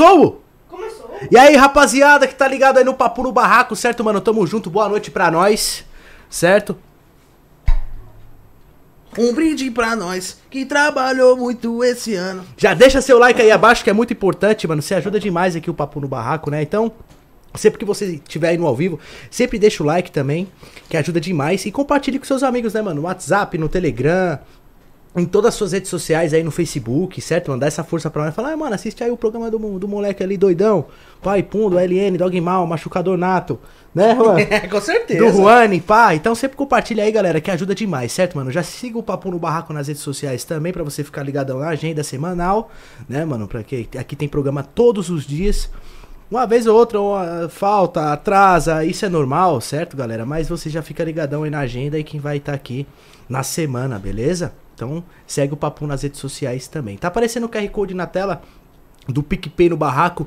Começou? Começou. E aí, rapaziada que tá ligado aí no Papo no Barraco, certo, mano? Tamo junto, boa noite pra nós, certo? Um brinde pra nós que trabalhou muito esse ano. Já deixa seu like aí abaixo que é muito importante, mano. Você ajuda demais aqui o Papo no Barraco, né? Então, sempre que você estiver aí no ao vivo, sempre deixa o like também, que ajuda demais. E compartilhe com seus amigos, né, mano? No WhatsApp, no Telegram, em todas as suas redes sociais aí no Facebook, certo? Mandar essa força pra nós. Falar, ah, mano, assiste aí o programa do, do moleque ali doidão. Pai, Pundo, LN, Dog Mal, Machucador Nato. Né, mano? É, com certeza. Do Juane, pá. Então sempre compartilha aí, galera, que ajuda demais, certo, mano? Já siga o Papo no Barraco nas redes sociais também, pra você ficar ligadão na agenda semanal, né, mano? Pra que aqui tem programa todos os dias. Uma vez ou outra, uma, falta, atrasa, isso é normal, certo, galera? Mas você já fica ligadão aí na agenda e quem vai estar aqui na semana, beleza? Então segue o Papo nas redes sociais também. Tá aparecendo o QR Code na tela do PicPay no Barraco.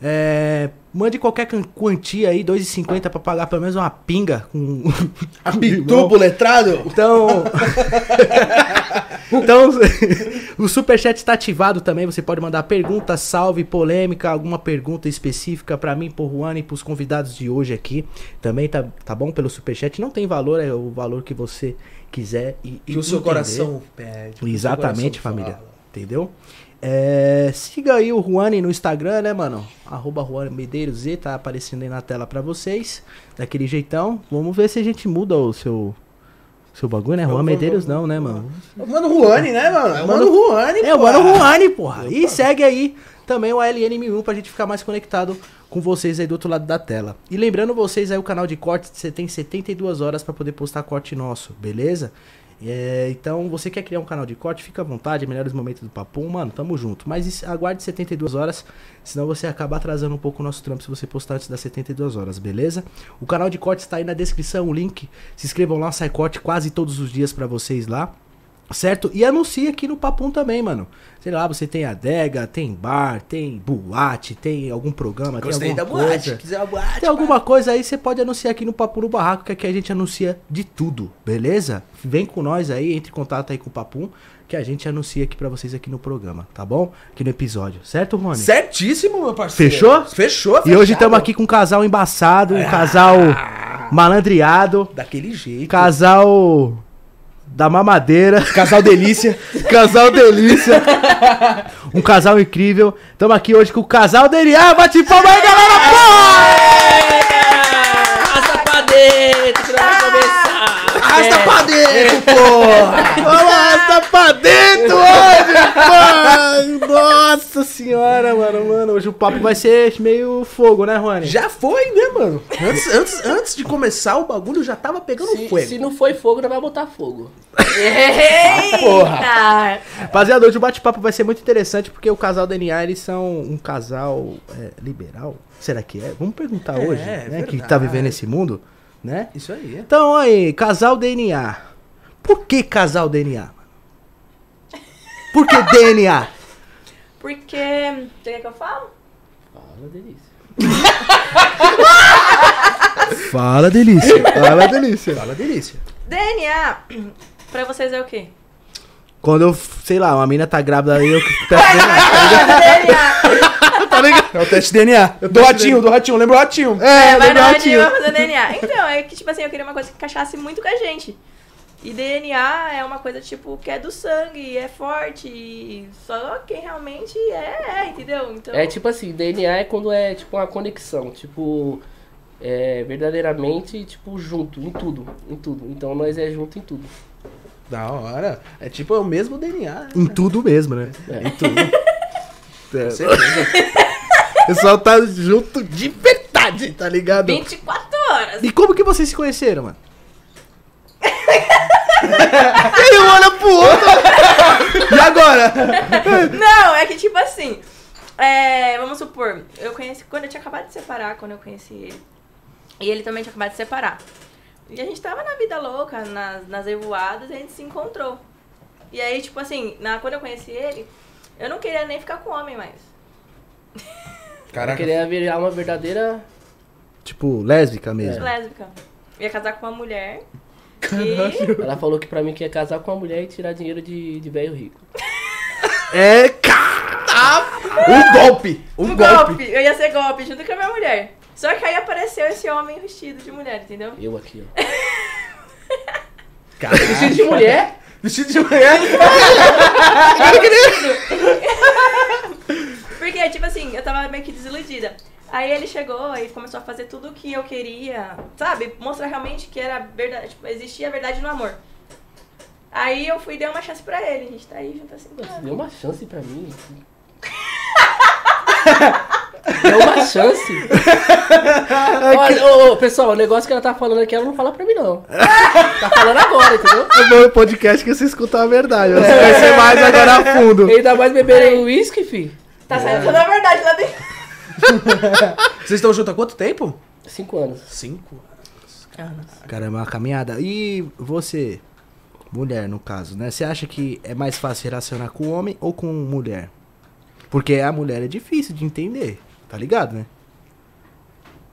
É, mande qualquer quantia aí, 2,50 pra pagar pelo menos uma pinga com A Pitubo letrado? Então. então, o superchat está ativado também. Você pode mandar pergunta, salve, polêmica, alguma pergunta específica pra mim, pro Juan e pros convidados de hoje aqui. Também tá, tá bom pelo superchat. Não tem valor, é o valor que você quiser e. Que o seu entender. coração pede. Exatamente, família. fala. Entendeu? É, siga aí o Juani no Instagram, né, mano? Arroba Medeiros Z, tá aparecendo aí na tela pra vocês. Daquele jeitão. Vamos ver se a gente muda o seu. Seu bagulho, né? Juan Medeiros não, né, mano? Mano Juane, né, mano? É o Mano Juane, É, o. Mano Juani, porra. E segue aí também o ALN1001 pra gente ficar mais conectado com vocês aí do outro lado da tela. E lembrando vocês aí, o canal de corte, você tem 72 horas pra poder postar corte nosso, beleza? É, então, você quer criar um canal de corte, fica à vontade, melhores momentos do Papum, mano, tamo junto. Mas isso- aguarde 72 horas, senão você acaba atrasando um pouco o nosso trampo se você postar antes das 72 horas, beleza? O canal de corte está aí na descrição, o link. Se inscrevam lá, sai corte quase todos os dias pra vocês lá. Certo? E anuncia aqui no Papum também, mano. Sei lá, você tem adega, tem bar, tem boate, tem algum programa, Gostei tem da alguma boate. coisa. Quiser uma boate. Tem alguma coisa aí, você pode anunciar aqui no Papo no Barraco, que aqui a gente anuncia de tudo, beleza? Vem com nós aí, entre em contato aí com o Papum, que a gente anuncia aqui pra vocês aqui no programa, tá bom? Aqui no episódio, certo, Rony? Certíssimo, meu parceiro. Fechou? Fechou, E hoje fechado. estamos aqui com um casal embaçado, um casal Ah. malandreado, Daquele jeito. casal da mamadeira. Casal delícia. Casal delícia. um casal incrível. Estamos aqui hoje com o casal dele. Ah, bate palma aí, galera! Arrasta pra dentro, vamos começar. Arrasta pra dentro, porra. Vamos arrastar pra dentro hoje, mano! Nossa senhora, mano, mano. Hoje o papo vai ser meio fogo, né, Rony? Já foi, né, mano? Antes, antes, antes de começar o bagulho, já tava pegando Se, fogo. se não foi fogo, não vai botar fogo. porra. Rapaziada, hoje o bate-papo vai ser muito interessante porque o casal DNA, eles são um casal é, liberal. Será que é? Vamos perguntar É, hoje, é né? Que verdade. tá vivendo esse mundo, né? Isso aí. Então, aí, casal DNA. Por que casal DNA? mano? Por que DNA? Porque. Você quer que eu falo? Fala, delícia. Fala, delícia. Fala, delícia. Fala delícia. DNA, pra vocês é o quê? Quando eu, sei lá, uma mina tá grávida aí, eu peço DNA. DNA! tá ligado? É o teste DNA. Do ratinho, do ratinho. Lembra o ratinho? É, vai legal, na tio. vai fazer DNA. Então, é que, tipo assim, eu queria uma coisa que encaixasse muito com a gente. E DNA é uma coisa, tipo, que é do sangue, é forte, e só quem realmente é, é, entendeu? Então, É tipo assim, DNA é quando é tipo uma conexão, tipo, é verdadeiramente, tipo, junto, em tudo, em tudo. Então nós é junto em tudo. Da hora. É tipo, é o mesmo DNA. né? Em tudo mesmo, né? É. Em tudo. É, Certeza. o pessoal tá junto de verdade, tá ligado? 24 horas. E como que vocês se conheceram, mano? Ele olha pro outro. E agora? Não, é que tipo assim. é, vamos supor, eu conheci. Quando eu tinha acabado de separar, quando eu conheci ele. E ele também tinha acabado de separar. E a gente tava na vida louca, nas, nas revoadas, e a gente se encontrou. E aí, tipo assim, na, quando eu conheci ele, eu não queria nem ficar com homem mais. Eu Caraca. queria virar uma verdadeira. Tipo, lésbica mesmo. Lésbica. Ia casar com uma mulher. E Ela falou que pra mim que ia casar com uma mulher e tirar dinheiro de, de velho rico. É, cara. Um golpe! Um, Um golpe. golpe. Eu ia ser golpe junto com a minha mulher. Só que aí apareceu esse homem vestido de mulher, entendeu? Eu aqui, ó. Caraca. Vestido de mulher? Vestido de mulher. Porque, tipo assim, eu tava meio que desiludida. Aí ele chegou e começou a fazer tudo o que eu queria, sabe? Mostrar realmente que era verdade, tipo, existia a verdade no amor. Aí eu fui e dei uma chance pra ele, a gente tá aí junto assim. Você deu uma chance pra mim. Deu uma chance. Olha, ô, ô, pessoal, o negócio que ela tá falando aqui, ela não fala pra mim, não. Tá falando agora, entendeu? É bom o podcast que você escuta a verdade. Você vai ser mais agora a fundo. Ainda mais beber uísque, fi. Tá saindo toda a verdade lá dentro. Vocês estão juntos há quanto tempo? Cinco anos. Cinco. Caramba, é uma caminhada. E você, mulher no caso, né? Você acha que é mais fácil relacionar com homem ou com mulher? Porque a mulher é difícil de entender, tá ligado, né?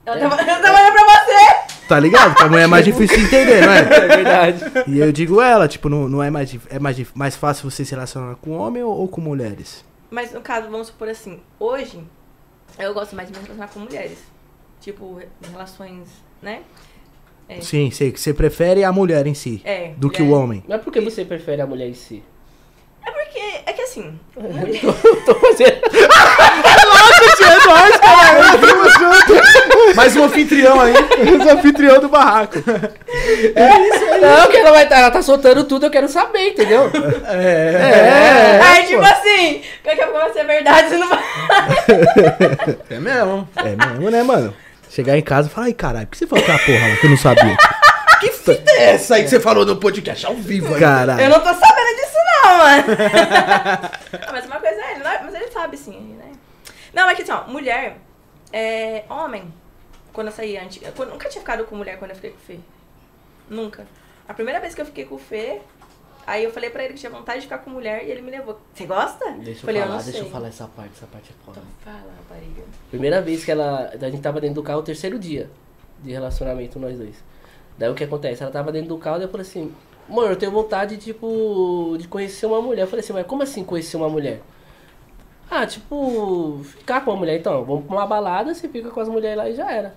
Ela tava, eu tava olhando pra você! Tá ligado? Que a mulher é mais difícil de entender, não é? É verdade. E eu digo ela, tipo, não, não é, mais, é mais, mais fácil você se relacionar com homem ou, ou com mulheres? Mas no caso, vamos supor assim, hoje eu gosto mais de me relacionar com mulheres. Tipo, em relações, né? É. Sim, sei que você prefere a mulher em si, É. do que o mulher- homem. Mas por que você prefere a mulher em si? É porque, é que assim, Eu tô, tô fazendo. Mais um anfitrião aí. Os anfitrião do barraco. Não, que ela vai tá, ela tá soltando tudo, eu quero saber, entendeu? É, aí tipo assim, daqui a pouco vai ser verdade, você não vai. É mesmo. É mesmo, né, mano? Chegar em casa e falar, ai caralho, por que você falou aquela porra lá que eu não sabia? Que fita é essa aí que você falou no podcast ao vivo aí? Caralho. Eu não tô sabendo disso não, mano. Mas uma coisa é ele, mas ele sabe sim? Não, é que assim, ó, mulher, é, homem, quando eu saí antes, eu nunca tinha ficado com mulher quando eu fiquei com o Fê. Nunca. A primeira vez que eu fiquei com o Fê, aí eu falei pra ele que tinha vontade de ficar com mulher e ele me levou. Você gosta? Deixa eu falei, falar, eu não deixa sei. eu falar essa parte, essa parte é foda. Fala, rapariga. Primeira vez que ela. A gente tava dentro do carro, o terceiro dia de relacionamento, nós dois. Daí o que acontece? Ela tava dentro do carro e eu falei assim, amor, eu tenho vontade, tipo, de conhecer uma mulher. Eu falei assim, mas como assim conhecer uma mulher? Ah, tipo, ficar com uma mulher então. Vamos pra uma balada, você fica com as mulheres lá e já era.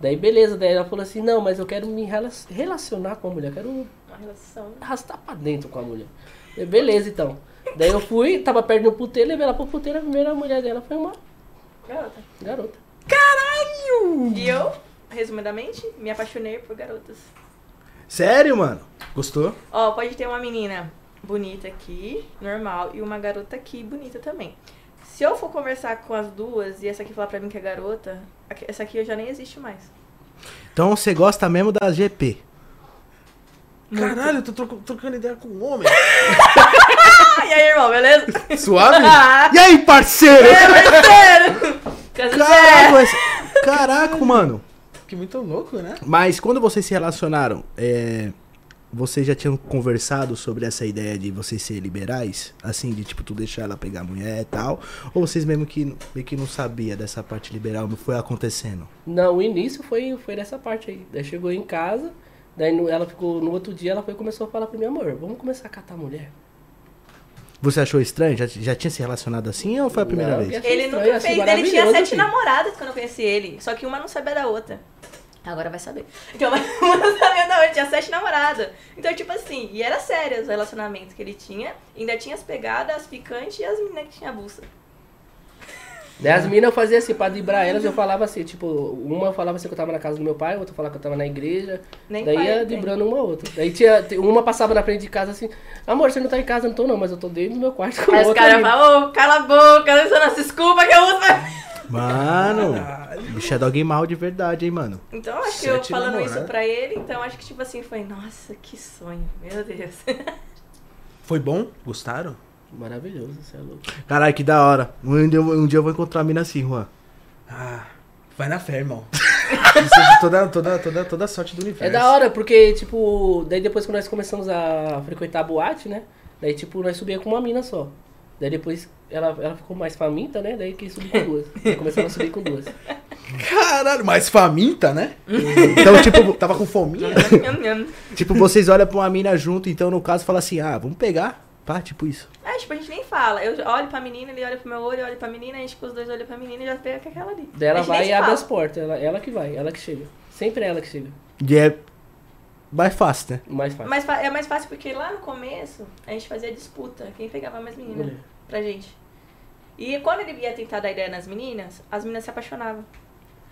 Daí beleza, daí ela falou assim, não, mas eu quero me rela- relacionar com a mulher, eu quero Uma relação. arrastar pra dentro com a mulher. Eu, beleza, então. Daí eu fui, tava perto do puteiro, levei ela pro puteiro, a primeira mulher dela foi uma Garota. garota. E eu, resumidamente, me apaixonei por garotas. Sério, mano? Gostou? Ó, pode ter uma menina bonita aqui, normal, e uma garota aqui, bonita também. Se eu for conversar com as duas e essa aqui falar pra mim que é garota, essa aqui já nem existe mais. Então você gosta mesmo da GP. Caralho, eu tô troco- trocando ideia com um homem. E aí, irmão, beleza? Suave? E aí, parceiro? é, parceiro! Casa Caraca, Caraca, mano. Que muito louco, né? Mas quando vocês se relacionaram, é, vocês já tinham conversado sobre essa ideia de vocês serem liberais? Assim, de tipo, tu deixar ela pegar a mulher e tal? Ou vocês mesmo que, meio que não sabia dessa parte liberal, não foi acontecendo? Não, o início foi, foi dessa parte aí. Daí chegou em casa, daí no- ela ficou, no outro dia ela foi começou a falar pra mim, amor, vamos começar a catar mulher. Você achou estranho? Já, já tinha se relacionado assim ou foi a primeira Não, vez? Ele estranho, nunca achei fez. Ele tinha sete filho. namoradas quando eu conheci ele. Só que uma não sabia da outra. Agora vai saber. Então, uma não sabia da outra. Tinha sete namoradas. Então, tipo assim, e era sério os relacionamentos que ele tinha. Ainda tinha as pegadas, as picantes e as meninas que tinha a buça. Daí as minas eu fazia assim, pra driblar elas, eu falava assim, tipo, uma falava assim que eu tava na casa do meu pai, outra falava que eu tava na igreja. Nem daí ia driblando uma a outra. Daí tinha, uma passava na frente de casa assim, amor, você não tá em casa, não tô não, mas eu tô dentro do meu quarto com Aí os caras mina." falam, ô, cala a boca, você não se desculpa que eu uso. Mano, o bicho é dog mal de verdade, hein, mano? Então, acho que eu Sete falando namoradas. isso pra ele, então acho que, tipo assim, foi, nossa, que sonho, meu Deus. Foi bom? Gostaram? Maravilhoso, você é louco. Caralho, que da hora. Um dia, eu- um dia eu vou encontrar a mina assim, Juan. Ah, vai na fé, irmão. Desejo toda, toda, toda, toda a sorte do universo. É da hora, porque, tipo, daí depois que nós começamos a frequentar a boate, né? Daí, tipo, nós subia com uma mina só. Daí depois ela, ela ficou mais faminta, né? Daí quis subir com duas. Daí começamos a subir com duas. Caralho, mas faminta, né? Então, tipo, Tava com fominha? Nham, nham. tipo, vocês olham pra uma mina junto, então no caso fala assim, ah, vamos pegar. Pá, tipo isso. É, tipo, a gente nem fala. Eu olho pra menina, ele olha pro meu olho, eu olho pra menina, a gente com os dois olhos pra menina e já pega aquela ali. Daí ela vai e abre fala. as portas. Ela, ela que vai, ela que chega. Sempre é ela que chega. E é mais fácil, né? Mais fácil. Mas fa- é mais fácil porque lá no começo a gente fazia disputa, quem pegava mais menina Mulher. Pra gente. E quando ele ia tentar dar ideia nas meninas, as meninas se apaixonavam.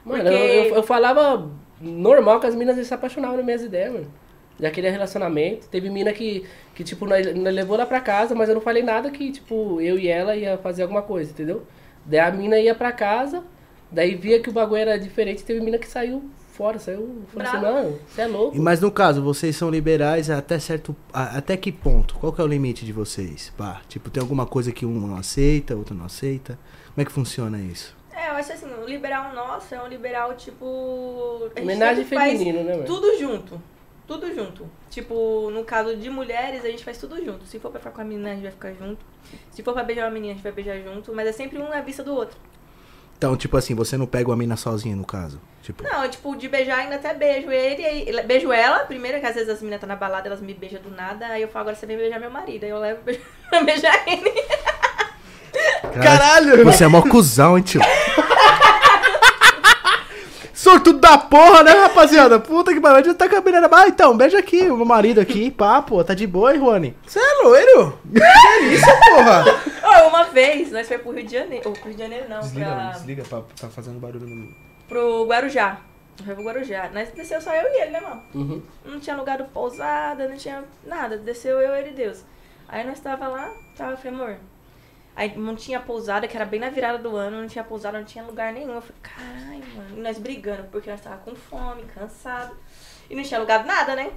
Mano, Porque- eu, eu, eu falava normal que as minas se apaixonavam nas minhas ideias, mano. Já queria relacionamento. Teve mina que, que tipo, nós, nós levou lá pra casa, mas eu não falei nada que, tipo, eu e ela ia fazer alguma coisa, entendeu? Daí a mina ia pra casa, daí via que o bagulho era diferente, teve mina que saiu fora, saiu. Assim, você é louco. Mas no caso, vocês são liberais até certo. a- Até que ponto? Qual que é o limite de vocês? Pá, tipo, tem alguma coisa que um não aceita, outro não aceita? Como é que funciona isso? É, eu acho assim, o liberal nosso é um liberal tipo. Homenagem feminino, né, mano? Tudo junto. Tudo junto. Tipo, no caso de mulheres, a gente faz tudo junto. Se for pra ficar com a menina, a gente vai ficar junto. Se for pra beijar uma menina, a gente vai beijar junto. Mas é sempre um na vista do outro. Então, tipo assim, você não pega uma mina sozinha, no caso. Tipo, Não, tipo, de beijar ainda até beijo ele, beijo ela, primeiro, que às vezes as meninas estão na balada, elas me beijam do nada, aí eu falo, agora você vem beijar meu marido, aí eu levo pra beijar ele. Caralho! Você é mó cuzão, hein, tio? Sortudo da porra, né, rapaziada? Puta que pariu. Tá com a menina. Ah, então, beija aqui, o meu marido aqui, pá, pô, tá de boa, hein, Rony? Você é loiro? Que isso, porra? Ô, uma vez, nós foi pro Rio de Janeiro, ou pro Rio de Janeiro não, Desliga, pra, mano, desliga, pra, tá fazendo barulho no... pro Guarujá. Pro Guarujá. Nós desceu só eu e ele, né, mano? Uhum. Não tinha lugar do pousada, não tinha nada. Desceu eu, ele e Deus. Aí nós tava lá, tava, eu falei, amor. Aí não tinha pousada, que era bem na virada do ano, não tinha pousada, não tinha lugar nenhum. Eu falei, caralho, mano. E nós brigando, porque nós tava com fome, cansado. E não tinha alugado nada, né?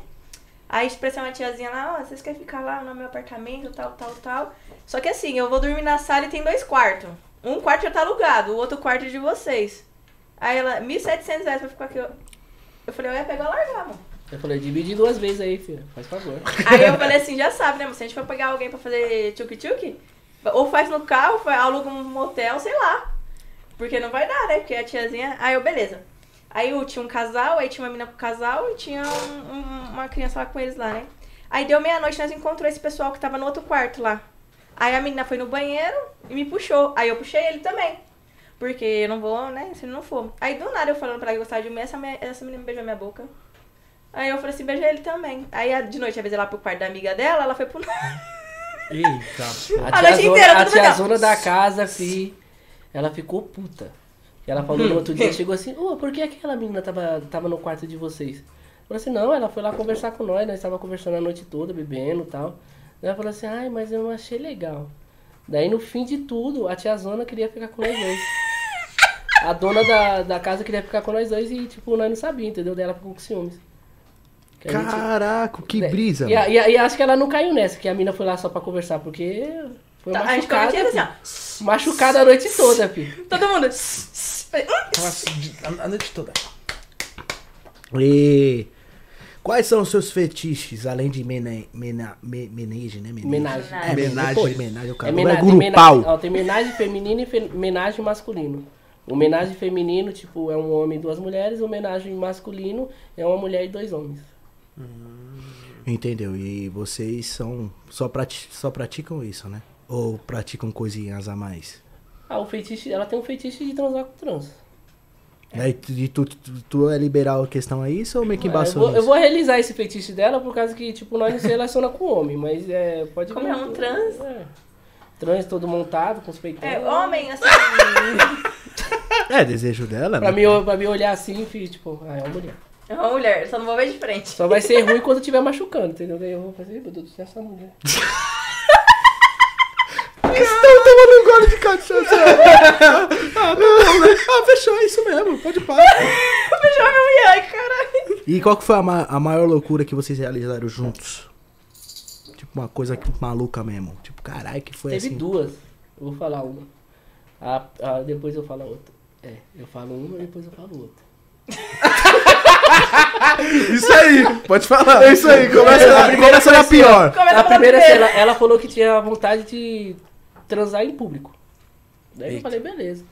Aí expressão uma tiazinha lá, ó, vocês querem ficar lá no meu apartamento, tal, tal, tal. Só que assim, eu vou dormir na sala e tem dois quartos. Um quarto já tá alugado, o outro quarto é de vocês. Aí ela, 1.700 reais pra ficar aqui. Eu, falei, eu ia pegar e largar, mano. Eu falei, divide duas vezes aí, filho. Faz favor. Aí eu falei assim, já sabe, né? Se a gente for pegar alguém pra fazer tchuk-tchuk, ou faz no carro, aluga um motel, sei lá. Porque não vai dar, né? Porque a tiazinha. Aí eu, beleza. Aí eu tinha um casal, aí tinha uma menina com casal e tinha um- um- uma criança lá com eles lá, né? Aí deu meia-noite, nós encontramos esse pessoal que tava no outro quarto lá. Aí a menina foi no banheiro e me puxou. Aí eu puxei ele também. Porque eu não vou, né? Se não for. Aí do nada eu falando pra ela que gostava de mim, essa, me- essa menina beijou minha boca. Aí eu falei assim, beija ele também. Aí de noite, às vezes ela pro quarto da amiga dela, ela foi pro. Eita, A A noite tiazona, inteira, a tiazona da casa, fi, ela ficou puta. E ela falou no outro dia, chegou assim, ô, por que aquela menina tava, tava no quarto de vocês? Eu falei assim, não, ela foi lá conversar com nós, nós tava conversando a noite toda, bebendo e tal. Daí ela falou assim, ai, mas eu não achei legal. Daí no fim de tudo, a tiazona queria ficar com nós dois. A dona da, da casa queria ficar com nós dois e, tipo, nós não sabia, entendeu? Daí ela ficou com ciúmes. Que a gente- Caraca, que né? brisa, E, a- e, a- e acho que ela não caiu nessa, que a mina foi lá só pra conversar, porque foi Tá, a gente machucada. comentou assim, fi. Machucada a noite toda, fi. ó. Todo mundo. assim, a, a noite toda. E quais são os seus fetiches, além de mena, mena, me, menage, né? Menage. Menagem. É, menage. Menage, o É cara. É, mena- tem, guru mena- pau. ó, tem menagem feminina e fe- menagem masculino. O menagem feminino, tipo, é um homem e duas mulheres. O menagem masculino é uma mulher e dois homens. Entendeu? E vocês são. Só, prati só praticam isso, né? Ou praticam coisinhas a mais? Ah, o fetiche, ela tem um fetiche de transar com trans. Tu, e tu, tu, tu é liberal a questão a isso ou meio que É, eu, embaçou vou, eu vou realizar esse fetiche dela por causa que, tipo, nós não se relaciona com homem, mas é. Pode Como é um trans? É. Trans todo montado, com os peitões. É, homem, assim. É, desejo dela, Pra né? mim, pra mim olhar assim, tipo, ah, é uma mulher. É uma mulher, só não vou ver de frente. Só vai ser ruim quando estiver machucando, entendeu? Daí eu vou fazer, meu Deus do céu, essa mulher. Estão tomando um gole de cachaça. ah, não, né? Ah, fechou, é isso mesmo. Pode parar. Beijou minha mulher, ai, caralho. E qual que foi a, ma- a maior loucura que vocês realizaram juntos? Tipo, uma coisa que maluca mesmo. Tipo, caralho, que foi Teve assim. duas. Eu vou falar uma. A, a- depois eu falo a outra. É, eu falo uma e depois eu falo outra. Isso aí, pode falar. É isso aí, começa, A na, primeira começa na pior. Começa a primeira, ela, ela falou que tinha vontade de transar em público. Daí eu Eita. falei, beleza.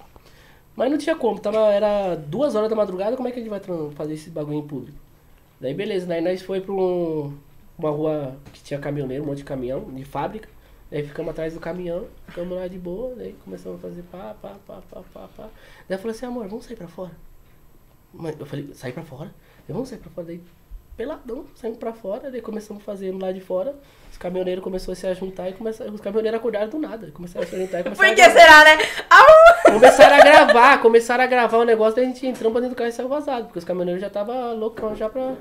Mas não tinha como, tava, era duas horas da madrugada, como é que a gente vai fazer esse bagulho em público? Daí beleza, daí nós foi pra um- uma rua que tinha caminhoneiro, um monte de caminhão, de fábrica. Daí ficamos atrás do caminhão, ficamos lá de boa, daí começamos a fazer pá, pá, pá, pá, pá, pá. Daí ela falou assim, amor, vamos sair pra fora. Mas eu falei, sair pra fora? Eu, vamos sair pra fora. Daí, peladão, saímos pra fora, daí começamos fazendo lá de fora. Os caminhoneiros começaram a se juntar e começaram, os caminhoneiros acordaram do nada. Começaram a se juntar e Por começaram que a gravar. será, né? Au! Começaram a gravar, começaram a gravar o negócio, daí a gente entrou pra dentro do carro e saiu vazado. Porque os caminhoneiros já estavam loucão já pra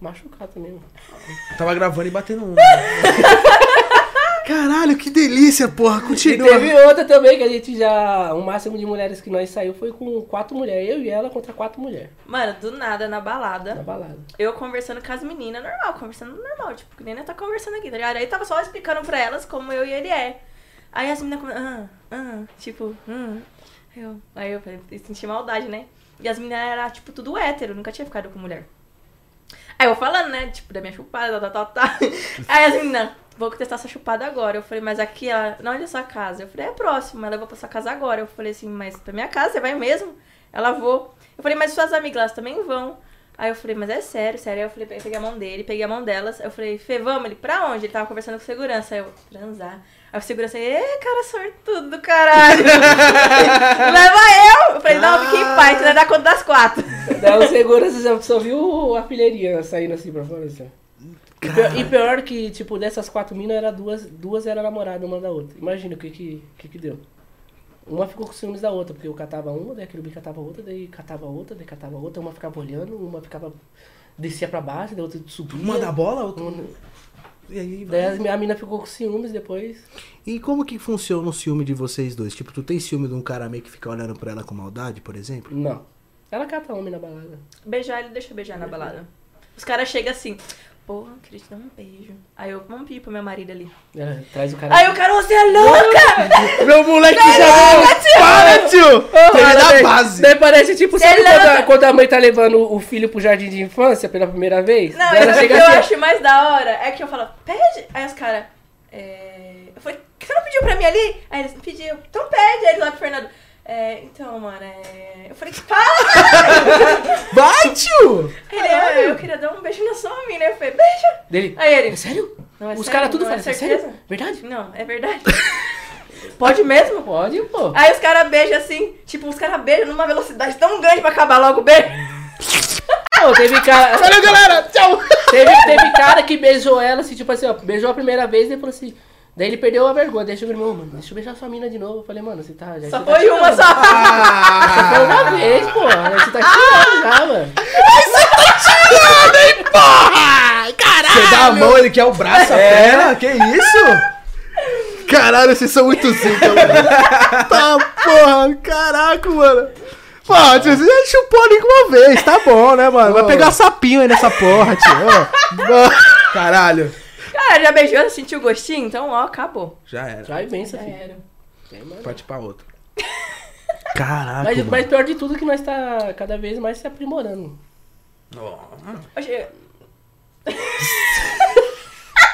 machucar também, mano. Tava gravando e batendo um. Caralho, que delícia, porra. E Continua. teve outra também que a gente já. O máximo de mulheres que nós saiu foi com quatro mulheres. Eu e ela contra quatro mulheres. Mano, do nada, na balada. Na balada. Eu conversando com as meninas, normal, conversando normal, tipo, que nem tá conversando aqui, tá ligado? Aí tava só explicando pra elas como eu e ele é. Aí as meninas começam, ah, ah, tipo, hum. Eu, aí eu falei, senti maldade, né? E as meninas eram, tipo, tudo hétero, nunca tinha ficado com mulher. Aí eu falando, né, tipo, da minha chupada, tal, tal, tal. Aí as meninas, vou testar essa chupada agora. Eu falei, mas aqui, ela, não, onde é sua casa? Eu falei, é próximo, ela, vou pra sua casa agora. Eu falei assim, mas pra minha casa, você vai mesmo? Ela, vou. Eu falei, mas suas amigas, elas também vão. Aí eu falei, mas é sério, sério. Aí eu falei, peguei a mão dele, peguei a mão delas. Eu falei, Fê, vamos? Ele, pra onde? Ele tava conversando com segurança. Aí eu, transar. Aí o segurança, ê, cara sortudo do caralho. Leva eu. Eu falei, não, fique em paz, você vai dar conta das quatro. Daí o segurança já só viu a filheirinha saindo assim pra fora. Assim. E pior, e pior que, tipo, dessas quatro minas, era duas, duas eram namoradas uma da outra. Imagina o que que, que que deu. Uma ficou com ciúmes da outra, porque eu catava uma, daí aquele bicho catava outra, daí catava outra, daí catava outra, uma ficava olhando, uma ficava. descia pra baixo, daí outra subia. Uma da bola, outra. Uma- E aí, Daí a mina ficou com ciúmes depois. E como que funciona o ciúme de vocês dois? Tipo, tu tem ciúme de um cara meio que fica olhando pra ela com maldade, por exemplo? Não. Ela cata homem na balada. Beijar, ele deixa beijar na balada. Os caras chegam assim, porra, queria te dar um beijo. Aí eu, pedir pro meu marido ali. Ela traz o cara. Aí o cara, você é louca! Meu moleque já. Para, tio! Teve da base. Daí parece tipo, Cê sabe é quando a, quando a mãe tá levando o filho pro jardim de infância pela primeira vez? Não, ela isso que chega eu assim, acho mais da hora é que eu falo, pede. Aí os caras, é... eu falei, você não pediu pra mim ali? Aí eles, pediu. Então pede. Aí lá pro Fernando, é, então, mano, é... Eu falei, fala! Vai, tio! Ele, ah, eu queria dar um beijo na sua mina. Eu falei, beija. Dele, Aí ele, é sério? Não, é Os caras tudo não é fazem, é certeza? sério? Verdade? Não, é verdade. Pode mesmo? Pode, pô. Aí os caras beijam assim, tipo, os caras beijam numa velocidade tão grande pra acabar logo o beijo. Pô, teve cara. Valeu, galera! Tchau! Teve, teve cara que beijou ela, assim, tipo assim, ó, beijou a primeira vez e falou assim. Daí ele perdeu a vergonha, chegou e falou, mano, deixa eu beijar sua mina de novo. Eu falei, mano, você tá. Já, Só você tá foi uma tirando. só. Ah! Foi uma vez, pô. Você tá tirando já, mano. Você dá a mão, ele quer o braço, a perna? Que isso? Caralho, vocês são muito zica, mano. tá, porra, caraca, mano. Pô, tio, você já chupou nenhuma vez, tá bom, né, mano? Vai pegar sapinho aí nessa porra, tio. Ô. Caralho. Cara, já beijou, sentiu o gostinho? Então, ó, acabou. Já era. Vai bem, Já era. Tem, mano. Pode ir pra outro. Caraca, Mas, mano. mas pior de tudo é que nós tá cada vez mais se aprimorando. Oxe,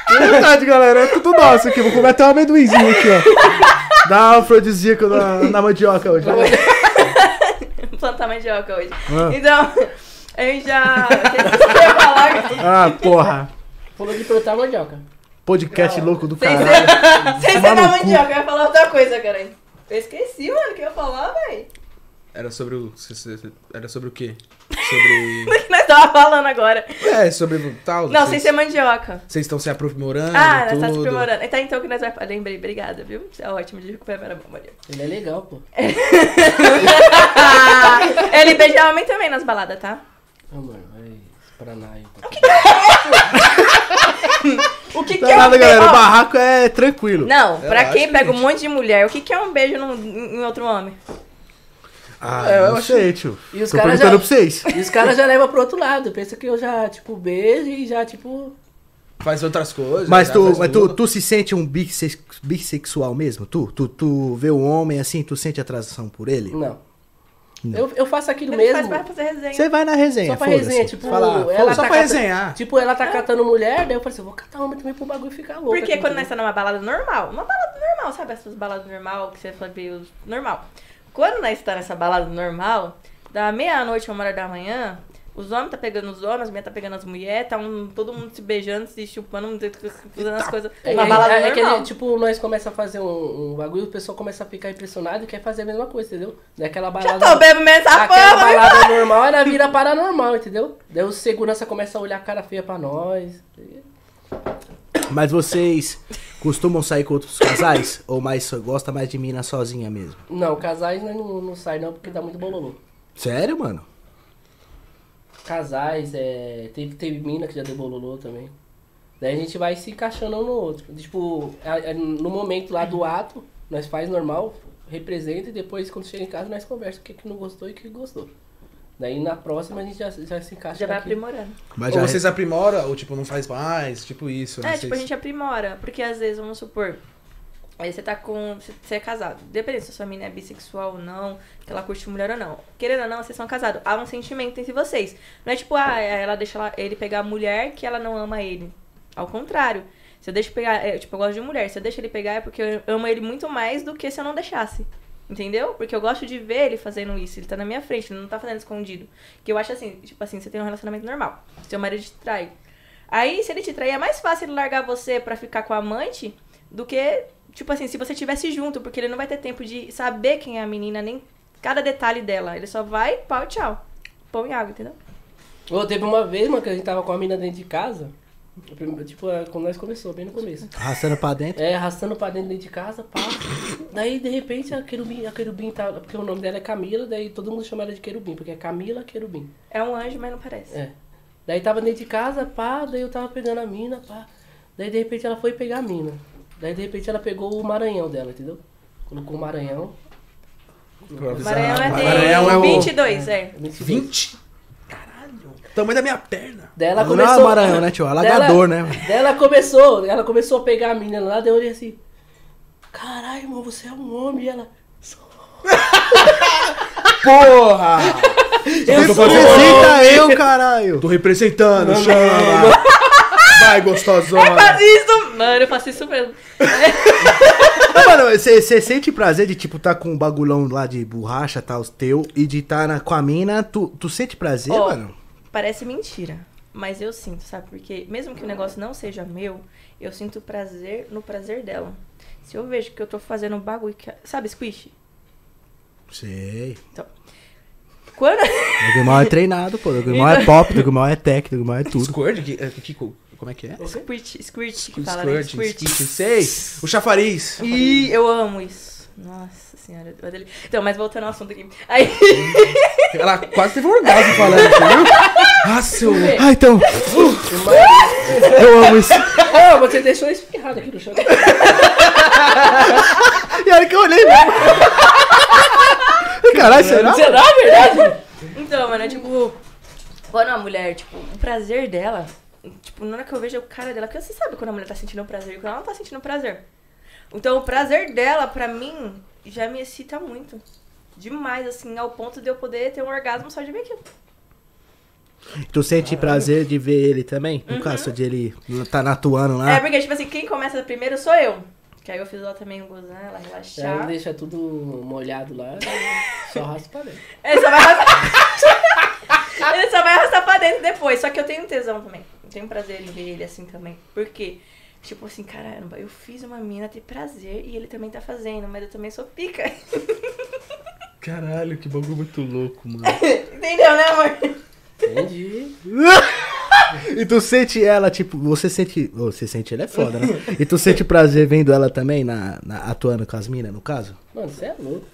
É verdade, galera. É tudo nosso aqui. Vou comer até um amendoinzinho aqui, ó. Dá um afrodisíaco na, na mandioca hoje. né? plantar mandioca hoje. Ah. Então, já. Eu ia falar? Ah, porra. Falou de plantar mandioca. Podcast louco do Sem caralho. ser, sem ser mandioca, eu ia falar outra coisa, cara. Eu esqueci, mano, o que eu ia falar, véi. Era sobre o. Era sobre o quê? Sobre. Do que nós tava falando agora. É, sobre o tal. Não, sem vocês, ser mandioca. Vocês estão se aprimorando. Ah, nós tudo. tá se aprimorando. Então, então, o que nós vai falar? Lembrei, obrigada, viu? É ótimo de recuperar a memória. Ele é legal, pô. Ele beija homem também nas baladas, tá? Ah, mano, aí. Pô. O que, que é é um nada, beijo? galera. O barraco é tranquilo. Não, pra quem pega um monte de mulher, o que, que é um beijo num- em outro homem? Ah, É, eu não sei, tio. E os Tô caras perguntando já- pra vocês. E os caras já levam pro outro lado. Pensa que eu já, tipo, beijo e já, tipo. Faz outras coisas. Mas, tu, mas tu, tu se sente um bisse- bissexual mesmo? Tu, tu, tu vê o homem assim, tu sente atração por ele? Não. Eu, eu faço aquilo Ele mesmo. faz pra fazer resenha. Você vai na resenha, Só pra resenha, tipo, Fala, ela Só tá pra resenhar. Tipo, ela tá catando mulher, daí eu falei assim, vou catar homem também pro bagulho ficar louco. Porque aqui, quando nós estamos numa balada normal, uma balada normal, sabe? Essas baladas normal que você fala meio normal. Quando nós estamos nessa balada normal, da meia-noite, uma hora da manhã, Os homens tá pegando os homens, as mulheres tá pegando as mulheres, tá um, todo mundo se beijando, se chupando, fazendo as coisas. É, uma que- balada é, é que, normal. tipo, nós começa a fazer um, um bagulho, o pessoal começa a ficar impressionado e quer fazer a mesma coisa, entendeu? Daquela Já balada. tô bebendo essa Aquela vai balada normal, ela vira paranormal, entendeu? Daí o segurança começa a olhar a cara feia pra nós. Mas vocês costumam sair com outros casais? Ou mais gosta mais de mina sozinha mesmo? Não, casais não, não sai não, porque dá muito bololô. Sério, mano? Casais, é. Teve, teve mina que já deu bololô também. Daí a gente vai se encaixando um no outro. Tipo, a- a- no momento lá do ato, nós faz normal, representa e depois quando chega em casa nós conversa o que, que não gostou e o que gostou. Daí na próxima a gente já, já se encaixa. Já vai naquilo. aprimorando. Mas ou já- vocês aprimoram, ou tipo, não faz mais, tipo isso. É, tipo, a gente aprimora. Porque às vezes, vamos supor, aí você tá com. Você é casado. Dependendo se a sua mina é bissexual ou não, que ela curte mulher ou não. Querendo ou não, vocês são casados. Há um sentimento entre vocês. Não é tipo, ah, ela deixa ele pegar a mulher que ela não ama ele. Ao contrário. Se eu deixo pegar. é, tipo, eu gosto de mulher. Se eu deixo ele pegar é porque eu amo ele muito mais do que se eu não deixasse. Entendeu? Porque eu gosto de ver ele fazendo isso. Ele tá na minha frente, ele não tá fazendo escondido. Que eu acho assim, tipo assim, você tem um relacionamento normal. Seu marido te trai. Aí, se ele te trair, é mais fácil ele largar você pra ficar com a amante do que, tipo assim, se você tivesse junto, porque ele não vai ter tempo de saber quem é a menina, nem cada detalhe dela. Ele só vai, pau e tchau. Pão e água, entendeu? Ô, teve uma vez, mano, que a gente tava com a mina dentro de casa. Tipo, é, quando nós começou, bem no começo. Arrastando pra dentro. É, arrastando pra dentro, dentro de casa, pá. Daí, de repente, a querubim, a querubim tá. Porque o nome dela é Camila, daí todo mundo chama ela de querubim, porque é Camila Querubim. É um anjo, mas não parece. É. Daí tava dentro de casa, pá, daí eu tava pegando a mina, pá. Daí de repente ela foi pegar a mina. Daí de repente ela pegou o Maranhão dela, entendeu? Colocou o Maranhão. Maranhão é, tem Maranhão é o 22, é. 20? Caralho. Tamanho da minha perna. Daí ela Não começou. é Maranhão, né, tio? Alagador, Daí ela- né? Daí ela começou, ela começou a pegar a menina lá, daí eu olhei assim. Caralho, irmão, você é um homem. E ela. Porra! Eu tô sou fazendo- Representa eu, caralho. Tô representando, chama! Vai, gostosona! Faz isso! Mano, eu faço isso mesmo. Não, mano, você sente prazer de, tipo, tá com um bagulhão lá de borracha, tal, teu, e de tá na, com a mina, tu, tu sente prazer, Ó, mano? Parece mentira, mas eu sinto, sabe? Porque mesmo que o negócio não seja meu, eu sinto prazer no prazer dela. Se eu vejo que eu tô fazendo um bagulho que. Sabe, squish? Sei. Quando. O Dogmal é treinado, pô. O Dogmal é pop, o Dogmal é tech, o Dogmal é tudo. Squirt? Que, é, que- como é que é? Squirt, squirt que fala, né? Squirt, Squirt. squirt, sei. O chafariz. Ih, eu amo isso. Nossa senhora. Então, mas voltando ao assunto aqui. Aí. Ela quase teve um orgasmo falando, viu? Nossa, eu... Ah, então. Eu amo isso. Ah, você deixou espirrado aqui no chão. E olha que eu olhei mesmo. Caralho, será? Será verdade? Então, mano, é tipo. Quando a mulher, tipo, o prazer dela. Tipo, na hora que eu vejo o cara dela, porque você sabe quando a mulher tá sentindo prazer e quando ela não tá sentindo prazer. Então, o prazer dela, pra mim, já me excita muito. Demais, assim, ao ponto de eu poder ter um orgasmo só de ver aquilo. Tu sente prazer de ver ele também? No caso de ele tá atuando lá. É, porque, tipo assim, quem começa primeiro sou eu. Que aí eu fiz ela também gozar, ela Ela relaxar. deixa tudo molhado lá, só raspa pra dentro. Ele só vai arrastar. ele só vai arrastar pra dentro depois. Só que eu tenho tesão também. Eu tenho prazer em ver ele assim também. Por quê? Tipo assim, caramba, eu fiz uma mina ter prazer e ele também tá fazendo, mas eu também sou pica. Caralho, que bagulho muito louco, mano. Entendeu, né, amor? Entendi. E tu sente ela, tipo, você sente. Você sente ela é foda, né? E tu sente prazer vendo ela também na, na- atuando com as minas, no caso? Mano, você é louco.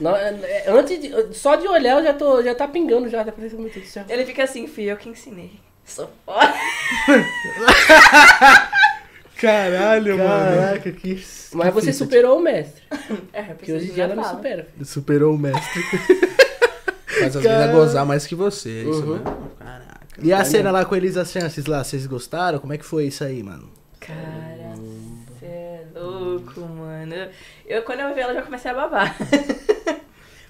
Não, é- é- antes de, só de olhar eu já, tô, já tá pingando já, tá parecendo muito do céu. Ele fica assim, filho, eu que ensinei. Sou foda. Caralho, Caraca, que. Mas que você fita, superou o mestre. É, Que hoje em dia ela me supera. Superou o mestre. Faz as minas gozar mais que você, é isso Uhum. mesmo? Caraca. E a cena lá com a Elisa Chances lá, vocês gostaram? Como é que foi isso aí, mano? Cara, você é louco, mano. Eu, eu, quando eu vi ela, já comecei a babar.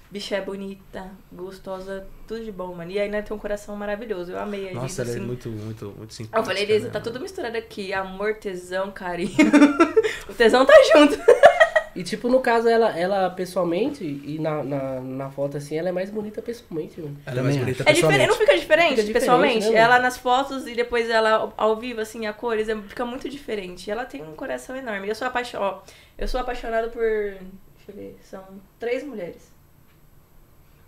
Bicha é bonita, gostosa, tudo de bom, mano. E ainda tem um coração maravilhoso. Eu amei a Nossa, ela assim. é muito, muito, muito simpática. Eu falei, Elisa, né? tá tudo misturado aqui. Amor, tesão, carinho. o tesão tá junto. E tipo, no caso, ela, ela pessoalmente, e na, na, na foto assim, ela é mais bonita pessoalmente, mano. Ela é mais bonita É diferente, não pessoalmente. fica diferente, Fica diferente, pessoalmente? né, mano? ela nas fotos e depois ela ao vivo, assim, a cores, é- fica muito diferente. Ela tem um coração enorme. Eu sou apaixonada, eu sou apaixonada por, deixa eu ver, são três mulheres.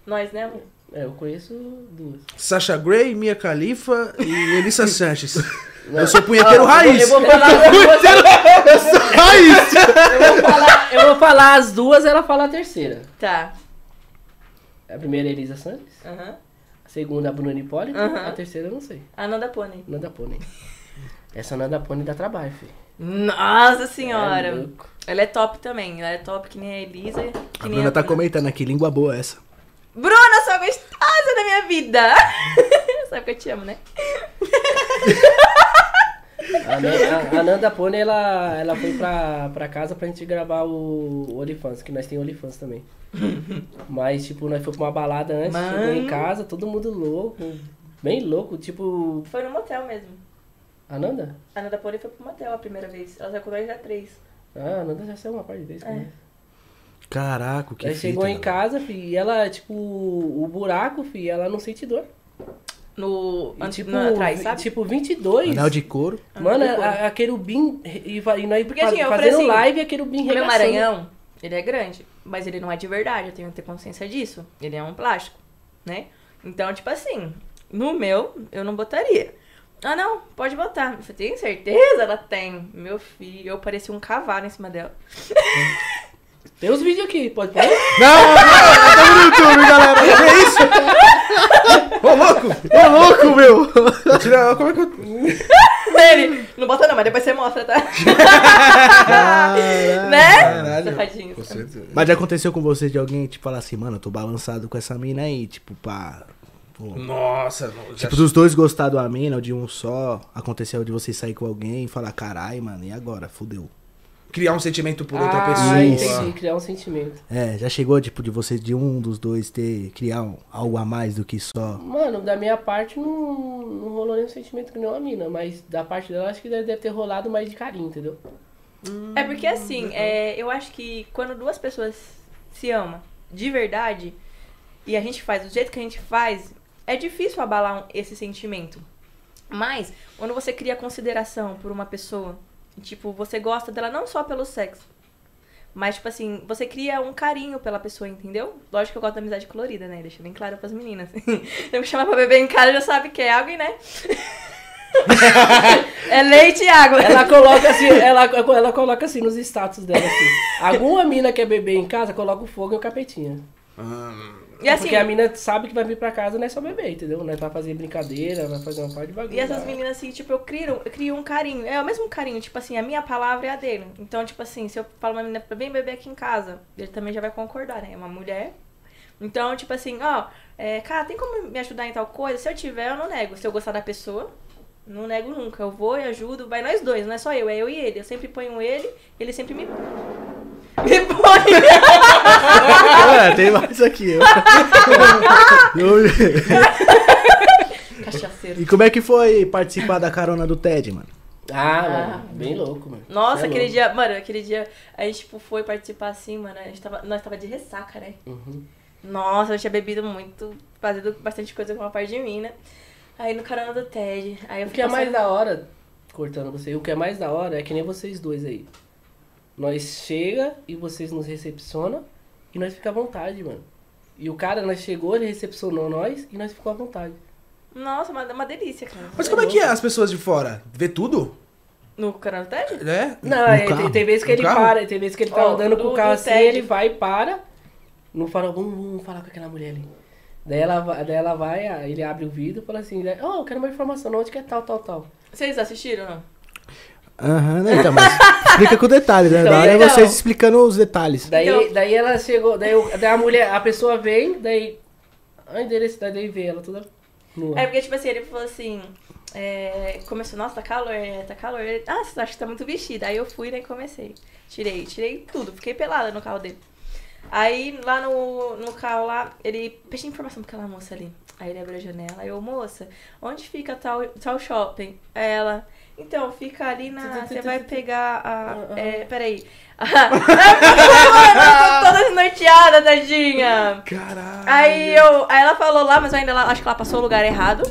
Nós, né, amor? É, eu conheço duas. Sasha Grey, Mia Khalifa e Elissa Sanches. Eu sou punheteiro Eu raiz. vou falar, eu vou, Eu sou raiz. eu vou falar, eu vou falar as duas, ela fala a terceira. Tá. A primeira é Elisa Santos, Aham. a segunda é a Bruna Hipólito, Aham. a terceira eu não sei. Ananda Pony. Nanda Pônei. Essa Nanda Pônei dá trabalho, filho. Nossa É senhora. louco. ela é top também. Ela é top que nem a Elisa. Que A nem Bruna tá comentando aqui, língua boa essa. Bruna, sua gostosa da minha vida. Sabe que eu te amo, né? A, Nan- a- a Nanda Pônei, ela, ela foi pra, pra casa pra gente gravar o, o OnlyFans, que nós tem OnlyFans também. Mas, tipo, nós fomos pra uma balada antes, Mano. chegou em casa, todo mundo louco, bem louco, tipo... Foi no motel mesmo. A Nanda? A Ananda Pony foi pro motel a primeira vez. Ela saiu com nós já três. Ah, a Nanda já saiu uma parte de vez com É. nós. Caraca, que Ela fita, chegou em casa, fi, e ela, tipo, o buraco, fi, ela não sente dor. No. E, tipo, no, atrás, sabe? tipo, 22. Anel de couro. Mano, de couro. a, a querubim, e, vai- e nós Porque, assim, eu falei fazendo assim, live e a querubim O meu regaçando. Maranhão, ele é grande, mas ele não é de verdade, eu tenho que ter consciência disso. Ele é um plástico, né? Então, tipo assim, no meu, eu não botaria. Ah, não, pode botar. Você tem certeza? Ela tem. Meu filho, eu parecia um cavalo em cima dela. Tem os vídeos aqui, pode pôr? Não, não, tamo no YouTube, galera. É isso? Ô, louco! Ô, louco, meu. Tira, como é que eu... Ele, não bota não, mas depois você mostra, tá? Caralho. né? Caralho. Safadinho. Com certeza. Mas já aconteceu com você de alguém, tipo, falar assim, mano, eu tô balançado com essa mina aí, tipo, pá. pô. Nossa, já... Tipo, dos dois gostar da mina ou de um só, aconteceu de você sair com alguém e falar, carai, mano, e agora? Fudeu. Criar um sentimento por outra ah, pessoa. entendi, criar um sentimento. É, já chegou, tipo, de você, de um dos dois ter, criar um- algo a mais do que só. Mano, da minha parte não, não rolou nenhum sentimento com nenhuma mina, mas da parte dela acho que deve, deve ter rolado mais de carinho, entendeu? É porque assim, é, eu acho que quando duas pessoas se amam de verdade e a gente faz do jeito que a gente faz, é difícil abalar esse sentimento. Mas quando você cria consideração por uma pessoa, tipo, você gosta dela não só pelo sexo, mas tipo assim, você cria um carinho pela pessoa, entendeu? Lógico que eu gosto da amizade colorida, né? Deixa bem claro pras meninas. Eu me chamar pra beber em casa já sabe que é água, né? é leite e água. Ela coloca assim, ela, ela coloca assim nos status dela assim. Alguma mina quer beber em casa, coloca o fogo e o capetinha. Ah, E assim, Porque a mina sabe que vai vir pra casa não é só beber, entendeu? Não é pra fazer brincadeira, vai fazer uma parte de bagulho. E essas meninas, assim, tipo, eu crio, eu crio um carinho. É o mesmo carinho, tipo assim, a minha palavra é a dele. Então, tipo assim, se eu falo uma menina pra bem beber aqui em casa, ele também já vai concordar, né? É uma mulher. Então, tipo assim, ó, é, cara, tem como me ajudar em tal coisa? Se eu tiver, eu não nego. Se eu gostar da pessoa, não nego nunca. Eu vou e ajudo, vai nós dois, não é só eu, é eu e ele. Eu sempre ponho ele, ele sempre me. Me põe! É, tem mais aqui. Cachaceiro. e como é que foi participar da carona do TED, mano? Ah, Ah. mano, bem louco, mano. Nossa, é aquele louco. dia, mano, aquele dia a gente tipo, foi participar assim, mano. A gente tava, nós tava de ressaca, né? Uhum. Nossa, eu tinha bebido muito, fazendo bastante coisa com uma parte de mim, né? Aí no carona do TED. Aí eu O que é mais da hora, cortando você, o que é mais da hora é que nem vocês dois aí. Nós chega e vocês nos recepcionam e nós fica à vontade, mano. E o cara, nós chegou, ele recepcionou nós e nós ficou à vontade. Nossa, uma, uma delícia, cara. Mas como é que é as pessoas de fora? Vê tudo? No carona do TED? Né? Não, é, tem, tem vezes que No ele carro? para, tem vezes que ele tá Ó, andando com do- o carro assim, TED. ele vai e para. Não fala, vamos, vamos falar com aquela mulher ali. Daí ela, vai- daí ela vai, ele abre o vidro e fala assim, ó, eu quero uma informação, onde que é tal, tal, tal. Vocês assistiram ou não? Aham, né? Então, mas explica com detalhes, né? Então, Da hora é então. vocês explicando os detalhes. Daí, Então- daí ela chegou, daí, o- daí a mulher, a pessoa vem, daí. A endereço, daí, vê ela toda nua. É porque, tipo assim, ele falou assim. é, começou, nossa, tá calor, é, tá calor. Ele, ah, você acha que tá muito vestida. Aí eu fui, né, e comecei. Tirei, tirei tudo, fiquei pelada no carro dele. Aí lá no, no carro lá, ele. Pede informação pra aquela moça ali. Aí ele abriu a janela. Aí eu, moça, onde fica tal, tal shopping? Aí ela, então, fica ali na. Você vai pegar a. É, peraí. Mano, toda desnorteada, tadinha. Caralho. Aí eu. Aí ela falou lá, mas eu ainda lá- acho que ela passou o lugar errado.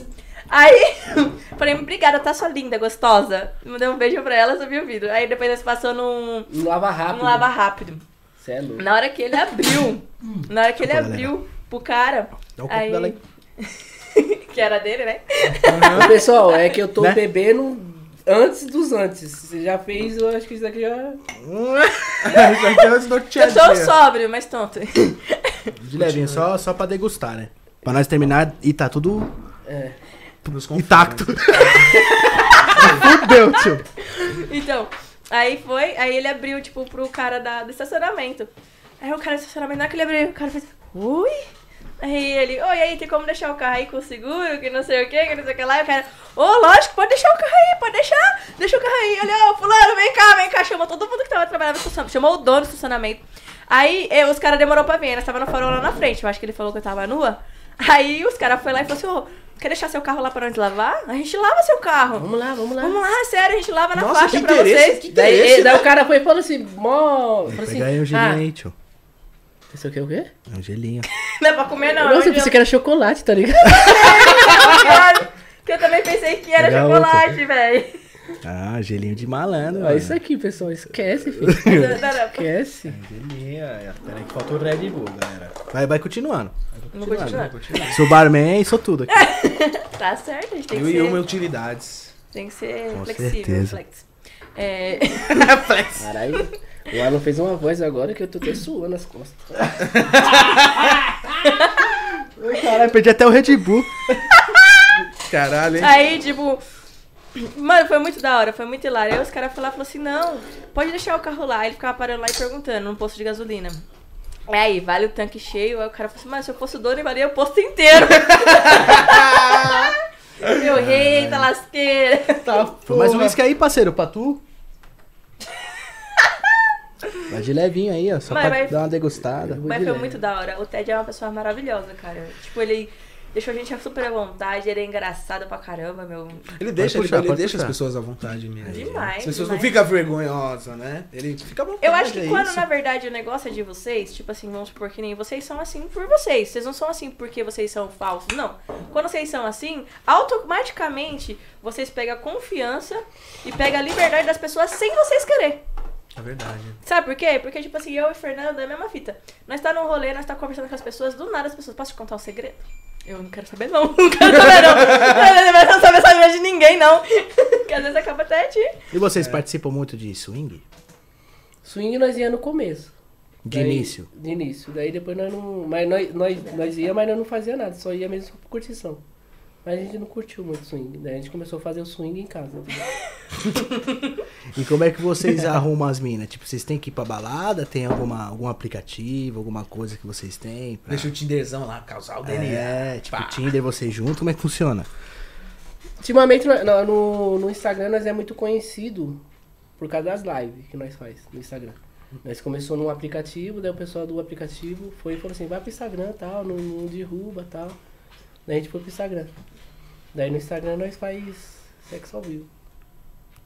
Aí, falei, obrigada, tá sua linda, gostosa. Mandei um beijo pra ela, subi o vidro. Aí depois nós passou num, Um lava rápido. num lava rápido. Cê é louco. Na hora que ele abriu, na hora que ele abriu pro cara, Dá o aí, dela aí. que era dele, né? Ô, Pessoal, é que eu tô Né? bebendo antes dos antes. Você já fez, eu acho que isso daqui já. Isso aqui é uma Eu desnorteadinha. tô sóbrio, mas tonto. De levinho, só, só pra degustar, né? Pra nós terminar e tá tudo É. Intacto. Fudeu, tio. Então, aí foi, aí ele abriu, tipo, pro cara da, do estacionamento. Aí o cara do estacionamento, na hora que ele abriu, o cara fez, ui? Aí ele, oi, aí, tem como deixar o carro aí com seguro, que não sei o que, que não sei o que lá. E o cara, ô, lógico, pode deixar o carro aí, pode deixar, deixa o carro aí. Olha, ô, fulano, vem cá, vem cá. Chamou todo mundo que tava trabalhando no estacionamento, chamou o dono do estacionamento. Aí eh, os caras demorou pra vir, nós tava no farol lá na frente, eu acho que ele falou que eu tava nua. Aí os caras foram lá e falaram assim, ô, quer deixar seu carro lá pra nós lavar? A gente lava seu carro. Vamos lá, vamos lá. Vamos lá, sério, a gente lava na Nossa, faixa que pra vocês. que Daí, interesse, daí né? o cara foi e falou assim, mó. Falou assim, Pega aí um gelinho ah, Isso aqui é o quê? É um gelinho. Não é pra comer, não. Nossa, eu eu, pensei que era chocolate, tá ligado? que eu também pensei que era Pega chocolate, velho. Ah, gelinho de malandro. Olha mano. isso aqui, pessoal. Esquece, filho. Não, não, não. Esquece. Gelinha, é, Peraí que faltou o Red Bull, galera. Vai, vai continuando. Não vou continuar. Sou barman, sou tudo aqui. Tá certo, a gente tem Eu que e ser, uma utilidades. tem que ser Com flexível. certeza. Flex. É, Flex. Caralho. O Alan fez uma voz agora que eu tô até suando as costas. Caralho, perdi até o Red Bull. Caralho, hein? aí, tipo. Mano, foi muito da hora, foi muito hilário. Aí os caras falaram falaram assim: não, pode deixar o carro lá. Ele ficava parando lá e perguntando num posto de gasolina. Aí, vale o tanque cheio? Aí o cara falou assim: mas se eu fosse o dono, valia o posto inteiro. Meu rei, tá lasqueira. Tá, Foi mais um uísque aí, parceiro, pra tu. Vai de levinho aí, ó. Só Mas pra vai- dar uma degustada. Mas de foi leve. muito da hora. O Ted é uma pessoa maravilhosa, cara. Tipo, ele deixou a gente super à vontade, ele é engraçado pra caramba, meu. Ele deixa, puxar, ele, ele deixa as pessoas à vontade mesmo. Demais, As pessoas não demais. ficam vergonhosas, né? Ele fica à vontade. Eu acho que é quando, isso. na verdade, o negócio é de vocês, tipo assim, vamos supor que nem vocês são assim por vocês. Vocês não são assim porque vocês são falsos, não. Quando vocês são assim, automaticamente vocês pegam a confiança e pegam a liberdade das pessoas sem vocês querer. É verdade. Sabe por quê? Porque, tipo assim, eu e Fernando é a mesma fita. Nós tá num rolê, nós tá conversando com as pessoas, do nada as pessoas, posso te contar um segredo? Eu não quero saber, não. Não quero saber, não. Eu não saber saber de ninguém, não. Porque às vezes acaba até te. E vocês participam muito de swing? Swing nós ia no começo. De Daí- início? De início. Daí depois nós não. Mas nós, nós, nós ia, mas nós não fazia nada, só ia mesmo por curtição. Mas a gente não curtiu muito swing. Daí a gente começou a fazer o swing em casa. E como é que vocês arrumam as minas? Tipo, vocês têm que ir pra balada? Tem alguma, algum aplicativo, alguma coisa que vocês têm? Pra... Deixa o Tinderzão lá causar o DNA. É, tipo, Pá. Tinder, vocês juntos, como é que funciona? Ultimamente no, no- no, no Instagram nós é muito conhecido por causa das lives que nós faz no Instagram. Nós começou num aplicativo, daí o pessoal do aplicativo foi e falou assim, vai pro Instagram tal, não, não derruba tal. Daí a gente foi pro Instagram. Daí no Instagram nós faz sexo ao vivo.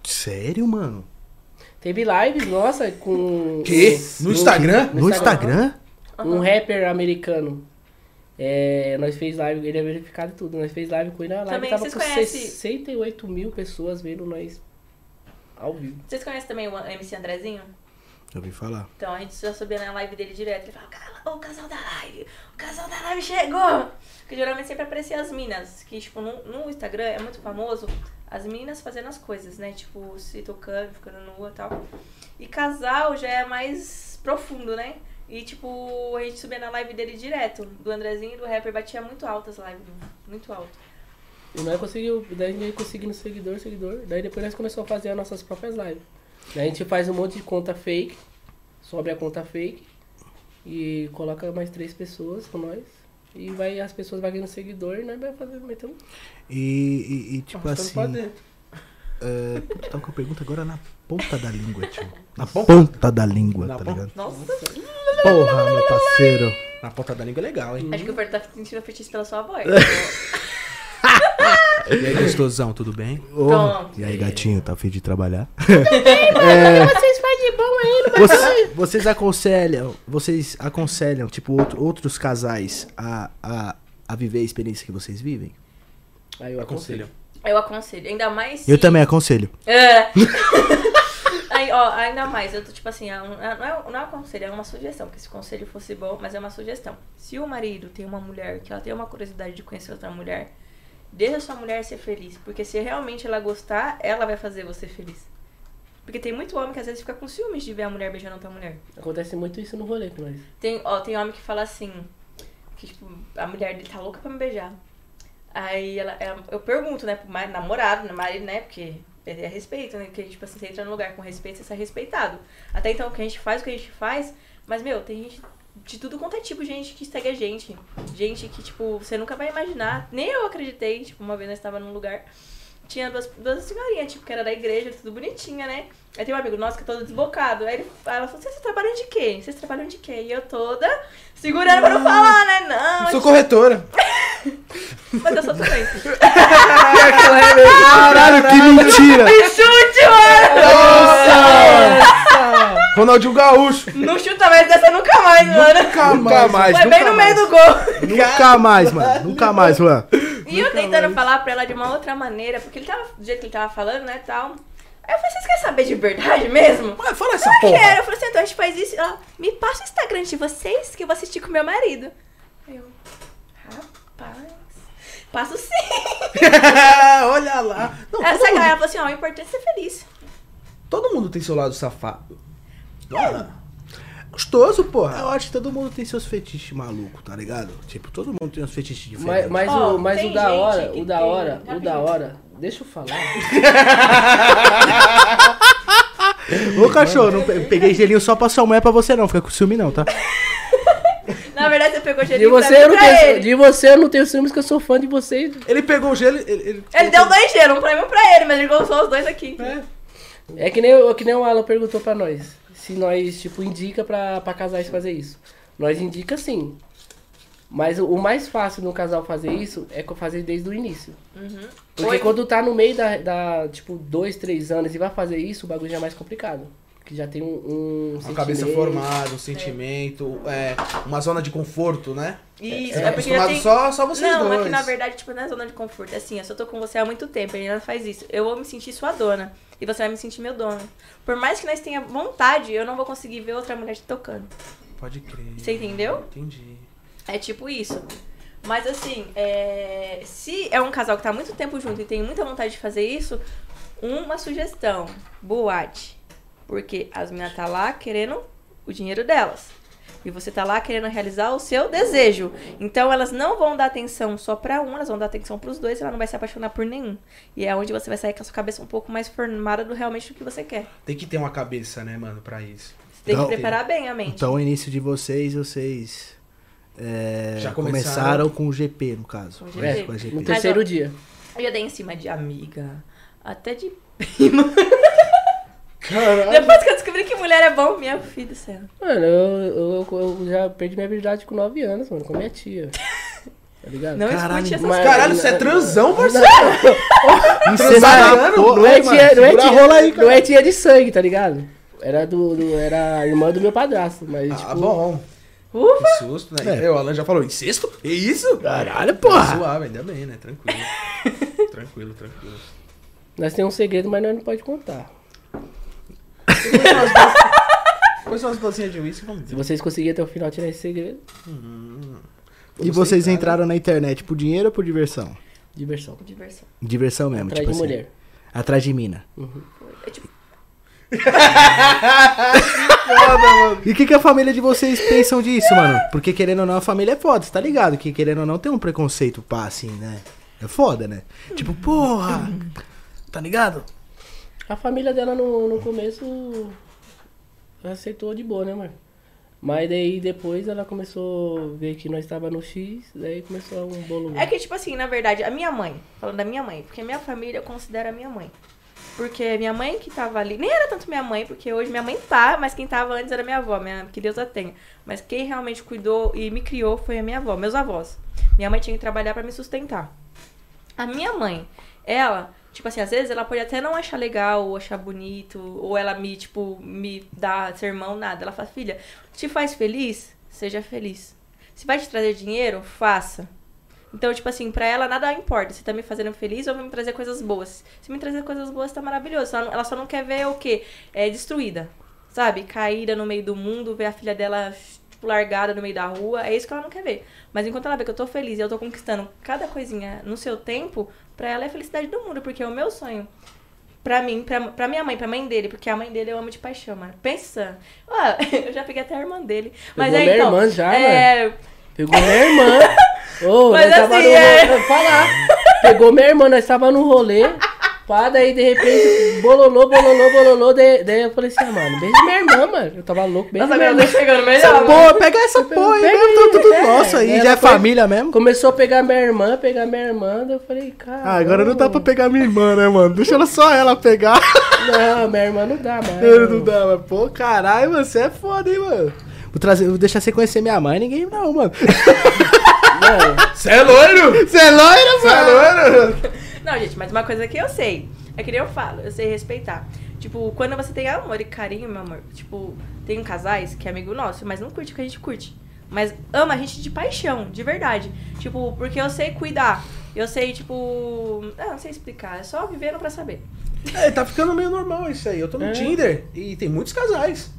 Sério, mano? Teve lives, nossa, com. Que? No Instagram? No Instagram? Um rapper americano. É, nós fez live, ele é verificado e tudo. Nós fez live com ele, a live Também, tava com conhecem- 68 mil pessoas vendo nós ao vivo. Vocês conhecem também o MC Andrezinho? Eu ouvi falar. Então a gente já subia na live dele direto. Ele falava, "Cala- o casal da live, o casal da live chegou! Porque geralmente sempre aparecia as minas, que tipo, no, no Instagram é muito famoso as minas fazendo as coisas, né? Tipo, se tocando, ficando nua e tal. E casal já é mais profundo, né? E tipo, a gente subia na live dele direto. Do Andrezinho e do rapper batia muito alto as lives, muito alto. E nós conseguiu, daí a gente conseguindo seguidor, seguidor. Daí depois nós começamos a fazer as nossas próprias lives. A gente faz um monte de conta fake, sobe a conta fake e coloca mais três pessoas com nós. E vai, as pessoas vão ganhando seguidor e nós vai fazer, meter um. E, e- e, tipo assim. É, puta, tava com a pergunta agora na ponta da língua, tio. Na ponta da língua, Na tá ponta? ligado? Nossa, Porra, meu parceiro. Na ponta da língua é legal, hein? Acho que o Fer tá sentindo fetiche pela sua voz. E aí, gostosão, tudo bem? Pronto. E aí, gatinho, tá afim de trabalhar? Vocês fazem de bom aí, não Vocês, vocês aconselham, vocês aconselham, tipo, outro- outros casais a, a, a viver a experiência que vocês vivem? Aí eu aconselho. Eu aconselho. Ainda mais Eu se- também aconselho. É. Aí, ó, ainda mais, eu tô tipo assim, é é- não é, não é um conselho, é uma sugestão, porque se o conselho fosse bom, mas é uma sugestão. Se o marido tem uma mulher que ela tem uma curiosidade de conhecer outra mulher, deixa sua mulher ser feliz, porque se realmente ela gostar, ela vai fazer você feliz. Porque tem muito homem que às vezes fica com ciúmes de ver a mulher beijando outra mulher. Acontece muito isso no rolê com nós. Tem, ó, tem homem que fala assim, que tipo, a mulher dele tá louca pra me beijar. Aí ela, ela- eu pergunto, né, pro namorado, né, marido, né, porque é respeito, né, que tipo assim, você entra num lugar com respeito, você é respeitado. Até então, o que a gente faz, o que a gente faz, mas, meu, tem gente de tudo quanto é tipo, gente que segue a gente. Gente que, tipo, você nunca vai imaginar. Nem eu acreditei, tipo, uma vez nós estava num lugar, tinha duas, duas senhorinhas, tipo, que era da igreja, tudo bonitinha, né? Aí tem um amigo nosso que é todo desbocado. Aí ele, ela falou, vocês trabalham de quê? Vocês trabalham de quê? E eu toda segurando pra não falar, né? Não, Sou corretora. mas eu sou também. Caralho, que mentira! Me chute, mano! Ronaldinho Gaúcho. Não chuta mais dessa nunca mais, mano. Nunca mais. Foi bem no meio do gol. Nunca mais, mano. Nunca mais, Juan. E eu tentando falar pra ela de uma outra maneira, porque ele tava, do jeito que ele tava falando, né, tal. Aí eu falei, vocês querem saber de verdade mesmo? Ué, fala essa Eu porra. quero. Eu falei assim, então a gente faz isso. Ela, me passa o Instagram de vocês que eu vou assistir com meu marido. Aí eu, rapaz, passo sim. Olha lá. Não, ela mundo, falou assim, ó, o importante é ser feliz. todo mundo tem seu lado safado. Ah, Gostoso, porra. Eu acho que todo mundo tem seus fetiches malucos, tá ligado? Tipo, todo mundo tem uns fetiches Mas, diferentes. mas, Ó, o, mas o da hora, o da tem- hora, o da hora. Deixa eu falar. Ô, cachorro, não pe- peguei gelinho só pra sua mulher pra você não. Fica com ciúme não, tá? Na verdade, você pegou De gelinho pra, você, mim, eu não pra tenho, ele. de você eu não tenho ciúmes que eu sou fã de vocês. Ele pegou o gelo. Ele, ele, Ele deu dois gelos, um pra mim e um pra ele, mas ele gostou os dois aqui. É que nem, o- que nem o Alan perguntou pra nós. Se nós, tipo, indica pra, pra casais fazer isso. Nós indica sim. Mas o, o mais fácil no casal fazer isso é fazer desde o início. Porque Oi. quando tá no meio da, da, tipo, dois, três anos e vai fazer isso, o bagulho já é mais complicado. Porque já tem um, um Uma cabeça formada, um sentimento, é, uma zona de conforto, né? Isso, É, é, porque já acostumado tem... só, só vocês não, dois. é que na verdade, tipo, não é zona de conforto. É assim, eu só tô com você há muito tempo, e ela faz isso. Eu vou me sentir sua dona. E você vai me sentir meu dono. Por mais que nós tenha vontade, eu não vou conseguir ver outra mulher te tocando. Pode crer. Você entendeu? Entendi. É tipo isso. Mas assim, é, se é um casal que tá há muito tempo junto e tem muita vontade de fazer isso, uma sugestão: boate. Porque as meninas tá lá querendo o dinheiro delas. E você tá lá querendo realizar o seu desejo. Então elas não vão dar atenção só pra um, elas vão dar atenção pros dois e ela não vai se apaixonar por nenhum. E é onde você vai sair com a sua cabeça um pouco mais formada do realmente do que você quer. Tem que ter uma cabeça, né, mano, pra isso. Você tem Então- que preparar bem a mente. Então, o início de vocês, vocês é, Já começaram... começaram com o GP, no caso. Com o? GP. Com a GP. No Mas, terceiro ó, dia. Eu já dei em cima de amiga, até de prima. Caralho. Depois que eu descobri que mulher é bom, meu filho do céu. Mano, eu, eu, eu já perdi minha virgindade com 9 anos, mano, com minha tia. Tá ligado? Não Caralho, escute essas mas-. Caralho, você é transão, parceiro? Não, Não é mano, tia, não é tia, aí, não é tia de sangue, tá ligado? Era do, do- era a irmã do meu padrasto, mas Ah, tipo, bom. Ufa! Que susto, né? É. O Alan já falou, incesto? É isso? Caralho, Tá porra. suave, ainda bem, né? Tranquilo. tranquilo, tranquilo. nós temos um segredo, mas nós não pode contar. Só umas docinhas de uísque, vamos Se vocês conseguirem até o final tirar esse segredo, E vocês entraram na internet por dinheiro ou por diversão? diversão. Diversão. Diversão mesmo, Atrás tipo de assim. mulher. Atrás de mina. É tipo, E o que, que a família de vocês pensam disso, mano? Porque querendo ou não, a família é foda, você tá ligado? Que querendo ou não, tem um preconceito pá, assim, né? É foda, né? Tipo, porra, tá ligado? A família dela no, no começo aceitou de boa, né, mano? Mas daí depois ela começou a ver que nós estava no X, daí começou um bolo. é que, tipo assim, na verdade, a minha mãe, falando da minha mãe, porque minha família eu considero a minha mãe. Porque minha mãe que tava ali, nem era tanto minha mãe, porque hoje minha mãe tá, mas quem tava antes era minha avó, minha, que Deus a tenha. Mas quem realmente cuidou e me criou foi a minha avó, meus avós. Minha mãe tinha que trabalhar pra me sustentar. A minha mãe, ela, tipo assim, às vezes ela pode até não achar legal, ou achar bonito, ou ela me, tipo, me dá sermão, nada. Ela fala, filha, te faz feliz? Seja feliz. Se vai te trazer dinheiro, faça. Então, tipo assim, pra ela nada importa se tá me fazendo feliz ou me trazer coisas boas. Se me trazer coisas boas, tá maravilhoso. Ela, ela só não quer ver o quê? É destruída. Sabe? Caída no meio do mundo, ver a filha dela, tipo, largada no meio da rua. É isso que ela não quer ver. Mas enquanto ela vê que eu tô feliz e eu tô conquistando cada coisinha no seu tempo, pra ela é a felicidade do mundo. Porque é o meu sonho. Pra mim, pra, pra minha mãe, pra mãe dele, porque a mãe dele eu amo de paixão, mano. Pensa. Ó, eu já peguei até a irmã dele. Mas Pegou aí, minha então, irmã já, é, Pegou minha irmã. Ô, Mas nós tava assim, no é-. Falar. Pegou minha irmã, nós tava no rolê. Pá, daí de repente, bololô, bololô, bololô. Daí, daí eu falei assim, ah, mano, beijo minha irmã, mano. Eu tava louco, beijo Nossa, minha irmã. chegando melhor. Essa mano. porra, pega essa porra aí mesmo, tá aí, tudo é. nosso aí. Ela Já é foi- família mesmo. Começou a pegar minha irmã, pegar minha irmã, daí eu falei, cara. Ah, agora não dá pra pegar minha irmã, né, mano? Deixa ela só ela pegar. Não, minha irmã não dá mais. não dá, mas pô, caralho, você é foda, hein, mano? Vou, trazer, vou deixar você conhecer minha mãe, ninguém não, mano. Não, Você é loiro? Você é loiro, Você é loiro? Não, gente, mas uma coisa que eu sei, é que nem eu falo, eu sei respeitar. Tipo, quando você tem amor e carinho, meu amor, tipo, tem casais que é amigo nosso, mas não curte o que a gente curte. Mas ama a gente de paixão, de verdade. Tipo, porque eu sei cuidar. Eu sei, tipo. Ah, não sei explicar. É só vivendo pra saber. É, tá ficando meio normal isso aí. Eu tô no É. Tinder e tem muitos casais.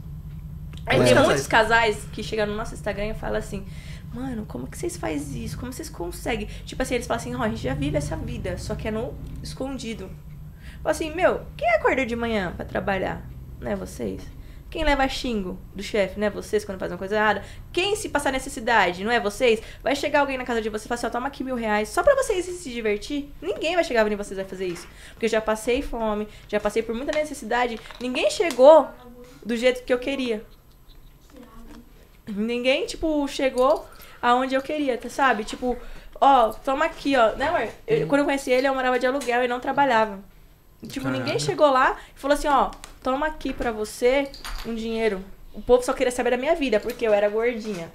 Aí Muitos tem casais. muitos casais que chegam no nosso Instagram e falam assim, mano, como que vocês fazem isso? Como vocês conseguem? Tipo assim, eles falam assim, ó, a gente já vive essa vida, só que é no escondido. Fala assim, meu, quem acorda de manhã pra trabalhar? Não é vocês? Quem leva xingo do chefe, não é vocês quando faz uma coisa errada? Quem se passar necessidade, não é vocês? Vai chegar alguém na casa de vocês e falar assim, ó, toma aqui mil reais, só pra vocês se divertir? Ninguém vai chegar em vocês vai fazer isso. Porque eu já passei fome, já passei por muita necessidade. Ninguém chegou do jeito que eu queria. Ninguém, tipo, chegou aonde eu queria, tá, sabe? Tipo, ó, toma aqui, ó. Né, amor? Eu- quando eu conheci ele, eu morava de aluguel e não trabalhava. Tipo, ninguém chegou lá e falou assim, ó, toma aqui pra você um dinheiro. O povo só queria saber da minha vida, porque eu era gordinha.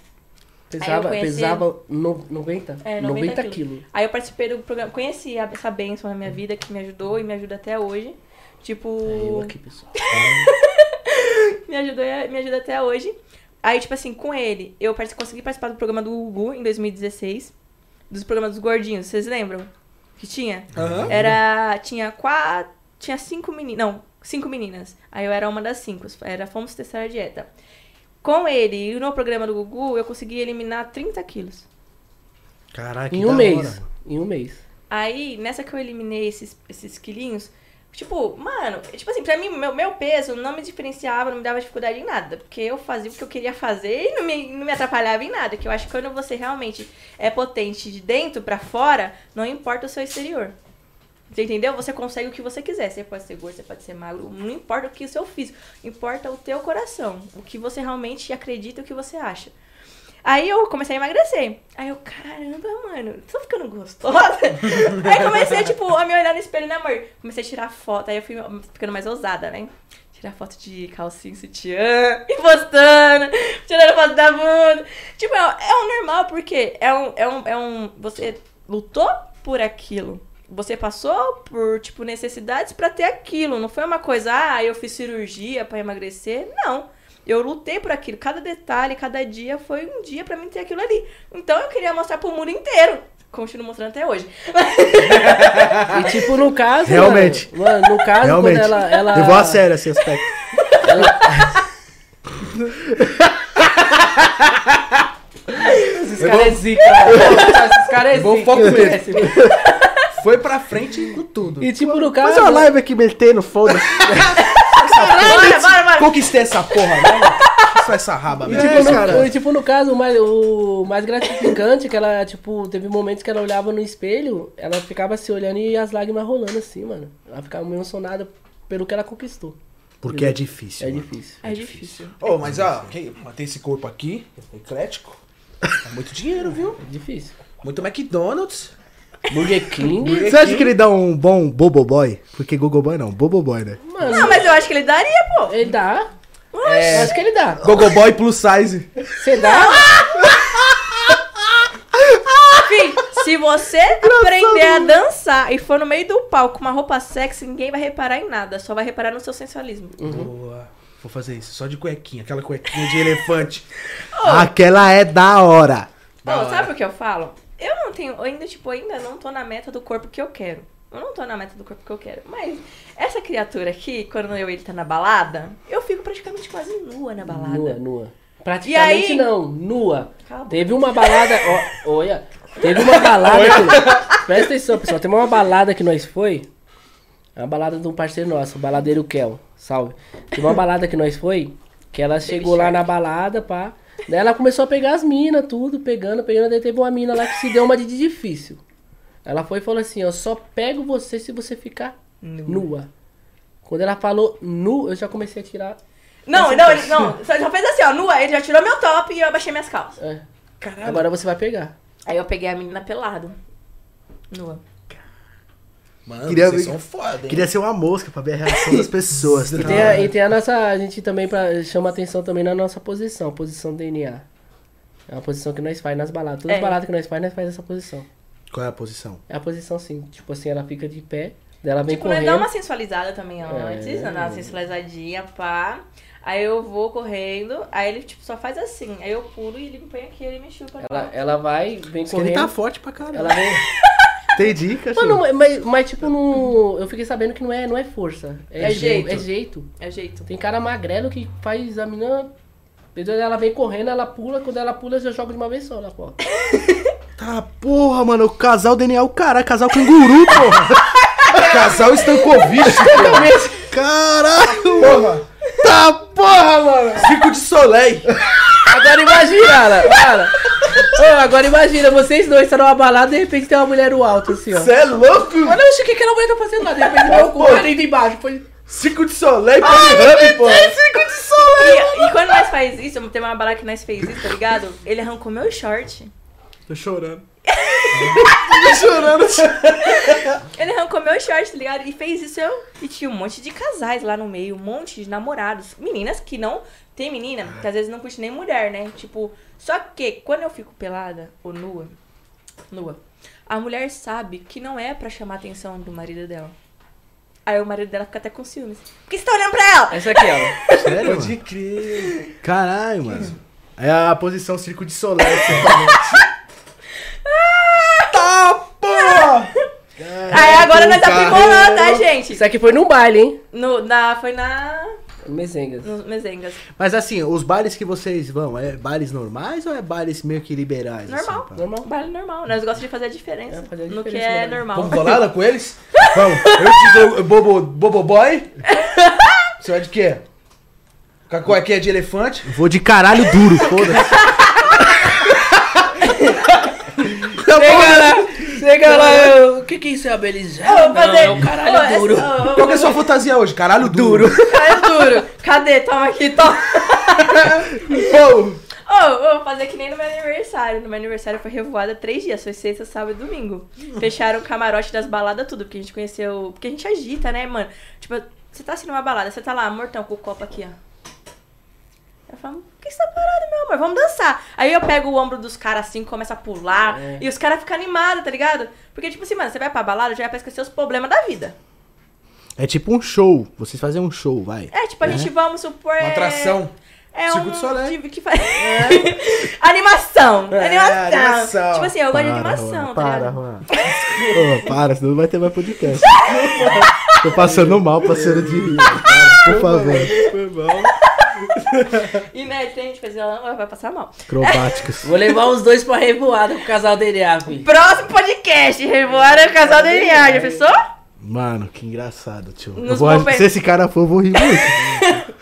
Pesava, conheci pesava no, 90, É, 90, 90 quilos. Aí eu participei do programa, conheci essa bênção na minha vida, que me ajudou e me ajuda até hoje. Tipo, Eu aqui, pessoal. me ajudou e me ajuda até hoje. Aí, tipo assim, com ele, eu consegui participar do programa do Gugu em 2016. Dos programas dos gordinhos, vocês lembram? Que tinha? Aham. Era. Tinha quatro. Tinha cinco meninas. Não, cinco meninas. Aí eu era uma das cinco. Era Fomos Testar a Dieta. Com ele e no programa do Gugu, eu consegui eliminar 30 quilos. Caraca, Em um mês. Em um mês. Aí, nessa que eu eliminei esses, esses quilinhos, tipo, mano, tipo assim, pra mim, meu, meu peso não me diferenciava, não me dava dificuldade em nada. Porque eu fazia o que eu queria fazer e não me, não me atrapalhava em nada. Que eu acho que quando você realmente é potente de dentro pra fora, não importa o seu exterior. Você entendeu? Você consegue o que você quiser. Você pode ser gordo, você pode ser magro. Não importa o que o seu físico. Importa o teu coração. O que você realmente acredita o que você acha. Aí eu comecei a emagrecer. Aí eu, caramba, mano, tô ficando gostosa. aí comecei, tipo, a me olhar no espelho, né, amor? Comecei a tirar foto. Aí eu fui ficando mais ousada, né? Tirar foto de calcinha, sutiã, e postando, tirando foto da bunda. Tipo, é, é um normal, porque é um, é um, é um. Você lutou por aquilo. Você passou por, tipo, necessidades pra ter aquilo. Não foi uma coisa, ah, eu fiz cirurgia pra emagrecer. Não. Eu lutei por aquilo. Cada detalhe, cada dia foi um dia pra mim ter aquilo ali. Então eu queria mostrar pro mundo inteiro. Continuo mostrando até hoje. E tipo, no caso. Realmente. Mano, mano, no caso, Realmente. quando ela. ela Levou a sério esse aspecto. Esses caras é zica. Esses caras é zica. foco mesmo. Foi pra frente com tudo. E tipo, no Faz caso. uma live aqui metendo, foda-se. bora, bora, bora. Conquistei essa porra, né? Isso é essa raba E, mesmo. tipo, no, cara. e, tipo, no caso, o mais, o mais gratificante é que ela, tipo, teve momentos que ela olhava no espelho, ela ficava se olhando e as lágrimas rolando assim, mano. Ela ficava emocionada pelo que ela conquistou. Porque é difícil. É mano. difícil. É difícil. Ô, mas ó, tem esse corpo aqui, eclético, é muito dinheiro, viu? É difícil. Muito McDonald's. Burger King. Você acha que ele dá um bom Bobo Boy? Porque Gogo Boy não, Bobo Boy, né? Mano, Não, mas eu acho que ele daria, pô. ele dá. Eu acho que ele dá. Gogo Boy plus size. Você dá? Fih, se você aprender a dançar e for no meio do palco com uma roupa sexy, ninguém vai reparar em nada. Só vai reparar no seu sensualismo. Boa. Vou fazer isso, só de cuequinha, aquela cuequinha de elefante. Aquela é da hora. Pô, hora. sabe por que eu falo? Eu não tenho, ainda, tipo, ainda não tô na meta do corpo que eu quero. Eu não tô na meta do corpo que eu quero. Mas essa criatura aqui, quando eu e ele tá na balada, eu fico praticamente quase nua na balada. Nua, nua. Praticamente aí? não, nua. Cala a boca. Teve uma balada. Ó, olha. Teve uma balada. que, presta atenção, pessoal. Teve uma balada que nós foi. É uma balada de um parceiro nosso, o baladeiro Kel. Salve. Teve uma balada que nós foi. Que ela chegou lá na balada, pá. Daí ela começou a pegar as minas, tudo, pegando, pegando. Daí teve uma mina lá que se deu uma de difícil. Ela foi e falou assim: Eu só pego você se você ficar nua. Quando ela falou nu, eu já comecei a tirar. Não, não, ele não. Só já fez assim, ó, nua. Ele já tirou meu top e eu abaixei minhas calças. É. Caralho. Agora você vai pegar. Aí eu peguei a menina pelado. Nua. Mano, Queria- vocês são foda, hein? Queria ser uma mosca pra ver a reação das pessoas. E tem, a, e tem a nossa. A gente também pra, chama atenção também na nossa posição, posição DNA. É uma posição que nós faz nas baladas. Todas as É. baladas que nós faz, nós faz essa posição. Qual é a posição? É a posição assim, tipo assim, ela fica de pé, daí ela vem Tipo, nós correndo. dá uma sensualizada também antes, É. né? dá uma sensualizadinha, pá. Aí eu vou correndo, aí ele tipo só faz assim. Aí eu pulo e ele me põe aqui, ele me chupa. Ela, ela vai, vem Porque ele correndo. tá forte pra caralho. Ela vem. Tem dica, Mano, Mano, mas, mas tipo, não, eu fiquei sabendo que não é, não é força. É, É jeito. jeito. É jeito. É jeito. Tem cara magrelo que faz a menina. Ela vem correndo, ela pula, quando ela pula, eu já jogo de uma vez só na porta. Tá, porra, mano. O casal DNA, o caralho. Casal canguru, porra. Casal Stankovic, Caralho. porra. Tá, porra, mano. Circo de Soleil. Agora imagina, cara, cara. Ô, agora imagina, vocês dois estão numa balada e de repente tem uma mulher no alto, assim, ó. Você é louco? Olha, oxe, o que aquela mulher tá fazendo lá? De repente meu cu ali de embaixo. Foi... Circo de Soleil, Pornhub, porra. Circo de Soleil. E, e quando nós faz isso, tem uma balada que nós fez isso, tá ligado? Ele arrancou meu short. Tô chorando. Tô chorando. Ele arrancou meu short, tá ligado? E fez isso eu. E tinha um monte de casais lá no meio, um monte de namorados. Meninas que não. Tem menina que às vezes não curte nem mulher, né? Tipo, só que quando eu fico pelada ou nua, nua, a mulher sabe que não é pra chamar a atenção do marido dela. Aí o marido dela fica até com ciúmes. Por que você tá olhando pra ela? Essa aqui, ó. Sério, Pode crer. Caralho, mano. É a posição Circo de falou. Tá, porra. Aí agora nós caramba. aprimorando, tá, gente? Isso aqui foi num baile, hein? No, na, foi na. Mesengas. Nos mesengas. Mas assim, os bailes que vocês vão, é bailes normais ou é bailes meio que liberais? Normal. Assim? Normal. Baile normal. Nós gostamos de fazer a diferença. É, fazer a no que diferença é no baile. normal. Vamos bolada com eles? Vamos. Eu te dou Bobo, Bobo Boy. Você vai de quê? Com a cuequinha de elefante? Vou de caralho duro, foda-se. Lá, chega lá, eu- o que que é isso é a beleza? Eu vou Não, fazer. é o caralho Ô, duro. essa- ô, ô, Qual que é a sua fantasia hoje? Caralho duro. Caralho duro. Cadê? Toma aqui, toma. Pô, Ô, ô, vou fazer que nem no meu aniversário. No meu aniversário foi revoada três dias. Foi sexta, sábado e domingo. Fecharam o camarote das baladas, tudo. Porque a gente conheceu. Porque a gente agita, né, mano? Tipo, você tá assim numa balada, você tá lá, mortão, com o copo aqui, ó. Eu falo, por que você tá parado, meu amor? Vamos dançar. Aí eu pego o ombro dos caras assim, começa a pular. É. E os caras ficam animados, tá ligado? Porque, tipo assim, mano, você vai pra balada, já é pra esquecer os problemas da vida. É tipo um show. Vocês fazem um show, vai. É, tipo, a gente, vamos supor. uma é- atração. É um Soleil. tipo que faz... animação. É, animação. animação. Tipo assim, eu gosto de animação, Juan, tá Para, ligado? Juan. Ô, para, senão não vai ter mais podcast. Tô passando mal, parceiro de rir. Para, por favor. Foi bom. E né, tem gente fazer ela vai passar mal. Acrobáticas. Vou levar os dois pra revoada com o casal DNA, filho. Próximo podcast, Revoada Casal DNA, já pensou? Mano, que engraçado, tio. Vou- se esse cara for, eu vou rir muito.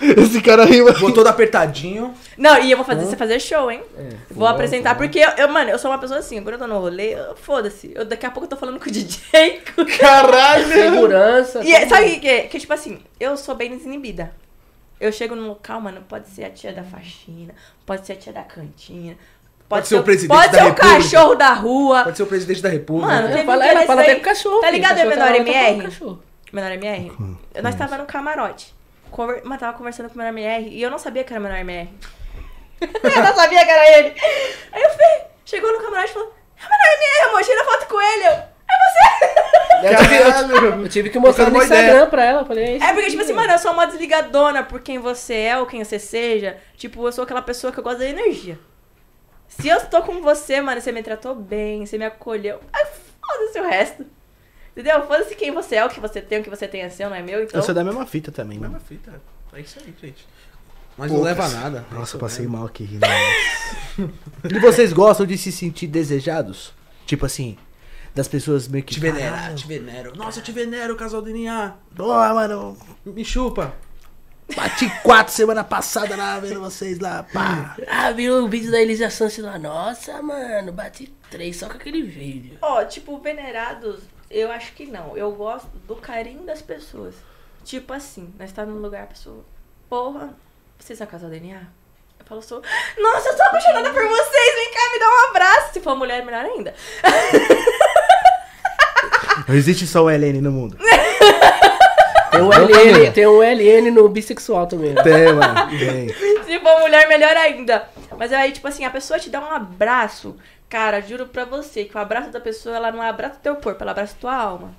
esse cara ri muito. Vou todo apertadinho. Não, e eu vou fazer você fazer show, hein? vou boa, apresentar, boa. porque eu, eu, mano, eu sou uma pessoa assim, quando eu tô no rolê, foda-se. Eu, daqui a pouco eu tô falando com o DJ. com- Caralho. Segurança. E é- sabe o que, é? que, tipo assim, eu sou bem desinibida. Eu chego num local, mano, pode ser a tia da faxina, pode ser a tia da cantina. Pode ser o presidente pode da ser república. o cachorro da rua. Pode ser o presidente da república. Mano, teve fala, ela fala até com cachorro. Tá ligado, tá menor tá MR? com cachorro. Menor MR? Nós tava no camarote. Conver... Mas tava conversando com o menor MR e eu não sabia que era o menor MR. eu não sabia que era ele. Aí eu fui, chegou no camarote e falou: É o menor MR, amor, tira foto com ele. Eu, é você? Eu tive, Caralho. eu tive que mostrar no Instagram ideia. pra ela. Falei, é, É porque, tipo assim, mano, eu sou uma desligadona por quem você é ou quem você seja. Tipo, eu sou aquela pessoa que eu gosto da energia. Se eu estou com você, mano, você me tratou bem, você me acolheu. Ai, foda-se o resto. Entendeu? Foda-se quem você é, o que você tem, o que você tem é seu, não é meu, então. Eu sou da mesma fita também, Mesma mano. fita. É isso aí, gente. Mas não Poucas. leva a nada. É Nossa, eu passei mesmo. mal aqui rindo. e vocês gostam de se sentir desejados? Tipo assim, das pessoas meio que. Te venero, "Caralho, te venero. Nossa, eu te venero, casal DNA. Boa, mano. Me chupa. Bati quatro semana passada lá vendo vocês lá. Pá. Ah, viu o vídeo da Elisa Santos lá. Nossa, mano, bati três só com aquele vídeo. Ó, tipo, venerados, eu acho que não. Eu gosto do carinho das pessoas. Tipo assim, nós tá num lugar, a pessoa, porra, vocês são casal DNA? Eu falo, sou. Nossa, eu sou apaixonada por vocês, vem cá, me dá um abraço. Se for mulher, melhor ainda. Não existe só o LN no mundo. Tem um Não, LN, tem um LN no bissexual também. né? Tem, mano. Tem. Se for mulher, melhor ainda. Mas aí, tipo assim, a pessoa te dá um abraço. Cara, juro pra você que o abraço da pessoa, ela não abraça o teu corpo, ela abraça a tua alma.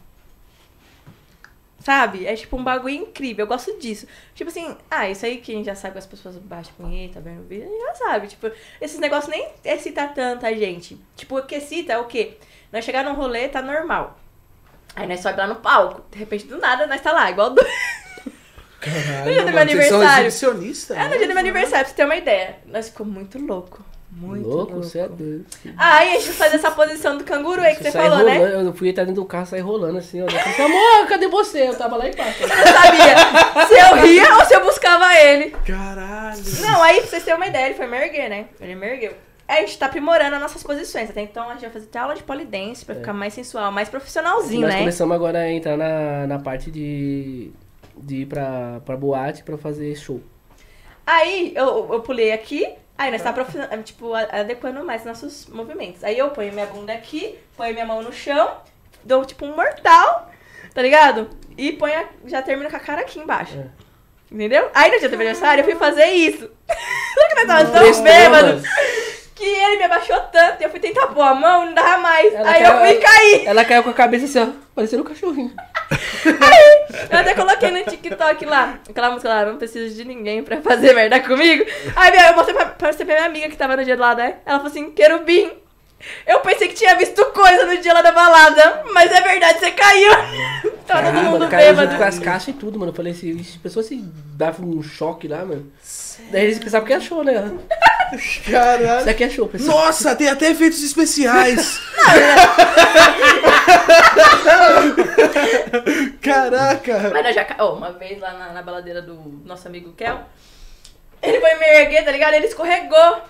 Sabe? É tipo um bagulho incrível. Eu gosto disso. Tipo assim, ah, isso aí quem já sabe que as pessoas baixam punheta, vendo vídeo, já sabe. Tipo, esses negócios nem excita tanta gente. Tipo, o que excita é o quê? Nós chegar num rolê, tá normal. Aí nós sobe lá no palco. De repente, do nada, nós tá lá, igual do... Caralho, No dia do meu mano, vocês são aniversário. exibicionistas. É no dia do meu aniversário, pra você ter uma ideia. Nós ficamos muito louco. Muito louco, louco. você é doido. Aí a gente faz essa posição do canguru aí que você Sai falou, né? rolando, Eu fui entrar dentro do carro, saí rolando assim. Eu falei, amor, cadê você? Eu tava lá embaixo. Eu sabia se eu ria ou se eu buscava ele. Caralho. Não, aí pra vocês terem uma ideia, ele foi me erguer, né? Ele me ergueu. Aí a gente tá aprimorando as nossas posições. Até então a gente vai fazer até aula de polidense pra ficar mais sensual, mais profissionalzinho, Nós né? começamos agora a entrar na, na parte de, de ir pra, pra boate pra fazer show. Aí eu, eu pulei aqui, aí nós tá profi- tipo, a- adequando mais nossos movimentos. Aí eu ponho minha bunda aqui, ponho minha mão no chão, dou tipo um mortal, tá ligado? E ponho, a- já termino com a cara aqui embaixo. É. Entendeu? Aí no dia do aniversário eu fui fazer isso. Só que nós tava tão mano. Que ele me abaixou tanto e eu fui tentar pôr a mão, não dava mais. Ela aí eu caiu- fui cair. Ela caiu com a cabeça assim, ó, parecendo um cachorrinho. Eu até coloquei no TikTok lá, aquela música lá, não preciso de ninguém pra fazer merda comigo. Aí eu mostrei pra, pra, pra minha amiga que tava no dia do lado, né? Ela falou assim, querubim. Eu pensei que tinha visto coisa no dia lá da balada, mas é verdade, você caiu. Tava todo mundo caiu bêbado. com as caixas e tudo, mano. Eu falei assim, se a pessoa se dava um choque lá, mano. Daí eles pensavam que é show, né? Isso Caralho. aqui é show, pessoal. Nossa, tem até efeitos especiais. Caraca. Mas nós já ca... oh, uma vez lá na, na baladeira do nosso amigo Kel, ele foi me erguer, tá ligado? Ele escorregou.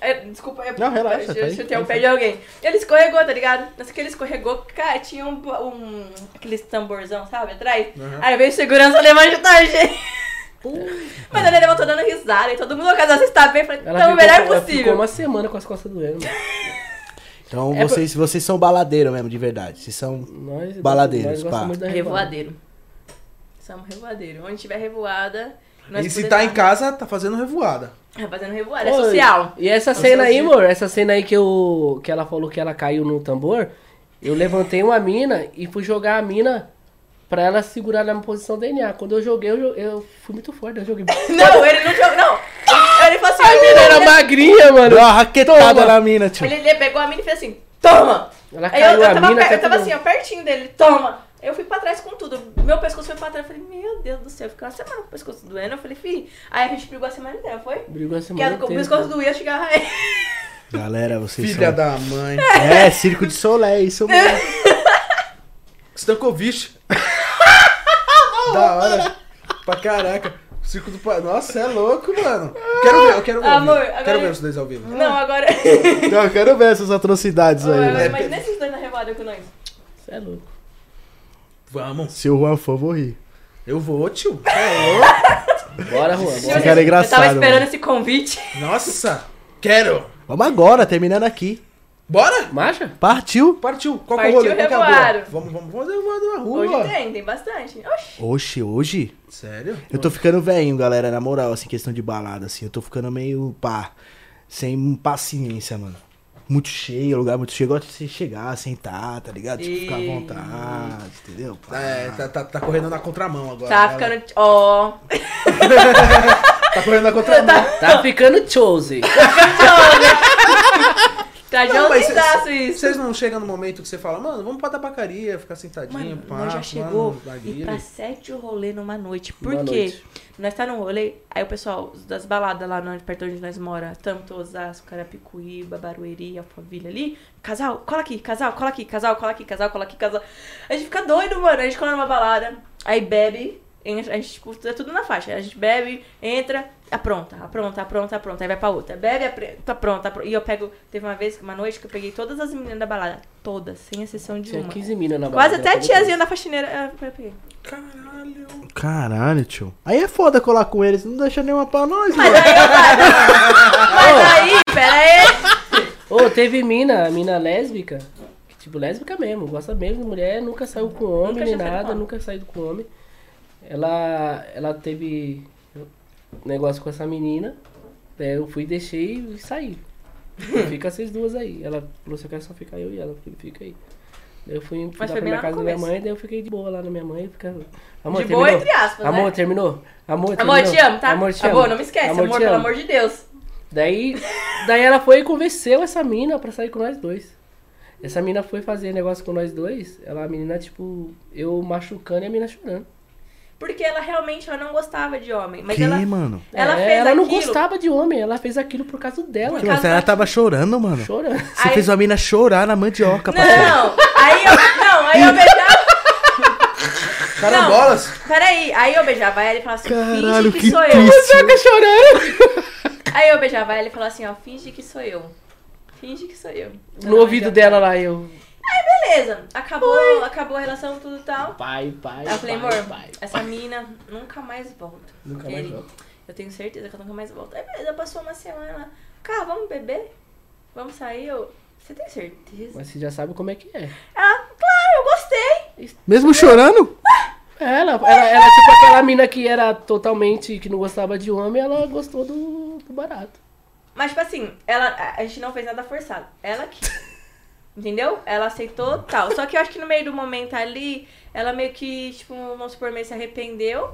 É, desculpa, eu, Não, relaxa, eu, tá aí. eu, eu perdi alguém. Ele escorregou, tá ligado? Nessa que ele escorregou, cara, tinha um, um aqueles tamborzão, sabe, atrás. Aí veio segurança levantou a gente. Mas ele levantou dando risada e todo mundo, casal, você está bem? Eu falei, então, o melhor ela possível. ficou uma semana com as costas doendo. mano. Então É vocês, vocês são baladeiro mesmo, de verdade. Vocês são. Nós, Baladeiros, nós pá. Revoadeiro. Somos revoadeiro. Onde tiver revoada, nós E se tá em casa, tá fazendo revoada. É, fazendo revoada, é social. E essa Nossa, cena aí, amor, essa cena aí que, eu, que ela falou que ela caiu no tambor, eu levantei uma mina e fui jogar a mina pra ela segurar na posição DNA. Quando eu joguei, eu, eu fui muito forte, eu joguei. Não, ele não jogou, não. Ele falou assim, A mina era ele, magrinha, mano. Deu uma raquetada Toma. na mina, tio. ele, ele pegou a mina e fez assim, toma! Ela Aí eu, caiu eu a tava, mina. per- eu tava assim, ó, pertinho dele, toma! Eu fui pra trás com tudo. Meu pescoço foi pra trás. Eu falei, meu Deus do céu, ficou uma semana com o pescoço doendo. Eu falei, fi. Aí a gente brigou a semana inteira, foi? Brigou a semana a- o inteira. pescoço doía, eu chegava aí. Galera, vocês Filha são. da mãe. É, circo de solé, isso mesmo. Stankovic. Da hora. Pra caraca. Circo do Pa- Nossa, é louco, mano. Quero ver, eu quero ver. Amor, agora- Quero ver os dois ao vivo. Não, agora. Não, eu quero ver essas atrocidades aí, Agora, né? Imagina esses dois na revoada com nós. Você é louco. Vamos. Se o Juan for, vou rir. Eu vou, tio. É louco. Bora, Juan, Esse bora. cara é engraçado, Eu tava esperando mano. esse convite. Nossa. Quero. Vamos agora, terminando aqui. Bora? Marcha? Partiu. Partiu. Qual que é o rolê? Qual que é a boa? Vamos, vamos, vamos fazer uma na rua. Hoje tem, tem bastante. Oxi. Oxe, hoje? Sério? Eu tô ficando velhinho, galera, na moral, assim, questão de balada, assim. Eu tô ficando meio, pá, sem paciência, mano. Muito cheio, lugar muito cheio. Eu gosto de você chegar, sentar, tá ligado? Tipo, ficar à vontade, entendeu? Pá. É, tá, tá, tá correndo na contramão agora. Tá né? ficando. Ó. Tá correndo na contramão. Tá ficando chose. Tá de Não, mas ondaço cê- isso. Vocês não chegam no momento que você fala, mano, vamos pra tabacaria, ficar sentadinho, Mano, pá, nós já chegou e narguilé. pra sete o rolê numa noite. Por Numa quê? noite. Nós tá num rolê, aí o pessoal das baladas lá no, perto onde nós mora, tanto Osasco, Carapicuíba, Barueri, Alphaville ali, casal, cola aqui, casal, cola aqui, casal, cola aqui, casal, cola aqui, casal. A gente fica doido, mano. A gente cola numa balada, aí bebe, a gente, tipo, é tudo na faixa. A gente bebe, entra, apronta, apronta, apronta, apronta. Aí vai pra outra. Bebe, apronta, apronta, apronta. E eu pego, teve uma vez, uma noite que eu peguei todas as meninas da balada. Todas, sem exceção de Tinha uma. 15 minas na Quase balada, até a todo tiazinha da faxineira. ah, eu peguei. Caralho. Caralho, tio. Aí é foda colar com eles, não deixa nenhuma pra nós, Mas mano. aí, eu- mas aí, pera aí. Ô, teve mina, mina lésbica, tipo, lésbica mesmo, gosta mesmo de mulher, nunca saiu com homem Nunca nem nada, nunca saiu com homem. Ela, ela teve negócio com essa menina, daí eu fui, deixei e saí. Fica vocês duas aí. Ela falou, você quer só ficar eu e ela, falei, fica aí. Daí eu fui, fui Mas lá pra minha casa da minha mãe, daí eu fiquei de boa lá na minha mãe. Fica... Amor, de boa, terminou? entre aspas, Amor, né? terminou? Amor, Amor, terminou? te amo, tá? Amor, te Amor, amo. não me esquece, Amor, amor, pelo amo. amor de Deus. Daí, daí ela foi e convenceu essa mina pra sair com nós dois. Essa mina foi fazer negócio com nós dois. Ela, a menina, tipo, eu machucando e a mina chorando. Porque ela realmente ela não gostava de homem. Mas que, ela, mano? ela É, fez ela não gostava de homem, ela fez aquilo por causa dela. Que, mas ela tava chorando, mano. Chorando. Você Aí- fez uma mina chorar na mandioca, parceiro. Não, aí eu. Não, aí eu beijava. Carambolas? Peraí, aí eu beijava ela e falava assim, Caralho, finge que, que sou eu. triste. Fica chorando. Aí eu beijava ela e falava assim, ó, finge que sou eu. Finge que sou eu. No ouvido dela lá, eu. Beleza, acabou, acabou a relação, tudo e tal. Pai, pai. Aí eu falei, pai, amor, pai. essa mina nunca mais volta. Nunca mais Ele, volta. Eu tenho certeza que eu nunca mais volto. Aí beleza, passou uma semana. Cara, vamos beber? Vamos sair? Eu. Você tem certeza? Mas você já sabe como é que é. Ela, claro, eu gostei. Mesmo chorando? É, Ela, ela, ela, tipo aquela mina que era totalmente, que não gostava de homem, ela gostou do, do barato. Mas, tipo assim, ela, a- a gente não fez nada forçado. Ela que. Entendeu? Ela aceitou tal. Só que eu acho que no meio do momento ali, ela meio que, tipo, vamos supor, meio se arrependeu,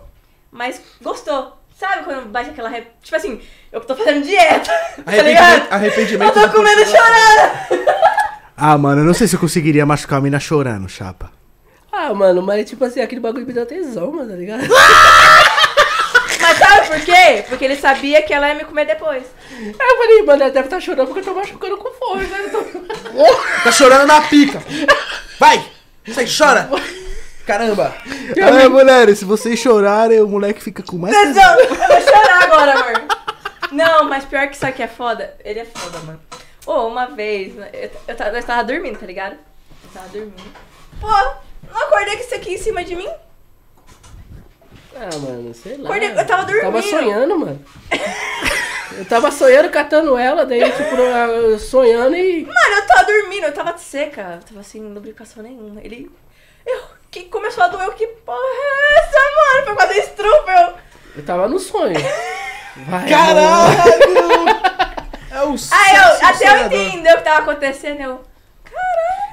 mas gostou. Sabe quando bate aquela. Re... Tipo assim, eu tô fazendo dieta. Tá Arrependimento, ligado? Eu arrependimento tô de comendo chorando. Ah, mano, eu não sei se eu conseguiria machucar a mina chorando, chapa. Ah, mano, mas tipo assim, aquele bagulho me deu tesão, mano, tá ligado? Mas sabe por quê? Porque ele sabia que ela ia me comer depois. Aí eu falei, mano, ela deve estar chorando porque eu tô machucando com força, né? Tô- Tá chorando na pica. Vai! Sai, chora! Caramba! Ah, mulheres, se vocês chorarem, o moleque fica com mais tesão. Eu vou chorar agora, amor. Não, mas pior que isso aqui é foda. Ele é foda, mano. Ô, uma vez, eu, eu, tava- eu tava dormindo, tá ligado? Eu tava dormindo. Pô, não acordei com isso aqui em cima de mim? Ah, mano, sei lá. Acordei- eu tava Eu tava dormindo. sonhando, mano. Eu tava sonhando, catando ela, daí, tipo, eu sonhando e. Mano, eu tava dormindo, eu tava seca. Eu tava sem lubricação nenhuma. Ele. Eu. Que começou a doer, eu, que porra é essa, mano? Foi quase estrupo, eu. Eu tava no sonho. Vai. Caralho! É o Aí sexo eu, até eu entender o que tava acontecendo, eu.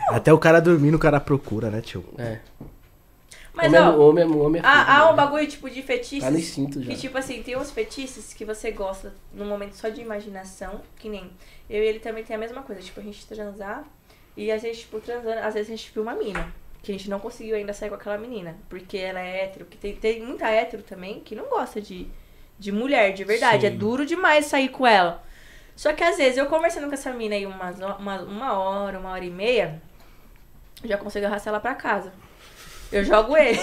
Até o cara dormindo, o cara procura, né, tio? É. Mas homem, é- ó, homem, é- homem é há, há um né? bagulho tipo de fetiches. Tá no instinto já. Que tipo assim, tem uns fetiches que você gosta num momento só de imaginação, que nem eu e ele também tem a mesma coisa, tipo, a gente transar e às vezes, tipo, transando, às vezes a gente viu uma mina, que a gente não conseguiu ainda sair com aquela menina, porque ela é hétero, que tem, tem muita hétero também que não gosta de, de mulher, de verdade, é Sim. duro demais sair com ela. Só que às vezes eu conversando com essa mina aí umas, uma, uma hora, uma hora e meia, eu já consigo arrastar ela pra casa. Eu jogo ele.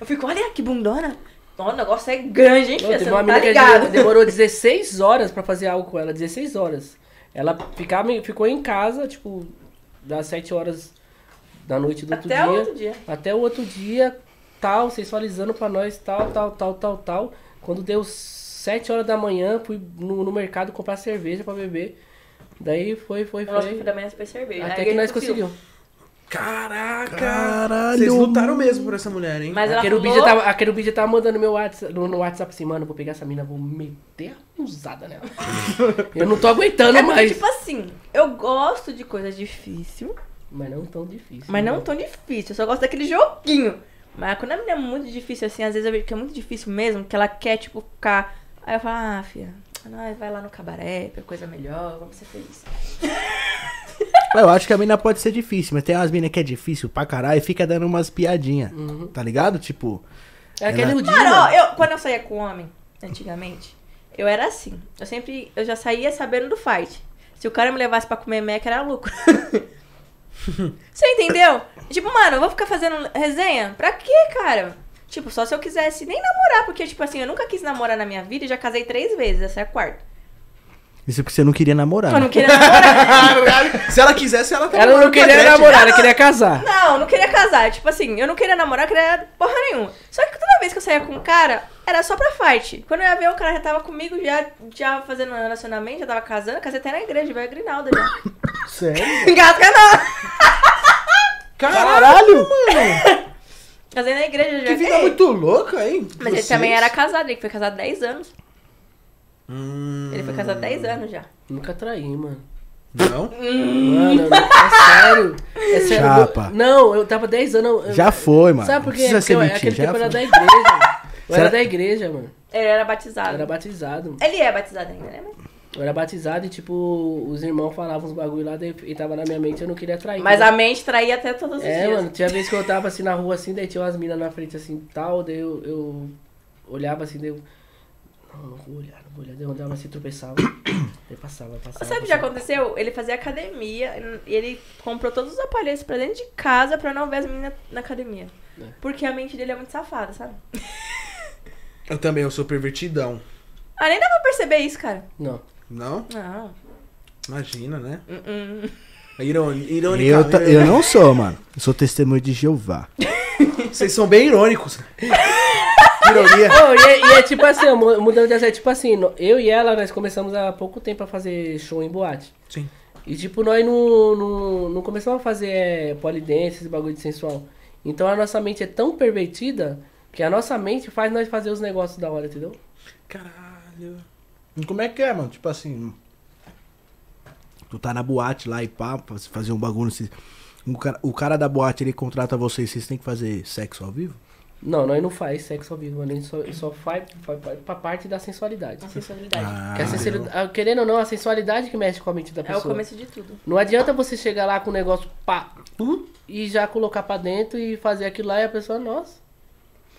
Eu fico, olha que bundona. O negócio é grande, hein, filha? Você uma não tá ligado. demorou 16 horas pra fazer algo com ela, 16 horas. Ela ficava, ficou em casa, tipo, das 7 horas da noite do outro Até o dia. outro dia. Até o outro dia, tal, sensualizando pra nós, tal, tal, tal, tal, tal. Quando deu 7 horas da manhã, fui no, no mercado comprar cerveja pra beber. Daí foi, foi, O nosso café foi. da manhã foi cerveja. Até Aí que nós conseguimos. Caraca! Caralho. Vocês lutaram mesmo por essa mulher, hein? Mas ela A Querubim já tava, a Querubim já tava mandando meu WhatsApp, no, no WhatsApp assim, mano, vou pegar essa mina, vou meter a usada nela. eu não tô aguentando É porque, mais. tipo assim, eu gosto de coisa difícil, Mas não tão difícil. mas não né? tão difícil. Eu só gosto daquele joguinho. Mas quando a menina é muito difícil, assim, às vezes eu vejo que é muito difícil mesmo, que ela quer, tipo, ficar... Aí eu falo, ah, filha, nós vai lá no cabaré, pra coisa melhor, vamos ser felizes. Eu acho que a mina pode ser difícil, mas tem umas minas que é difícil pra caralho e fica dando umas piadinhas. Tá ligado? Tipo. É aquele Ela- dia. Mano, ó, eu, quando eu saía com homem, antigamente, eu era assim. Eu sempre, eu já saía sabendo do fight. Se o cara me levasse pra comer Mac, era lucro. Você entendeu? Tipo, mano, eu vou ficar fazendo resenha? Pra quê, cara? Tipo, só se eu quisesse nem namorar, porque, tipo assim, eu nunca quis namorar na minha vida e já casei três vezes, essa é a quarta. Isso porque você não queria namorar. Eu não né? queria namorar. Se ela quisesse, ela tava Ela não queria Gretchen. namorar, ela queria casar. Não, eu não queria casar. Tipo assim, eu não queria namorar, eu queria porra nenhuma. Só que toda vez que eu saía com um cara, era só pra fight. Quando eu ia ver, o cara já tava comigo, já, já fazendo um relacionamento, já tava casando. Casei até na igreja, veio a Grinalda já. Sério? Engasga não! Caralho, mano! Casei na igreja já. Que vida muito louca, hein? Mas ele Vocês. também era casado, ele foi casado 10 anos. Hum, Ele foi casado 10 anos já. Nunca traí, mano. Não? Mano, não- é sério. É sério. Chapa. Não, eu tava 10 anos. eu- Já foi, mano. Sabe por quê? Porque ser eu- mentira, aquele já tempo eu era foi. da igreja. mano. Eu Será- era da igreja, mano. Ele era Eu batizado. era batizado. Ele é batizado ainda, né? mãe? Eu era batizado e, tipo, os irmãos falavam uns bagulho lá daí- e tava na minha mente eu não queria trair. Mas né? a mente traía até todos os É, dias. mano, tinha vez que eu tava assim na rua assim, daí tinha umas minas na frente assim tal, daí eu, eu olhava assim, daí eu. Não, não vou olhar, não vou olhar. Eu andava assim, tropeçava. daí passava, passava. Sabe o que já aconteceu? Ele fazia academia e ele comprou todos os aparelhos pra dentro de casa pra não ver as meninas na academia. É. Porque a mente dele é muito safada, sabe? Eu também, eu sou pervertidão. Ah, nem dá pra perceber isso, cara. Não. Não? Não. Imagina, né? Uh-uh. Irônica. irônica Eu, eu não sou, mano. Eu sou testemunho de Jeová. Vocês são bem irônicos. Ironia. Não, e, é, e é tipo assim, mudando de assunto, é tipo assim, eu e ela, nós começamos há pouco tempo a fazer show em boate. Sim. E tipo, nós não, não, não começamos a fazer é, polidense, esse bagulho de sensual. Então a nossa mente é tão pervertida que a nossa mente faz nós fazer os negócios da hora, entendeu? Caralho. E Como é que é, mano? Tipo assim. Tu tá na boate lá e pá, pra fazer um bagulho. você- o, cara, o cara da boate ele contrata vocês, vocês têm que fazer sexo ao vivo? Não, nós não faz sexo ao vivo, a gente só, só faz, faz, faz pra parte da sensualidade. A sensualidade. Ah, Que a sensualidade- ah, querendo ou não, a sensualidade que mexe com a mente da é o pessoa. começo de tudo. Não adianta você chegar lá com o negócio pá, hum, e já colocar pra dentro e fazer aquilo lá e a pessoa, nossa.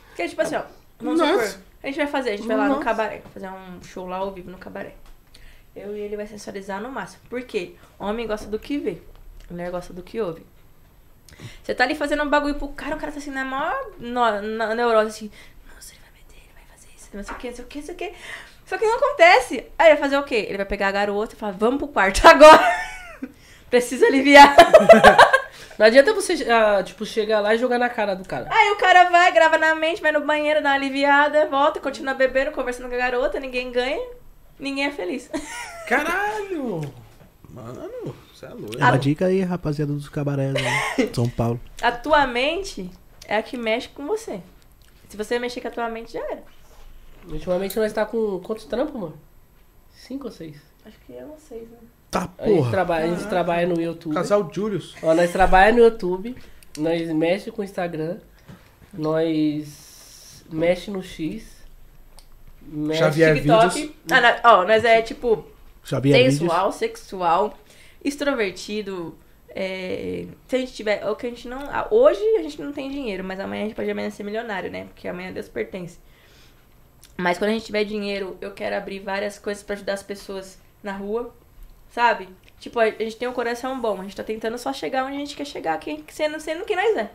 Porque, tipo assim, ó, vamos Nossa. supor, a gente vai fazer, a gente vai lá no Nossa. cabaré, fazer um show lá ao vivo no cabaré. Eu e ele vai sensualizar no máximo. Por quê? Homem gosta do que vê, mulher gosta do que ouve. Você tá ali fazendo um bagulho pro cara, o cara tá assim na maior no, na, neurose, assim, nossa, ele vai meter, ele vai fazer isso, não sei o que, não sei o que, não sei o que. Só que não acontece. Aí ele vai fazer o quê? Ele vai pegar a garota e falar, vamos pro quarto agora. Precisa aliviar. Não adianta você, ah, tipo, chegar lá e jogar na cara do cara. Aí o cara vai, grava na mente, vai no banheiro, dá uma aliviada, volta, continua bebendo, conversando com a garota, ninguém ganha, ninguém é feliz. Caralho. Mano, você é louco. É uma dica aí, rapaziada dos cabarés aí. São Paulo. A tua mente é a que mexe com você. Se você mexer com a tua mente, já era. Ultimamente nós tá com quantos trampos, mano? Cinco ou seis? Acho que eu não sei, né? Tá, A gente, porra. trabalha, a gente trabalha no YouTube. Casal Julius. Ó, nós trabalha no YouTube, nós mexe com o Instagram, nós mexe no X, mexe... Xavier TikTok. Vídeos. Ah, não, ó, nós é tipo Sabia vídeos? sensual, sexual, extrovertido. é, se a gente tiver. O que a gente não. ah, Hoje a gente não tem dinheiro, mas amanhã a gente pode amanhã ser milionário, né? Porque amanhã Deus pertence. Mas quando a gente tiver dinheiro, eu quero abrir várias coisas pra ajudar as pessoas na rua, sabe? Tipo, a gente tem um coração bom, a gente tá tentando só chegar onde a gente quer chegar, quem, sendo, sendo quem nós é.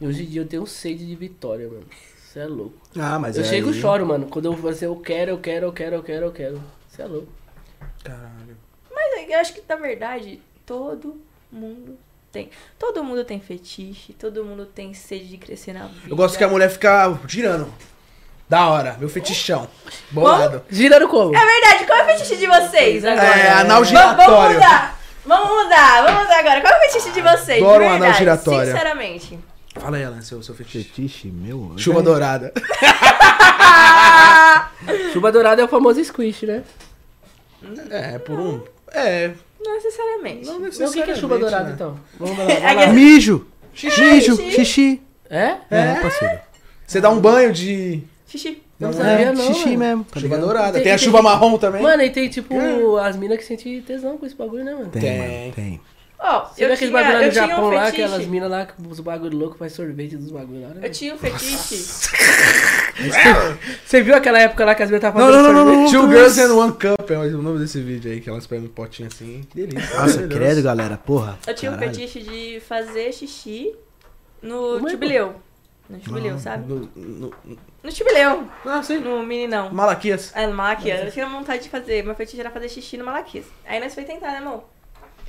E hoje em dia eu tenho sede de vitória, mano. Você é louco. Ah, mas eu aí- chego e choro, mano. Quando eu falo assim, eu quero, eu quero, eu quero, eu quero, eu quero. Você é louco. Caralho. Mas eu acho que, na verdade, todo mundo tem. Todo mundo tem fetiche, todo mundo tem sede de crescer na vida. Eu gosto que a mulher fica girando. Da hora, meu fetichão. Bolado. Girando como? É verdade, qual é o fetiche de vocês agora? É, anal Vamos, vamos giratório. mudar. Vamos mudar, vamos mudar agora. Qual é o fetiche de vocês? Adoro de um anal giratório. Sinceramente. Fala aí, Alan, seu, seu fetiche. Fetiche, meu. Chuva dourada. Chuva dourada é o famoso squish, né? É, por um. É. Não necessariamente. Não Mas o que, que é chuva necessariamente, dourada, né? então? Vamos lá. É Vamos lá. que- Mijo. Xixi. Mijo. xixi. Xixi. É? É, parceiro. Você dá um banho de Xixi. Não Não sabia, É, não. xixi mano. mesmo. Tá chuva ligado? dourada. Tem- Tem a tem- chuva marrom também? Mano, e tem tipo as minas que sentem tesão com esse bagulho, né, mano? Tem, Tem. mano, tem. Ó, Você viu eu aqueles tinha, bagulho lá no Japão um lá, aquelas minas lá com os bagulho louco, faz sorvete dos bagulho lá, né? Eu tinha um fetiche. Você viu aquela época lá que as minas estavam fazendo não, não, não, sorvete? não. Two Girls and One Cup é o nome desse vídeo aí, que elas pegam um potinho assim. Que delícia. Nossa, credo, galera. Porra. Eu tinha um fetiche de fazer xixi no é, jubileu. No jubileu, sabe? No, no, No jubileu. ah, sim. No meninão. Malaquias. É, no Malaquias. Eu tinha vontade de fazer. Meu fetiche era fazer xixi no Malaquias. Aí nós foi tentar, né, amor?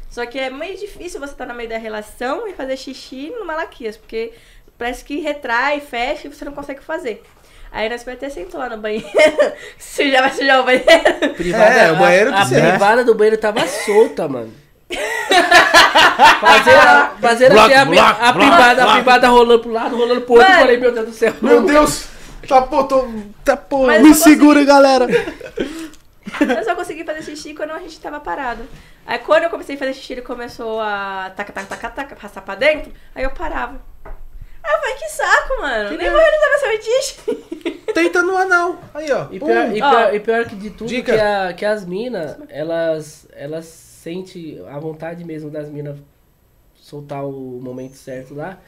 Só que é meio difícil você estar no meio da relação e fazer xixi no Malaquias, porque parece que retrai, fecha e você não consegue fazer. Aí nós foi até sentou lá no banheiro. Sujar, vai sujar o banheiro. Privada, É, o banheiro a, que a você- privada do banheiro tava solta, mano. Bloco, assim, a, bloco, a, privada, a privada rolando pro lado, rolando pro outro. Eu Mano. falei, meu Deus do céu. Meu Deus! Tá, pô, tô. Tá, pô. Mas Me segura, galera. Eu só consegui fazer xixi quando a gente tava parado. Aí quando eu comecei a fazer xixi, ele começou a taca, taca, taca, taca, passar pra dentro. Aí eu parava. Aí eu falei, que saco, mano. Nem vou realizar meu fetiche. Tenta no anal. Aí, ó. E pior, e pior, e pior que de tudo, Dica. que, a, que as minas, elas, elas sentem a vontade mesmo das minas soltar o momento certo lá.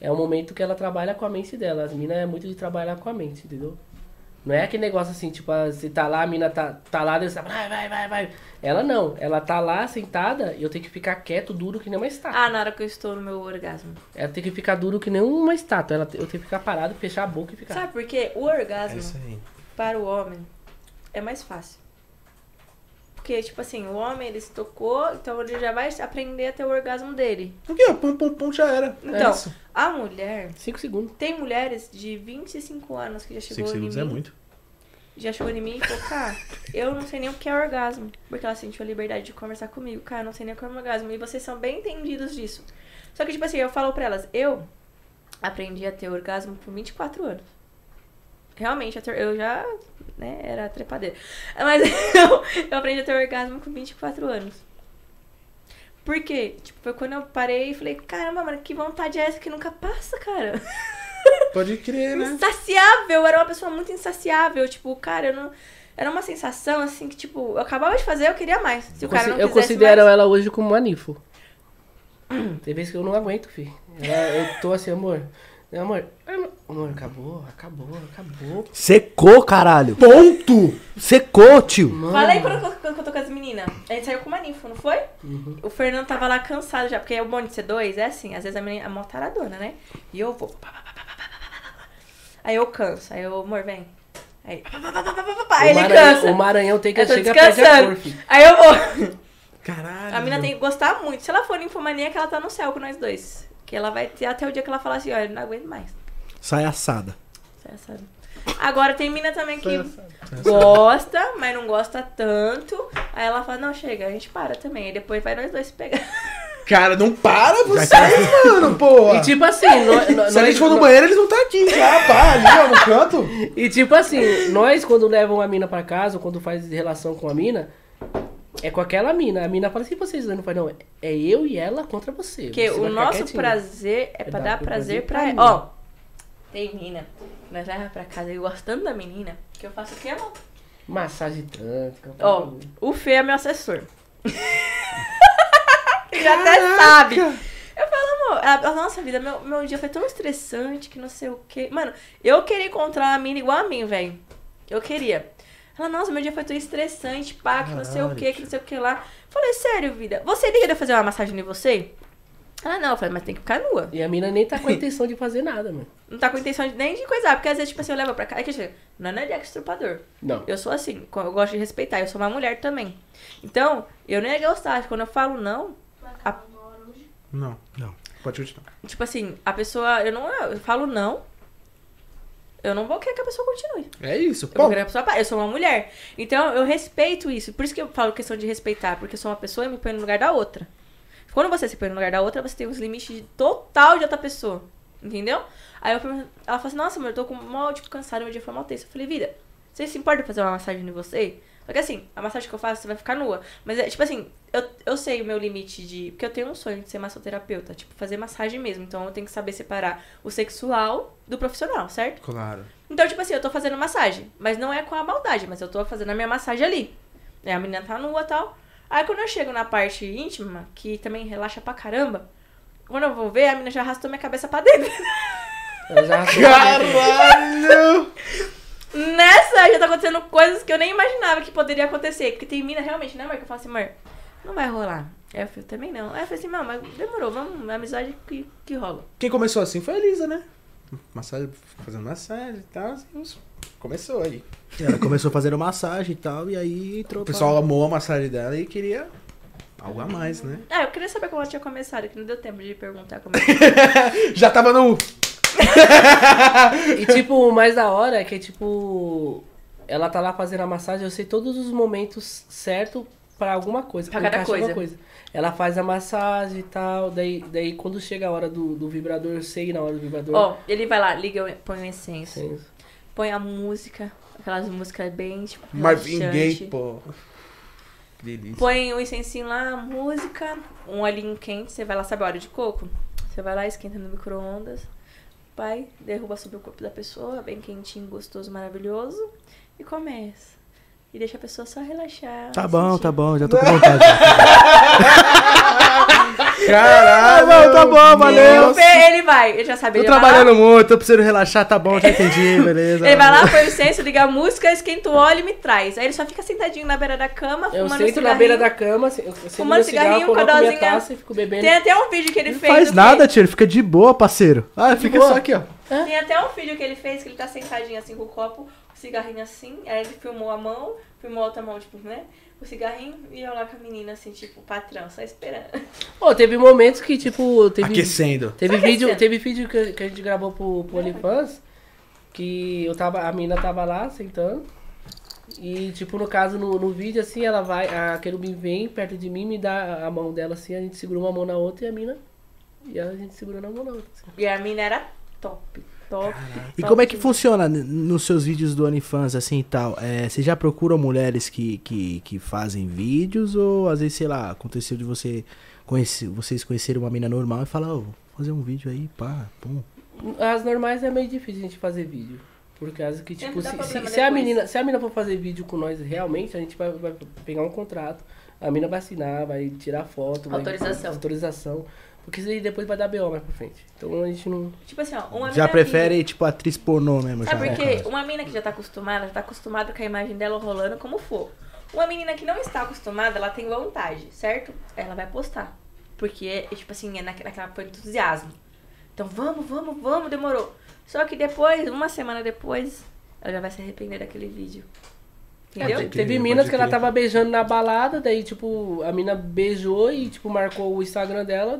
É o momento que ela trabalha com a mente dela. As minas é muito de trabalhar com a mente, entendeu? Não é aquele negócio assim, tipo, ah, você tá lá, a mina tá, tá lá, você tá, vai, vai, vai, vai. Ela não, ela tá lá sentada e eu tenho que ficar quieto, duro que nem uma estátua. Ah, na hora que eu estou no meu orgasmo. Ela tem que ficar duro que nem uma estátua. Ela, eu tenho que ficar parado, fechar a boca e ficar. Sabe por quê? O É orgasmo isso aí. para o homem é mais fácil. Porque, tipo assim, o homem ele se tocou, então ele já vai aprender a ter o orgasmo dele. Aqui, ó. Pum, pum, pum, já era. Então, É isso. a mulher. Cinco segundos. Tem mulheres de 25 anos que já chegou em mim. é muito. já chegou em mim e falou, cara, eu não sei nem o que é orgasmo. Porque ela sentiu a liberdade de conversar comigo. Cara, eu não sei nem o que é orgasmo. E vocês são bem entendidos disso. Só que, tipo assim, eu falo pra elas, eu aprendi a ter orgasmo por 24 anos. Realmente, eu eu já, né, era trepadeira. Mas eu, eu aprendi a ter orgasmo com 24 anos. Por quê? Tipo, foi quando eu parei e falei, caramba, mano, que vontade é essa que nunca passa, cara? Pode crer, né? insaciável, eu era uma pessoa muito insaciável, tipo, cara, eu não era uma sensação assim que tipo, eu acabava de fazer, eu queria mais. Se o cara não eu considero mais, ela hoje como uma ninfo. Tem vezes que eu não aguento, filho. Eu tô assim, amor. Não, Amor, amor, acabou, acabou, acabou. Secou, caralho. Ponto! Secou, tio. Mano. Falei quando, eu- quando eu tô com as meninas. A gente saiu com uma ninfa, não foi? Uhum. O Fernando tava lá cansado já, porque é o bom de ser dois, é assim, às vezes a menina é mó taradona, né? E eu vou. Aí eu canso, aí eu, amor, vem. Aí, aí o, ele Maranhão, cansa. o Maranhão tem que chegar perto de filho. Aí eu vou. Caralho. A mina tem que gostar muito. Se ela for ninfomaníaca, ela tá no céu com nós dois. Que ela vai ter até o dia que ela falar assim, olha, não aguento mais. Sai assada. Você sabe. Agora tem mina também que gosta, mas não gosta tanto. Aí ela fala, não, chega, a gente para também. Aí depois vai nós dois se pegar. Cara, não para vocês, mano, porra. E tipo assim, nós, nós- Se a gente for no banheiro, eles não tá aqui já, pá, ali, ó, no canto. E tipo assim, nós quando levam a mina pra casa, ou quando faz relação com a mina, é com aquela mina. A mina fala assim, vocês não faz não, é eu e ela contra você. Porque Você o nosso quietinho. prazer é É pra dar prazer prazer pra ela. Ó, tem mina que nós leva pra casa e gostando da menina, que eu faço o quê, amor? Massagem tântrica. Ó, o Fê é meu assessor. Ele já até sabe. Eu falo, amor, ela, nossa vida, meu, meu dia foi tão estressante que não sei o quê. Mano, eu queria encontrar uma mina igual a mim, velho. Eu queria. Ela, nossa, meu dia foi tão estressante, pá, que não sei o quê, que não sei o que lá. Falei, sério, vida, você liga de fazer uma massagem em você? Ela, não, eu falei, mas tem que ficar nua. E a mina nem tá com a intenção de fazer nada, mano. Não tá com intenção de, nem de coisar, porque às vezes, tipo assim, eu levo pra cá. É que chega, não é Jack Estrupador. Não. Eu sou assim, eu gosto de respeitar, eu sou uma mulher também. Então, eu nem ia gostar, quando eu falo não, a- Não, Não. pode continuar. tipo assim, a pessoa, eu não, eu falo não, eu não vou querer que a pessoa continue. É isso. Eu, Bom, querer que a pessoa pare. eu sou uma mulher. Então eu respeito isso. Por isso que eu falo questão de respeitar. Porque eu sou uma pessoa e me põe no lugar da outra. Quando você se põe no lugar da outra, você tem os limites de total de outra pessoa. Entendeu? Aí eu ela falou assim, nossa, amor, eu tô com mal, tipo, cansada, meu dia foi mal tenso. Eu falei, vida, você se importa de fazer uma massagem em você? Só que assim, a massagem que eu faço, você vai ficar nua. Mas é tipo assim, eu, eu sei o meu limite de. Porque eu tenho um sonho de ser massoterapeuta, tipo, fazer massagem mesmo. Então eu tenho que saber separar o sexual do profissional, certo? claro. Então, tipo assim, eu tô fazendo massagem, mas não é com a maldade, mas eu tô fazendo a minha massagem ali. É, a menina tá nua e tal. Aí quando eu chego na parte íntima, que também relaxa pra caramba, quando eu vou ver, a menina já arrastou minha cabeça pra dentro. Ela já arrastou Caralho! Nessa já tá acontecendo coisas que eu nem imaginava que poderia acontecer. Porque tem mina realmente, né, amor? Que eu falo assim, amor, não vai rolar. Aí eu falei, também não. Aí eu falei assim, não, mas demorou, vamos, amizade que, que rola. Quem começou assim foi a Elisa, né? Massagem, fazendo massagem e tal. assim, Começou aí. Ela começou fazendo massagem e tal, e aí entrou O pessoal amou a massagem dela e queria algo a mais, né? Ah, eu queria saber como ela tinha começado, que não deu tempo de perguntar como é Já tava no. E tipo, o mais da hora é que, tipo, ela tá lá fazendo a massagem, eu sei todos os momentos certos pra alguma coisa. Pra cada coisa. alguma Ela faz a massagem e tal, daí, daí quando chega a hora do, do vibrador, eu sei na hora do vibrador. Ó, ele vai lá, liga, põe o incenso. Sim. Põe a música, aquelas músicas bem, tipo, Marvin relaxante. Gaye, pô. Que delícia. Põe o incensinho lá, a música, um olhinho quente, você vai lá, sabe a óleo de coco? Você vai lá, esquenta no micro-ondas, vai, derruba sobre o corpo da pessoa, bem quentinho, gostoso, maravilhoso, e começa. E deixa a pessoa só relaxar. Tá bom, sentir. tá bom, já tô com vontade. Caralho! Tá bom, tá bom, valeu. ele vai, ele já sabe. Tô ele vai lá, trabalhando muito, tô precisando relaxar, tá bom, já entendi, beleza. Ele vai lá, põe o incenso, liga a música, esquenta o óleo e me traz. Aí ele só fica sentadinho na beira da cama, Eu fumando sento um na beira da cama, eu Fumando meu cigarro, cigarrinho com a coloco minha dosinha. taça e fico bebendo. Tem até um vídeo que ele Não fez. faz do nada, tio, ele fica de boa, parceiro. Ah, fica boa. só aqui, ó. Tem até um vídeo que ele fez que ele tá sentadinho assim com o copo, o cigarrinho assim, aí ele filmou a mão, filmou a outra mão, tipo, né? O cigarrinho e eu lá com a menina, assim, tipo, patrão, só esperando. Pô, teve momentos que, tipo, teve... Aquecendo. Teve Só vídeo, aquecendo. teve vídeo que, que a gente gravou pro, pro OnlyFans que eu tava, a mina tava lá sentando. E, tipo, no caso, no, no vídeo, assim, ela vai, a querubim vem perto de mim, me dá a mão dela assim, a gente segura uma mão na outra e a mina. E a gente segura na mão na outra. assim. E a mina era top, top. E top como é que demais. funciona nos seus vídeos do OnlyFans, assim e tal? É, você já procuram mulheres que, que, que fazem vídeos ou às vezes, sei lá, aconteceu de você conhecer, vocês conhecerem uma mina normal e falar, ô, vou fazer um vídeo aí, pá, pum. As normais é meio difícil a gente fazer vídeo. Por causa que, tipo, se, se, se a menina, se a menina for fazer vídeo com nós realmente, a gente vai, vai pegar um contrato. A mina vai assinar, vai tirar foto, vai- Autorização. Porque isso aí depois vai dar BO mais pra frente. Então a gente não. Tipo assim, ó, uma Já prefere, tipo, atriz pornô mesmo. Que... já, É porque uma mina que já tá acostumada, ela já tá acostumada com a imagem dela rolando como for. Uma menina que não está acostumada, ela tem vontade, certo? Ela vai postar. Porque, é, tipo assim, é naque- naquela põe entusiasmo. Então, vamos, vamos, vamos, demorou. Só que depois, uma semana depois, ela já vai se arrepender daquele vídeo. Entendeu? Crer, Teve minas que ela tava beijando na balada, daí, tipo, a mina beijou e, tipo, marcou o Instagram dela.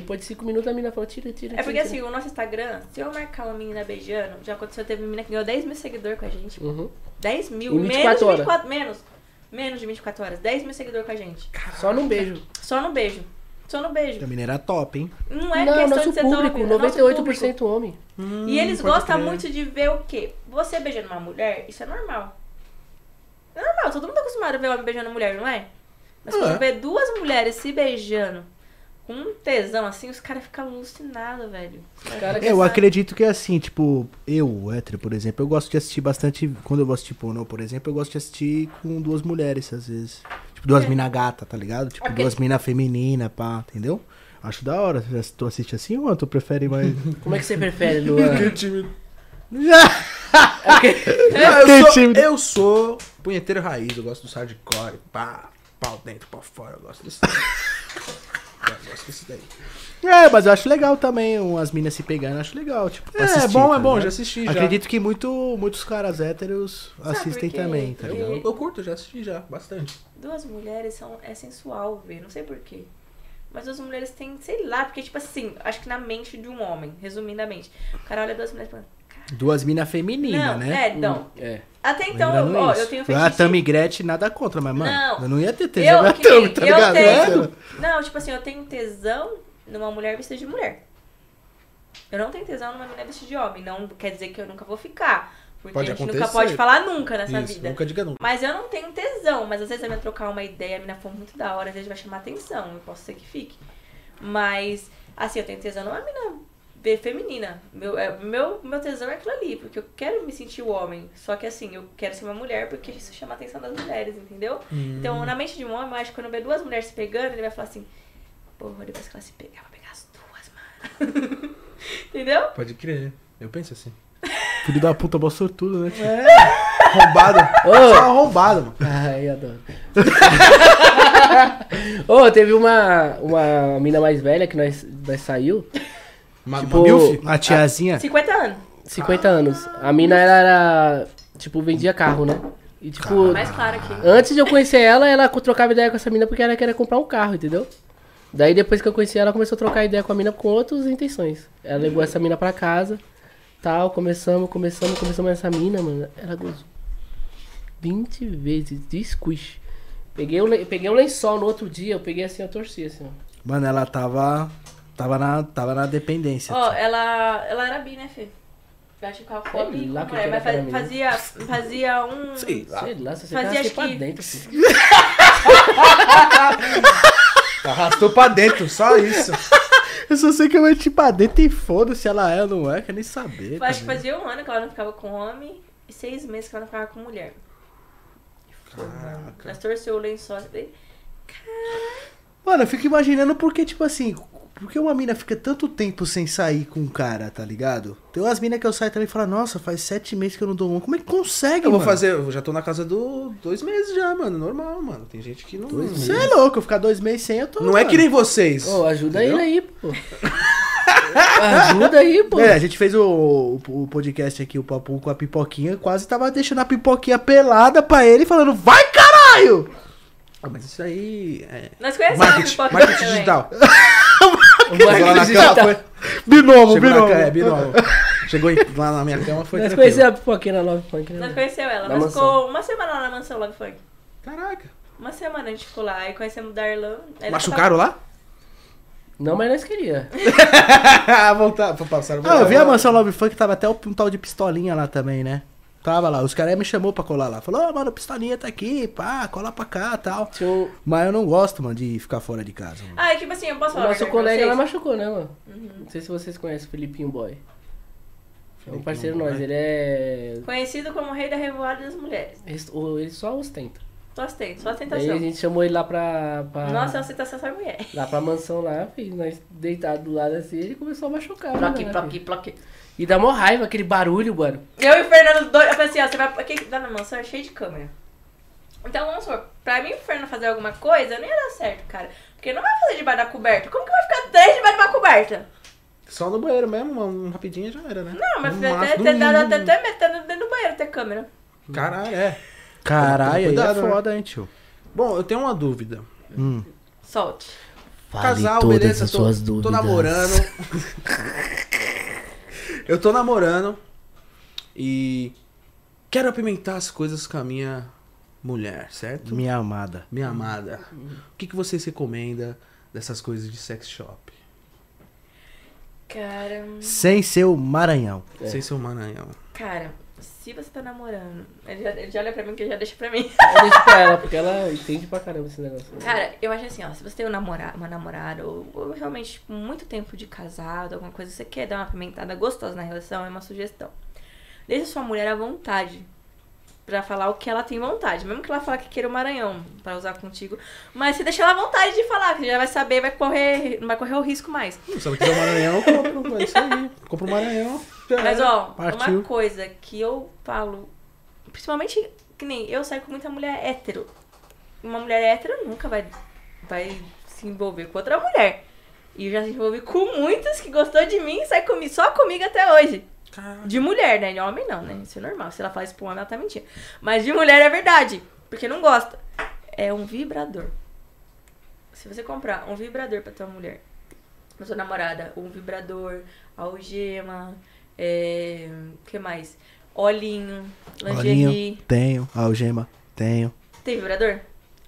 Depois de cinco minutos a mina falou, tira, tira, É porque tira, assim, o nosso Instagram, se eu marcar uma menina beijando, já aconteceu, teve uma menina que ganhou 10 mil seguidores com a gente. tira. Uhum. 10 mil, Em menos 24 de horas. 24, menos. Menos de 24 horas, 10 mil seguidores com a gente. Só num beijo. Só no beijo. Só no beijo. A mina era top, hein? Não é não, questão nosso de ser público, top, é nosso 98% público. homem. E eles gostam crer. muito de ver o quê? Você beijando uma mulher, isso é normal. É normal, todo mundo tá acostumado a ver homem beijando mulher, não é? Mas É. quando vê duas mulheres se beijando com um tesão assim, os caras ficam alucinados, velho. cara Eu acredito que é assim, tipo, eu, hétero, por exemplo, eu gosto de assistir bastante. Quando eu vou assistir pornô, por exemplo, eu gosto de assistir com duas mulheres, às vezes. Tipo, duas É. mina gata, tá ligado? Tipo, É porque- duas mina feminina, pá, entendeu? Acho da hora. Tu assiste assim ou tu prefere mais. Como é que você prefere, Luan? Que time. É porque- Não, Que eu, sou, time. eu sou punheteiro raiz, eu gosto do hardcore, pá, pau dentro, pau fora, eu gosto desse. eu gosto desse daí. é, mas eu acho legal também umas minas se pegando, eu acho legal, tipo. É, assistir, bom, é tá bom, já assisti já. Acredito que muito, muitos caras héteros Sabe assistem também, tá Eu, ligado? eu, eu curto, já assisti já, bastante. Duas mulheres são, é sensual ver, não sei porquê. Mas duas mulheres têm, sei lá, porque, tipo assim, acho que na mente de um homem, resumidamente, o cara olha duas mulheres e fala, Duas minas femininas, né? é, não. É. Até então, Lembrando ó, isso. eu tenho fetiche. A Tami Gretchen nada contra, mas, mano, Não. eu não ia ter tesão Eu, na nem, tá eu ligado? tenho. Não, tipo assim, eu tenho tesão numa mulher vestida de mulher. Eu não tenho tesão numa mulher vestida de homem. Não quer dizer que eu nunca vou ficar. Porque Pode a gente nunca acontecer. pode falar nunca nessa Isso, vida. nunca diga nunca. Mas eu não tenho tesão. Mas às vezes eu vou trocar uma ideia, a mina for muito da hora, às vezes vai chamar atenção. Eu posso ser que fique. Mas, assim, eu tenho tesão numa mina be- feminina. Meu, é, meu, meu tesão é aquilo ali, porque eu quero me sentir o homem. Só que assim, eu quero ser uma mulher porque isso chama a atenção das mulheres, entendeu? Então, na mente de um homem, eu acho que quando vê duas mulheres se pegando, ele vai falar assim, porra, depois que ela se pegar, eu vou pegar as duas, mano. entendeu? Pode crer. Eu penso assim. Filho da puta, mó sortudo, né? tio? Arrombado. Ô. Só arrombado, mano. Ai, adoro. Ô, teve uma, uma mina mais velha que nós, nós saiu, Uma, Tipo, uma? A tiazinha. 50 anos. 50 anos. A mina ela era, tipo, vendia carro, né? E tipo, Mais claro aqui. antes de eu conhecer ela, ela trocava ideia com essa mina porque ela queria comprar um carro, entendeu? Daí depois que eu conheci ela, começou a trocar ideia com a mina com outras intenções. Ela levou essa mina pra casa, tal, começamos, começamos, começamos essa mina, mano. Ela gozou 20 vezes de squish. Peguei um, peguei um lençol no outro dia, eu peguei assim, eu torci assim, ó. Mano, ela tava. Tava na, tava na dependência. Ó, tio. ela, ela era bi, né, Fê? Eu acho que ela ficou bi lá que mulher, que mas fazia, fazia um... Sei lá. Sei lá, se você Fazia, fazia acho pra que- dentro. assim. Arrastou pra dentro, só isso. Eu só sei que eu meti pra dentro e foda-se ela é ou não é, quer nem saber. Eu acho que tá fazia um ano que ela não ficava com homem e seis meses que ela não ficava com mulher. Caraca. Nós torceu o lençol dele. Mano, eu fico imaginando porque, tipo assim, por que uma mina fica tanto tempo sem sair com um cara, tá ligado? Tem umas minas que eu saio também e falam, nossa, faz sete meses que eu não dou um. Como é que consegue, Eu vou mano? fazer, eu já tô na casa do dois meses já, mano. Normal, mano. Tem gente que não. Você é louco, eu ficar dois meses sem, eu tô. Não é mano. que nem vocês. Ô, ajuda Entendeu? ele aí, pô. ajuda aí, pô. É, a gente fez o, o, o podcast aqui, o Papo com a pipoquinha, quase tava deixando a pipoquinha pelada pra ele, falando, vai caralho! Ah, mas isso aí é. Nós conhecemos a Marketing, pipoca marketing também. digital. Chegou lá na cama, foi. Binomo, Chegou na binomo. cama, é, binomo. Chegou em- lá na minha cama, foi Nós conhecemos a pipoquinha na Love Punk, né? Nós conhecemos ela. Na Nós mansão. ficou uma semana lá na mansão Love Funk. Caraca. Uma semana a gente ficou lá. Aí conhecemos o Darlan. Machucaram lá? Não, mas nós queria. Voltar, passaram Ah, eu vi a mansão Love Funk, tava até um tal de pistolinha lá também, né? Tava lá, os caras me chamou pra colar lá. Falou, ó, mano, o pistolinha tá aqui, pá, cola pra cá e tal. Um... Mas eu não gosto, mano, de ficar fora de casa. Mano. Ah, é tipo assim, eu posso O falar. a nosso colega lá machucou, né, mano? Uhum. Não sei se vocês conhecem o Felipinho Boy. É um parceiro Boy. nosso, ele é. Conhecido como o rei da revoada das mulheres. Ele só ostenta. Só ostenta, só Daí a ostentação. gente chamou ele lá pra. pra... Nossa, a ostentação só mulher. Lá pra mansão lá, fiz, nós deitados do lado assim, ele começou a machucar. Ploque, né, ploque, filho? ploque. E dá mó raiva aquele barulho, mano. Eu e o Fernando dois. Eu falei assim, ó, você vai. Aqui lá na mansão é cheio de câmera. Então vamos supor, pra mim e o Fernando fazer alguma coisa, não ia dar certo, cara. Porque não vai fazer debaixo da coberta. Como que vai ficar três debaixo de uma coberta? Só no banheiro mesmo, um rapidinho já era, né? Não, mas até, até, metendo dentro do banheiro ter câmera. Caralho, é. Caralho, aí é Cuidado, né? foda, hein, tio. Bom, eu tenho uma dúvida. Hum. Solte. Casal, beleza, tô, tô namorando. eu tô namorando e quero apimentar as coisas com a minha mulher, certo? Minha amada. Minha amada. O que, que vocês recomendam dessas coisas de sex shop? Cara, Sem ser o Maranhão. É. Sem ser o Maranhão. cara, se você tá namorando, ele já, ele já olha pra mim que ele já deixa pra mim. Eu deixo pra ela, porque ela entende pra caramba esse negócio. Cara, eu acho assim, ó, se você tem um namorado, uma namorada, ou, ou realmente tipo, muito tempo de casado, alguma coisa, você quer dar uma pimentada gostosa na relação, é uma sugestão. Deixa sua mulher à vontade pra falar o que ela tem vontade. Mesmo que ela fale que queira o Maranhão pra usar contigo. Mas você deixa ela à vontade de falar, que já vai saber, vai correr, não vai correr o risco mais. Se ela quiser o Maranhão, eu compro. É isso aí. Compro o Maranhão. Mas ó, Partiu. uma coisa que eu falo, principalmente que nem eu saio com muita mulher hétero. Uma mulher hétero nunca vai, vai se envolver com outra mulher. E eu já se envolvi com muitas que gostou de mim e sai comigo, só comigo até hoje. De mulher, né? De homem não, né? Isso é normal. Se ela isso pro homem, ela tá mentindo. Mas de mulher é verdade. Porque não gosta. É um vibrador. Se você comprar um vibrador pra tua mulher, pra sua namorada, um vibrador, algema, É. O que mais? Olhinho, Olhinho, lingerie. tenho. Algema, tenho. Tem vibrador?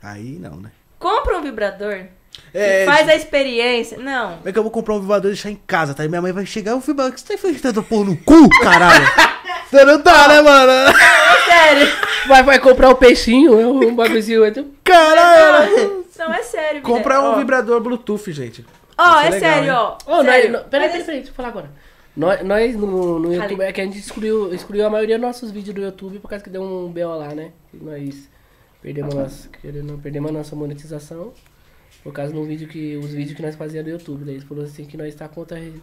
Aí não, né? Compra um vibrador. É, e faz a experiência. Não. Como é que eu vou comprar um vibrador e deixar em casa, tá? E minha mãe vai chegar, o vibrador, que você tá enfrentando pôr no cu, caralho? Você não tá, né, mano? É sério. Vai, vai comprar o peixinho, é um bagulhozinho. então- Caralho! Não, é sério. Comprar um Ó. vibrador Bluetooth, gente. Ó, é legal, sério, hein? ó. Ô, nós, sério. nós, peraí, Mas peraí, peraí, deixa eu falar agora. Nós, nós no, no YouTube, é que a gente excluiu, excluiu a maioria dos nossos vídeos do YouTube por causa que deu um BO lá, né? E nós perdemos, nossa, querendo, perdemos a nossa monetização. Por causa de um vídeo que. Os vídeos que nós fazíamos do YouTube. Daí eles falaram assim que nós está contra a rede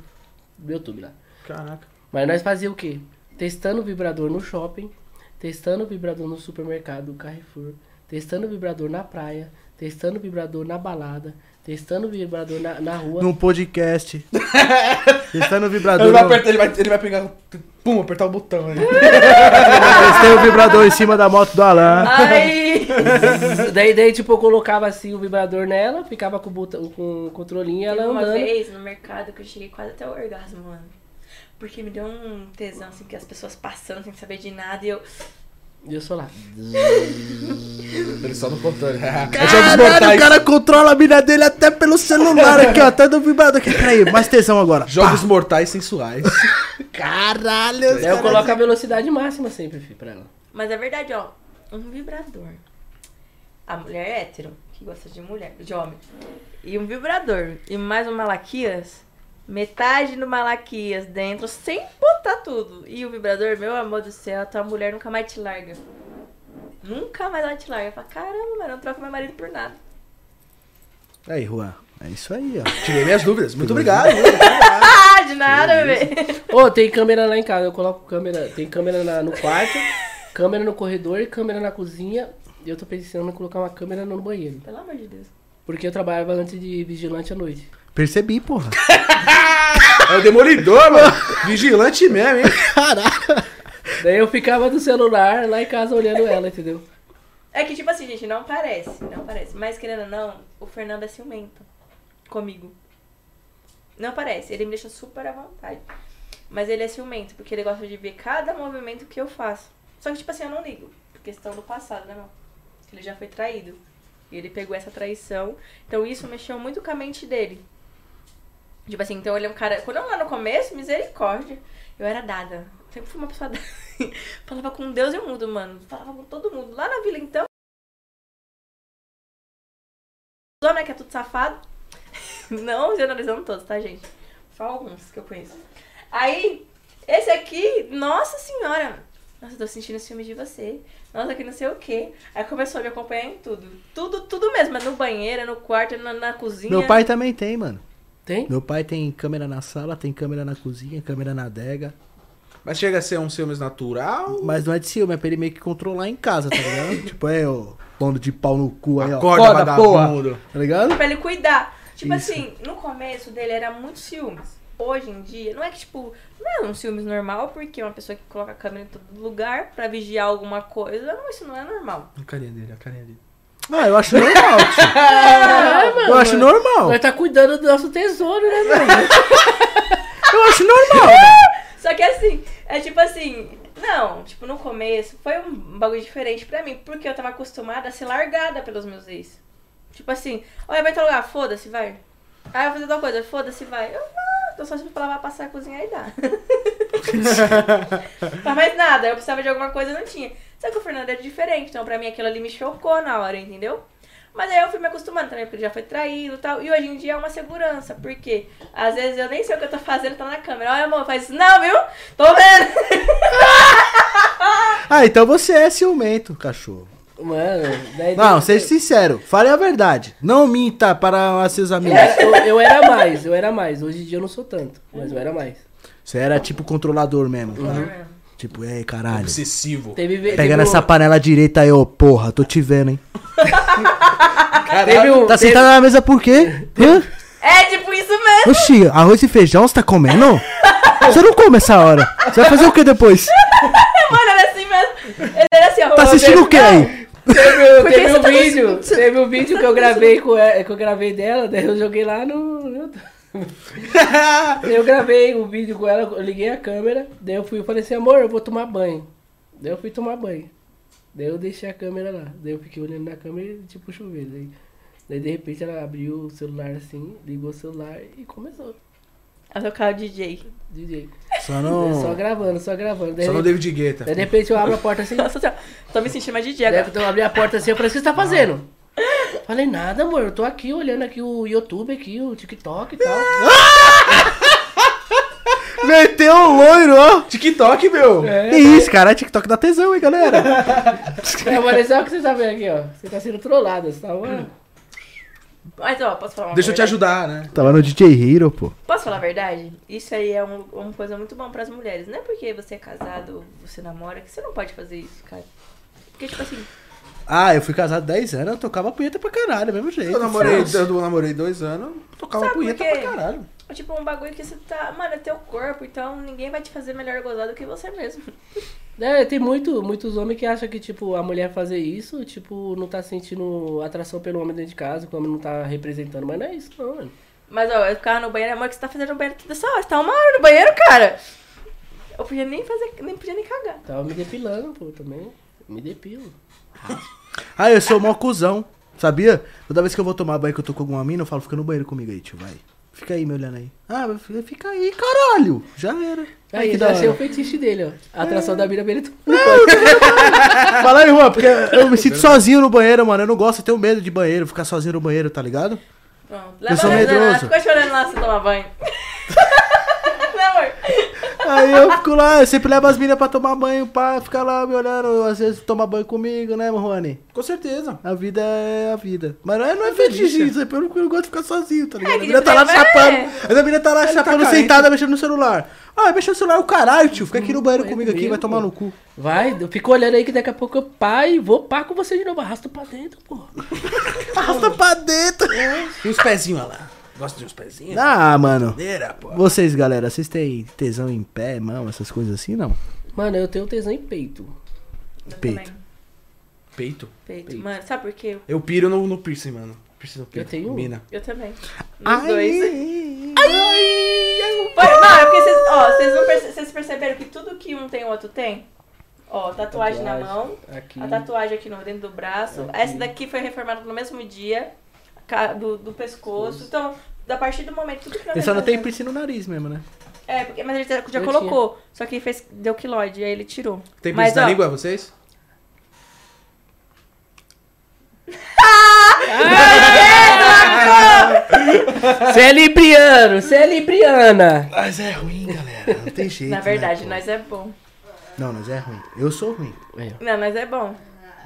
do YouTube lá. Caraca. Mas nós fazia o quê? Testando o vibrador no shopping, testando o vibrador no supermercado Carrefour, testando o vibrador na praia, testando o vibrador na balada, testando o vibrador na, na rua. Num podcast. Testando o vibrador. Ele vai, no- apertar, ele, vai, ele vai pegar. Pum, apertar o botão aí. Testei o vibrador em cima da moto do Alan. Ai! daí, daí, tipo, eu colocava assim o vibrador nela, ficava com o, botão, com o controlinho e ela uma andando. vez no mercado que eu cheguei quase até o orgasmo, mano. Porque me deu um tesão, assim, que as pessoas passando sem saber de nada e eu. E eu sou lá. Ele só no controle. É jogos Caralho, o cara controla a mina dele até pelo celular aqui, ó. Até do vibrador aqui. Peraí, mais tesão agora. Jogos mortais sensuais. Caralho. eu coloco a velocidade máxima sempre, fi, pra ela. Mas é verdade, ó. Um vibrador. A mulher é hétero, que gosta de mulher, de homem. E um vibrador. E mais um Malaquias. Metade do Malaquias dentro, sem botar tudo. E o vibrador, meu amor do céu, a tua mulher nunca mais te larga. Nunca mais ela te larga. Fala, caramba, mano, eu não troco meu marido por nada. Aí, Juan. É isso aí, ó. Tirei minhas dúvidas. Muito obrigado. Ah, de nada, velho. Ô, tem câmera lá em casa, eu coloco câmera. Tem câmera na- no quarto, câmera no corredor, câmera na cozinha. E eu tô pensando em colocar uma câmera no banheiro. Pelo amor de Deus. Porque eu trabalhava antes de vigilante à noite. Percebi, porra. É o demolidor, mano. Vigilante mesmo, hein? Daí eu ficava do celular lá em casa olhando ela, entendeu? É que, tipo assim, gente, não parece, não parece. Mas, querendo ou não, o Fernando é ciumento comigo. Não parece, ele me deixa super à vontade. Mas ele é ciumento, porque ele gosta de ver cada movimento que eu faço. Só que, tipo assim, eu não ligo. Por questão do passado, né, irmão? Ele já foi traído. E ele pegou essa traição. Então, isso mexeu muito com a mente dele. Tipo assim, então ele é um cara. Quando eu lá no começo, misericórdia, eu era dada. Sempre fui uma pessoa dada. Falava com Deus e o mundo, mano. Falava com todo mundo. Lá na vila, então. Os homens que é tudo safado. Não generalizando todos, tá, gente? Só alguns que eu conheço. Aí, esse aqui, nossa senhora. Nossa, eu tô sentindo ciúme de você. Nossa, que não sei o quê. Aí começou a me acompanhar em tudo. Tudo, tudo mesmo. É no banheiro, é no quarto, é na, na cozinha. Meu pai também tem, mano. Tem? Meu pai tem câmera na sala, tem câmera na cozinha, câmera na adega. Mas chega a ser um ciúmes natural. Mas não é de ciúme, é pra ele meio que controlar em casa, tá ligado? tipo, é o bando de pau no cu aí, ó. Acorda, Acorda, porra. vagabundo. Tá ligado? Pra ele cuidar. Tipo Isso. assim, no começo dele era muito ciúmes. Hoje em dia, não é que, tipo, não é um ciúmes normal, porque uma pessoa que coloca a câmera em todo lugar pra vigiar alguma coisa, não, isso não é normal. A carinha dele, a carinha dele. Ah, eu acho normal, tio. Ah, mano. Eu acho normal. Nós tá cuidando do nosso tesouro, né, mano? Eu acho normal. Só que assim, é tipo assim, não, tipo, no começo foi um bagulho diferente pra mim, porque eu tava acostumada a ser largada pelos meus ex. Tipo assim, olha, vai tal lugar, foda-se, vai. Ah, eu vou fazer tal coisa, foda-se, vai. Eu, ah, tô só tipo pra lavar, passar, cozinhar e dá. Mas mais nada, eu precisava de alguma coisa e não tinha. Só que o Fernando é diferente, então pra mim aquilo ali me chocou na hora, entendeu? Mas aí eu fui me acostumando também, porque ele já foi traído e tal. E hoje em dia é uma segurança, porque às vezes eu nem sei o que eu tô fazendo, tá na câmera. Olha, amor, faz isso, não, viu? Tô vendo. Ah, então você é ciumento, cachorro. Mano, daí. Não, seja sincero. Fale a verdade. Não minta para seus amigos. Eu, eu era mais, eu era mais. Hoje em dia eu não sou tanto, mas eu era mais. Você era tipo controlador mesmo. Tipo, ei, caralho. Obsessivo. Teve, ve- Pega teve nessa um- panela direita aí, ô porra, tô te vendo, hein? Teve um, Tá teve- sentado na mesa por quê? Hã? É tipo isso mesmo. Oxi, arroz e feijão você tá comendo? Você não come essa hora. Você vai fazer o que depois? Mano, era assim mesmo. Ele era assim, ó. Tá assistindo o que aí? Teve, teve um tá vídeo, teve um vídeo que eu gravei com ela, que eu gravei dela, daí eu joguei lá no, no Eu gravei o vídeo com ela, eu liguei a câmera, daí eu fui e falei assim, amor, eu vou tomar banho. Daí eu fui tomar banho. Daí eu deixei a câmera lá. Daí eu fiquei olhando na câmera e tipo chuveiro. Daí, daí de repente ela abriu o celular assim, ligou o celular e começou. A tocar o DJ. DJ. Só não. Só gravando, só gravando. Daí, Só no David Guetta. daí de repente eu abro a porta assim. Nossa senhora, tô me sentindo mais DJ Daí agora. eu abri a porta assim, eu falei, o que você tá fazendo? Falei, nada, amor, eu tô aqui olhando aqui o YouTube aqui, o TikTok e tal. Meteu o loiro, ó. TikTok, meu. É, Que isso, cara? TikTok dá tesão, hein, galera? é, mas olha o que você tá vendo aqui, ó. Você tá sendo trollado, você tá tava... Mas ó, posso falar uma Deixa eu te verdade? ajudar, né? Tava no DJ Hero, pô. Posso falar a verdade? Isso aí é um- uma coisa muito bom pras mulheres. Não é porque você é casado, você namora, que você não pode fazer isso, cara. Porque, tipo assim, Ah, eu fui casado 10 anos, eu tocava punheta pra caralho, mesmo jeito. Eu namorei, eu namorei dois anos, tocava Sabe punheta pra caralho. é tipo um bagulho que você tá. Mano, é teu corpo, então ninguém vai te fazer melhor gozar do que você mesmo. É, tem muito, muitos homens que acham que, tipo, a mulher fazer isso, tipo, não tá sentindo atração pelo homem dentro de casa, que o homem não tá representando, mas não é isso, não, mano. Mas ó, eu ficava no banheiro, amor, o que você tá fazendo no banheiro toda essa hora? Você tá uma hora no banheiro, cara? Eu podia nem fazer, nem podia nem cagar. Tava me depilando, pô, também. Me depilo. Ah, eu sou mó cuzão, sabia? Toda vez que eu vou tomar banho que eu tô com alguma mina, eu falo, fica no banheiro comigo aí, tio, vai. Fica aí me olhando aí. Ah, fica- fica aí, caralho. Já era. Aí, que já achei o fetiche dele, ó. A atração da mina dele. Fala aí, Juan, porque eu me sinto sozinho no banheiro, mano. Eu não gosto, eu tenho medo de banheiro, ficar sozinho no banheiro, tá ligado? Pronto. Eu sou ela, medroso. Ficou chorando lá se tomar banho. Aí eu fico lá, eu sempre levo as minas pra tomar banho, pá, ficar lá me olhando, às vezes toma banho comigo, né, Juani? Com certeza. A vida é a vida. Mas não é, não é fetiche isso, é pelo que eu gosto de ficar sozinho, tá ligado? a que mina tá lá é. chapando. Aí a mina tá lá chapando carente. sentada, mexendo no celular. Ah, mexendo no celular o caralho, tio. Fica aqui no banheiro comigo aqui, vai tomar no cu. Vai, eu fico olhando aí que daqui a pouco eu e vou pá com você de novo. Arrasta pra dentro, pô. Arrasta pra dentro. E os pezinhos olha lá. Gosta de uns pezinhos? Ah, mano. Cadeira. Vocês, galera, vocês têm tesão em pé, mão, essas coisas assim, não? Mano, eu tenho tesão em peito. Eu Peito. também. Peito. Peito. Mano, sabe por quê? Eu piro no, no piercing, mano. Piercing no peito. Eu tenho. Mina. Eu também. Nos Ai, dois. ai, Foi- Não, é porque vocês, ó, vocês, não perce- vocês perceberam que tudo que um tem, o outro tem? Ó, tatuagem, na mão, Aqui. a tatuagem aqui no dentro do braço. Aqui. Essa daqui foi reformada no mesmo dia, do, do pescoço. Então, a partir do momento, tudo que Ele só não tem piercing no nariz mesmo, né? É, porque, mas ele já, já colocou. Só que ele fez, deu quiloide, aí ele tirou. Tem mas, piercing na ó, língua, vocês? Você é libriano, você é libriana. Mas é ruim, galera. Não tem jeito. Na verdade, né, nós é bom. Não, nós é ruim. Eu sou ruim. Não, nós é bom.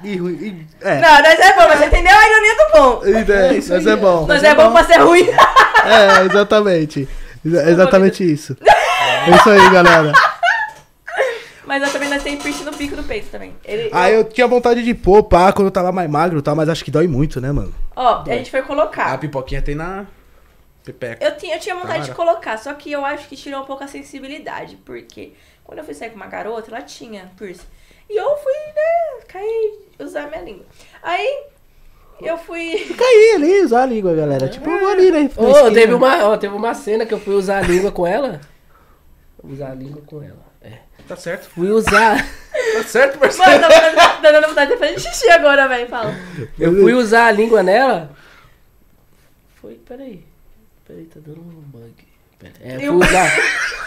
E ruim. e- é. Não, nós é bom, mas você entendeu a ironia do bom. E daí, nós é bom. Nós é bom pra ser ruim. É, exatamente. Exa- exatamente isso. É isso aí, galera. Mas eu também nós tem piercing no pico do peito também. Ele, Ah, eu tinha vontade de pôr, pá, quando eu tava mais magro e tal, mas acho que dói muito, né, mano? Ó, a gente foi colocar. A pipoquinha tem na pepeca. Eu tinha, eu tinha vontade de Cara. colocar, só que eu acho que tirou um pouco a sensibilidade. Porque quando eu fui sair com uma garota, ela tinha piercing. E eu fui, né, cair, usar minha língua. Aí, eu fui... Fica aí, ali, usar a língua, galera. Tipo, eu vou ali, né? Ô, esquina. teve uma, ó, teve uma cena que eu fui usar a língua com ela. Usar a língua com ela. É. Tá certo. Fui usar. Tá certo, Mano, parceiro. tá dando, tá dando vontade de fazer xixi agora, velho. Fala. Eu fui usar a língua nela. Foi, peraí. Peraí, tá dando um bug. Pera. É, eu fui usar.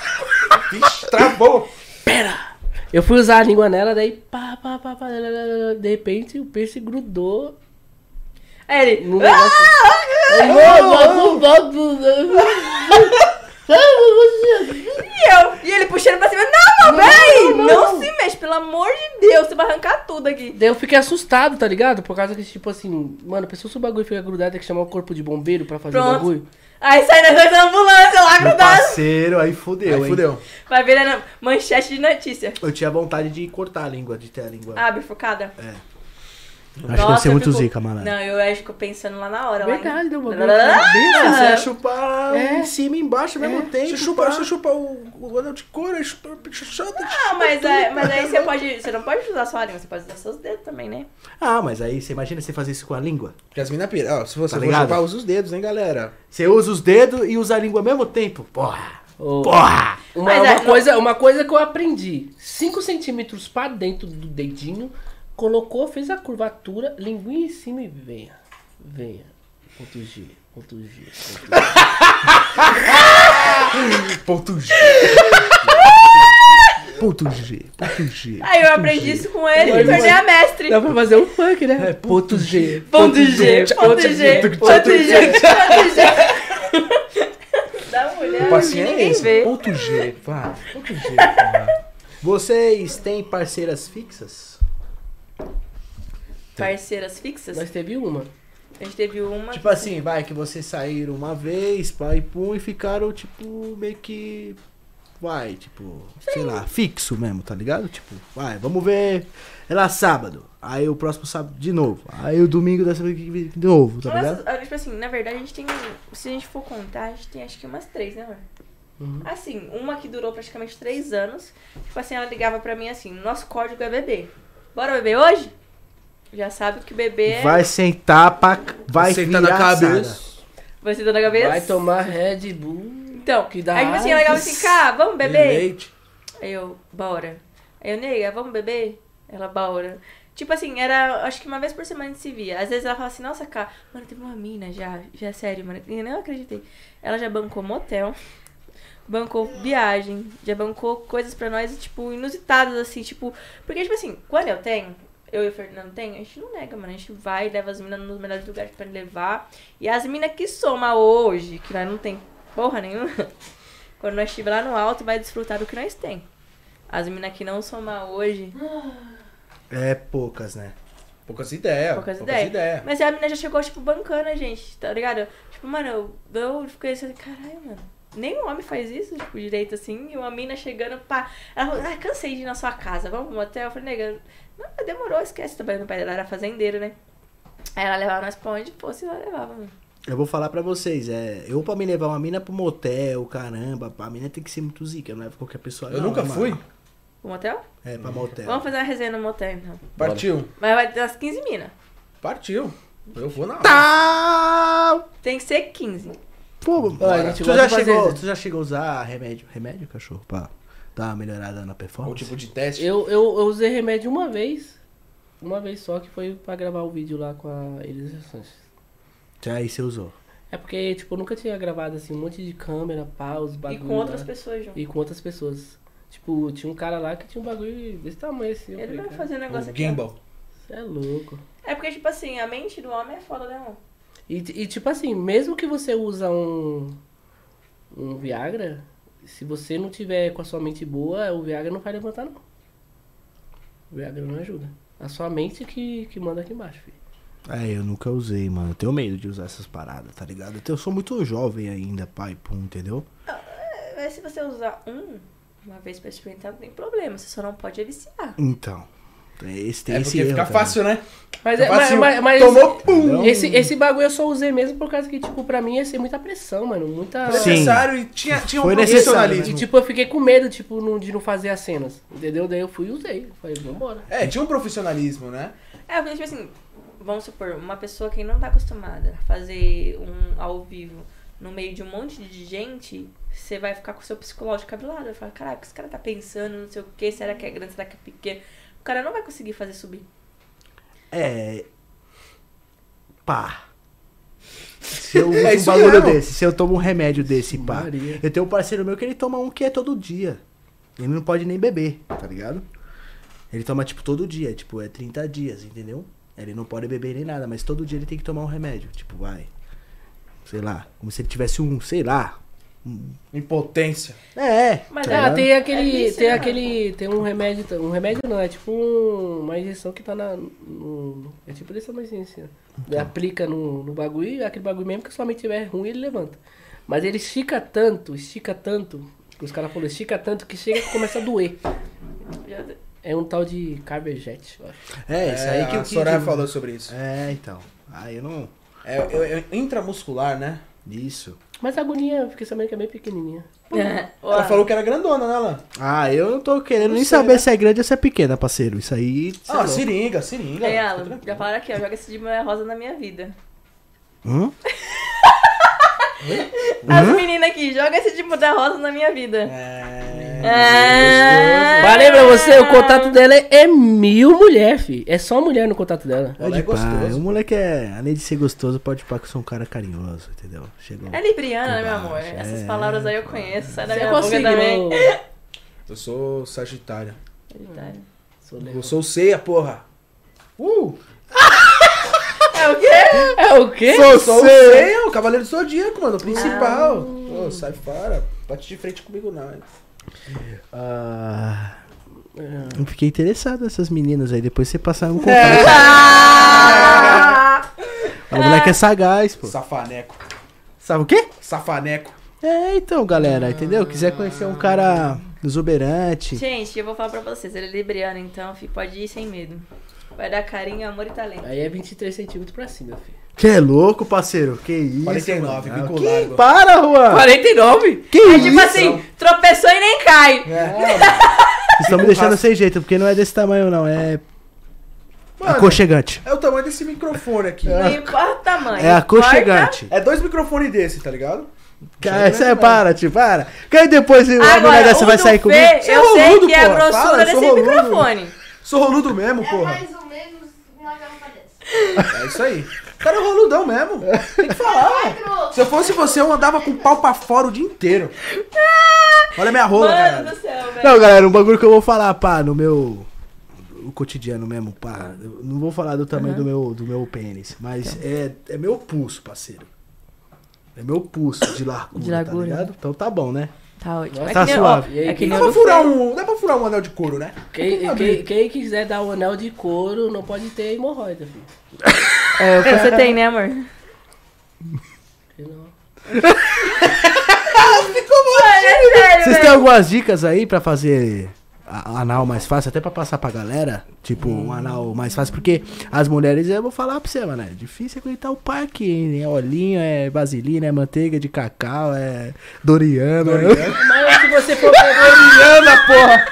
Vixe, travou. Eu fui usar a língua nela, daí pá, pá, pá, pá, de repente o peixe grudou Aí ele... no "Ah!" E eu, e ele puxando pra cima. Não, não, peraí. Não, se mexe, pelo amor de Deus. Você vai arrancar tudo aqui. Daí eu fiquei assustado, tá ligado? Por causa que, tipo assim, mano, a pessoa se o bagulho fica grudado, tem que chamar o corpo de bombeiro pra fazer o Pronto. bagulho. Aí sai na ambulância lá Meu grudado. parceiro, aí fudeu, Aí hein? fudeu. Vai ver na manchete de notícia. Eu tinha vontade de cortar a língua, de ter a língua. Ah, bifurcada? É. Acho que deve ser muito fico- zica, malandro. Não, eu acho que eu pensando lá na hora. Verdade, deu um. Ah! bem Você é chupar É. em cima e embaixo ao mesmo tempo. Você chupa, você chupa o, o anel de couro, chupa o pichochota. Ah, mas, é, mas aí você pode. Você não pode usar sua língua, você pode usar seus dedos também, né? Ah, mas aí você imagina você fazer isso com a língua? Porque as minas pira. Ó, se você Tá for ligado? chupar, usa os dedos, hein, galera? Você usa os dedos e usa a língua ao mesmo tempo. Porra! Ô, Porra! Uma, Mas uma é, não- coisa, uma coisa que eu aprendi: 5 centímetros pra dentro do dedinho, colocou, fez a curvatura, linguinha em cima e venha. Venha. Ponto G, ponto G. Ponto G. Ponto G. Ponto G, ponto G. Aí eu aprendi isso com ele e tornei a mestre. Dá pra fazer um funk, né? ponto G. Ponto G, ponto G, ponto G, ponto G. Da mulher, O passinho é esse. Ponto G. Vá. Ponto G. porra. Vocês têm parceiras fixas? Parceiras fixas? Nós teve uma. A gente teve uma. Tipo assim, vai, que vocês saíram uma vez, pai, pum, e ficaram, tipo, meio que. Vai, tipo, sei lá, fixo mesmo, tá ligado? Tipo, vai, vamos ver. É lá sábado. Aí o próximo sábado de novo. Aí o domingo que vem de novo, tá ligado? Nossa, tipo assim, na verdade a gente tem. Se a gente for contar, a gente tem acho que umas três, né, amor? Uhum. Assim, uma que durou praticamente três anos. Tipo assim, ela ligava pra mim assim: nosso código é bebê. Bora beber hoje? Já sabe que bebê é. Vai sentar pra. Vai Sentar na cabeça. Vai ser dando a cabeça? Vai tomar Red Bull. Então, que dá aí tipo assim, ela ligava assim: cá, vamos beber? Leite. Aí eu, bora. Aí eu, nega, vamos beber? Ela, bora. Tipo assim, era, acho que uma vez por semana a gente se via. Às vezes ela falava assim, nossa, cara, mano, teve uma mina já, já sério, mano. Eu não acreditei. Ela já bancou motel, bancou viagem, já bancou coisas pra nós, tipo, inusitadas, assim, tipo. Porque, tipo assim, quando eu tenho, eu e o Fernando tem, a gente não nega, mano. A gente vai, leva as minas nos melhores lugares pra levar. E as minas que soma hoje, que nós não tem porra nenhuma, quando nós estiver lá no alto, vai desfrutar do que nós tem. As minas que não somar hoje, É poucas, né? Poucas ideias. poucas ideias. Mas a menina já chegou, tipo, bancando a gente, tá ligado? Tipo, mano, eu, eu fiquei assim, caralho, mano. Nenhum homem faz isso, tipo, direito assim. E uma mina chegando, pá. Ela falou, ah, cansei de ir na sua casa, vamos pro motel? Eu falei, nega, não, demorou, esquece também. Meu pai dela era fazendeiro, né? Aí ela levava nós pra onde fosse, ela levava, mano. Eu vou falar pra vocês, é. Eu pra me levar uma mina pro motel, caramba, a mina tem que ser muito zica, não é pra qualquer pessoa. Eu não, nunca né, fui. Pro motel? É, pra motel. Vamos fazer uma resenha no motel, então. Partiu. Mas vai ter umas 15 minas. Partiu. Eu vou na hora. Tá! Tem que ser 15. Pô, Ó, a gente tu, já chegou, tu já chegou a usar remédio? Remédio, cachorro? Pra dar uma melhorada na performance? Ou tipo de teste. Eu, eu, eu usei remédio uma vez. Uma vez só, que foi pra gravar o vídeo lá com a Elisa Sanches. Já aí você usou. É porque, tipo, eu nunca tinha gravado assim, um monte de câmera, paus, E bagulho. com outras lá. pessoas junto. E com outras pessoas. Tipo, tinha um cara lá que tinha um bagulho desse tamanho assim. Ele falei, vai cara, fazer um negócio O aqui. gimbal. Você é louco. É porque, tipo assim, a mente do homem é foda, né, mano? E, e tipo assim, mesmo que você usa um, um Viagra, se você não tiver com a sua mente boa, o Viagra não vai levantar não. O Viagra não ajuda. A sua mente que, que manda aqui embaixo, filho. É, eu nunca usei, mano. Eu tenho medo de usar essas paradas, tá ligado? Eu sou muito jovem ainda, pai, pum, entendeu? Mas se você usar um, uma vez pra experimentar, não tem problema. Você só não pode viciar. Então. Esse, tem É esse porque fica fácil, né? Mas, é, mas, fácil. mas, mas Tomou, pum! Esse, esse bagulho eu só usei mesmo por causa que, tipo, pra mim ia ser muita pressão, mano. Muita. Sim. Necessário e tinha, tinha um Foi E, profissionalismo. tipo, eu fiquei com medo, tipo, não- de não fazer as cenas. Entendeu? Daí eu fui e usei. Falei, vambora. É, tinha um profissionalismo, né? É, porque, tipo assim, vamos supor, uma pessoa que não tá acostumada a fazer um ao vivo no meio de um monte de gente, você vai ficar com o seu psicológico cabelado. Vai falar, caraca, esse cara tá pensando, não sei o que, será que é grande, será que é pequeno? O cara não vai conseguir fazer subir. É. Pá. Se eu uso É um bagulho desse, se eu tomo um remédio desse, pá. Maria. Eu tenho um parceiro meu que ele toma um que é todo dia. Ele não pode nem beber, tá ligado? Ele toma, tipo, todo dia, tipo, é 30 dias, entendeu? Ele não pode beber nem nada, mas todo dia ele tem que tomar um remédio. Tipo, vai. Sei lá, como se ele tivesse um, sei lá. Impotência. É, Mas tá Ah, tem aquele. É tem né, aquele. Tem um remédio. Um remédio não, é tipo um- uma injeção que tá na. no- é tipo desse tamanhozinho assim. Daí Aplica no, no bagulho e aquele bagulho mesmo que se sua mente tiver ruim, ele levanta. Mas ele estica tanto, estica tanto. que Os caras falaram, estica tanto que chega e começa a doer. É um tal de Carberjet, eu acho. É, isso aí que a o Soraya falou sobre isso. É, então. Aí eu não. É, é- é intramuscular, né? Isso. Mas a agulhinha, eu fiquei sabendo que é bem pequenininha. É. Ela falou que era grandona, né, Alan? Ah, eu não tô querendo Não nem sei, saber né? se é grande ou se é pequena, parceiro. Isso aí. é Ah, louco. seringa, seringa. Ei, Fica Alan, tranquilo. já falaram aqui, ó. Joga esse de mulher rosa na minha vida. Hum? As meninas aqui, joga esse de mulher rosa na minha vida. É. É. Falei pra você, o contato dela é, é mil mulher, fi. É só mulher no contato dela. É de é pá. gostoso. O moleque é, além de ser gostoso, pode pá que eu sou um cara carinhoso, entendeu? Chegou. É libriana, né, meu amor? É. Essas palavras aí eu conheço. Sai da Você minha boca também. Eu sou Sagitário. Sou Eu sou ceia, porra. Uh! É o quê? É o quê? Eu sou o ceia, o Cavaleiro do Zodíaco, mano. O principal. Ô, sai fora. Bate de frente comigo, não. Ah, eu fiquei interessado nessas meninas aí. Depois você passar um contato. Ah! O moleque é sagaz, pô. Safaneco. Sabe o quê? Safaneco. É, então, galera, entendeu? Quiser conhecer um cara exuberante. Gente, eu vou falar pra vocês. Ele é libriano, então fi, pode ir sem medo. Vai dar carinho, amor e talento. Aí é 23 centímetros pra cima, filho. Que é louco, parceiro? Que isso? 49, mano? bico Que- largo. Para, Juan! 49? Que É isso? tipo assim, tropeçou e nem cai. É. Vocês estão me deixando sem jeito, porque não é desse tamanho, não. É Mano, aconchegante. é o tamanho desse microfone aqui. Não importa o tamanho. É aconchegante. É dois microfones desse, tá ligado? Cara, você é para, tio, para. Que aí depois a mulher Agora, dessa o vai sair Fê, comigo? Você é Eu sei roludo, que é a porra. grossura eu sou desse roludo. microfone. Sou roludo mesmo, É porra. mais ou menos uma garrafa dessa. É isso aí. O cara é roludão mesmo. Tem que falar. Se eu fosse você, eu andava com o pau pra fora o dia inteiro. Olha minha rola, Mano cara. do céu, velho. Não, galera, um bagulho que eu vou falar, pá, no meu. O cotidiano mesmo, pá. Eu não vou falar do tamanho do, meu, do meu pênis, mas é, é meu pulso, parceiro. É meu pulso de largura, De largura. tá ligado? Então tá bom, né? Tá ótimo. Tá que nem- suave. Aí, É que Dá pra furar um, dá pra furar um anel de couro, né? Quem, quem, quem quiser dar o anel de couro não pode ter hemorroida, filho. É o que você tem, né, amor? Eu não. Mano, é Vocês têm algumas dicas aí pra fazer anal mais fácil, até pra passar pra galera? Tipo, um anal mais fácil, porque as mulheres, eu vou falar pra você, mano, é difícil aguentar o parque, hein? É olhinho, é vaselina, é manteiga de cacau, é Doriana. Mas se você for Doriana, porra!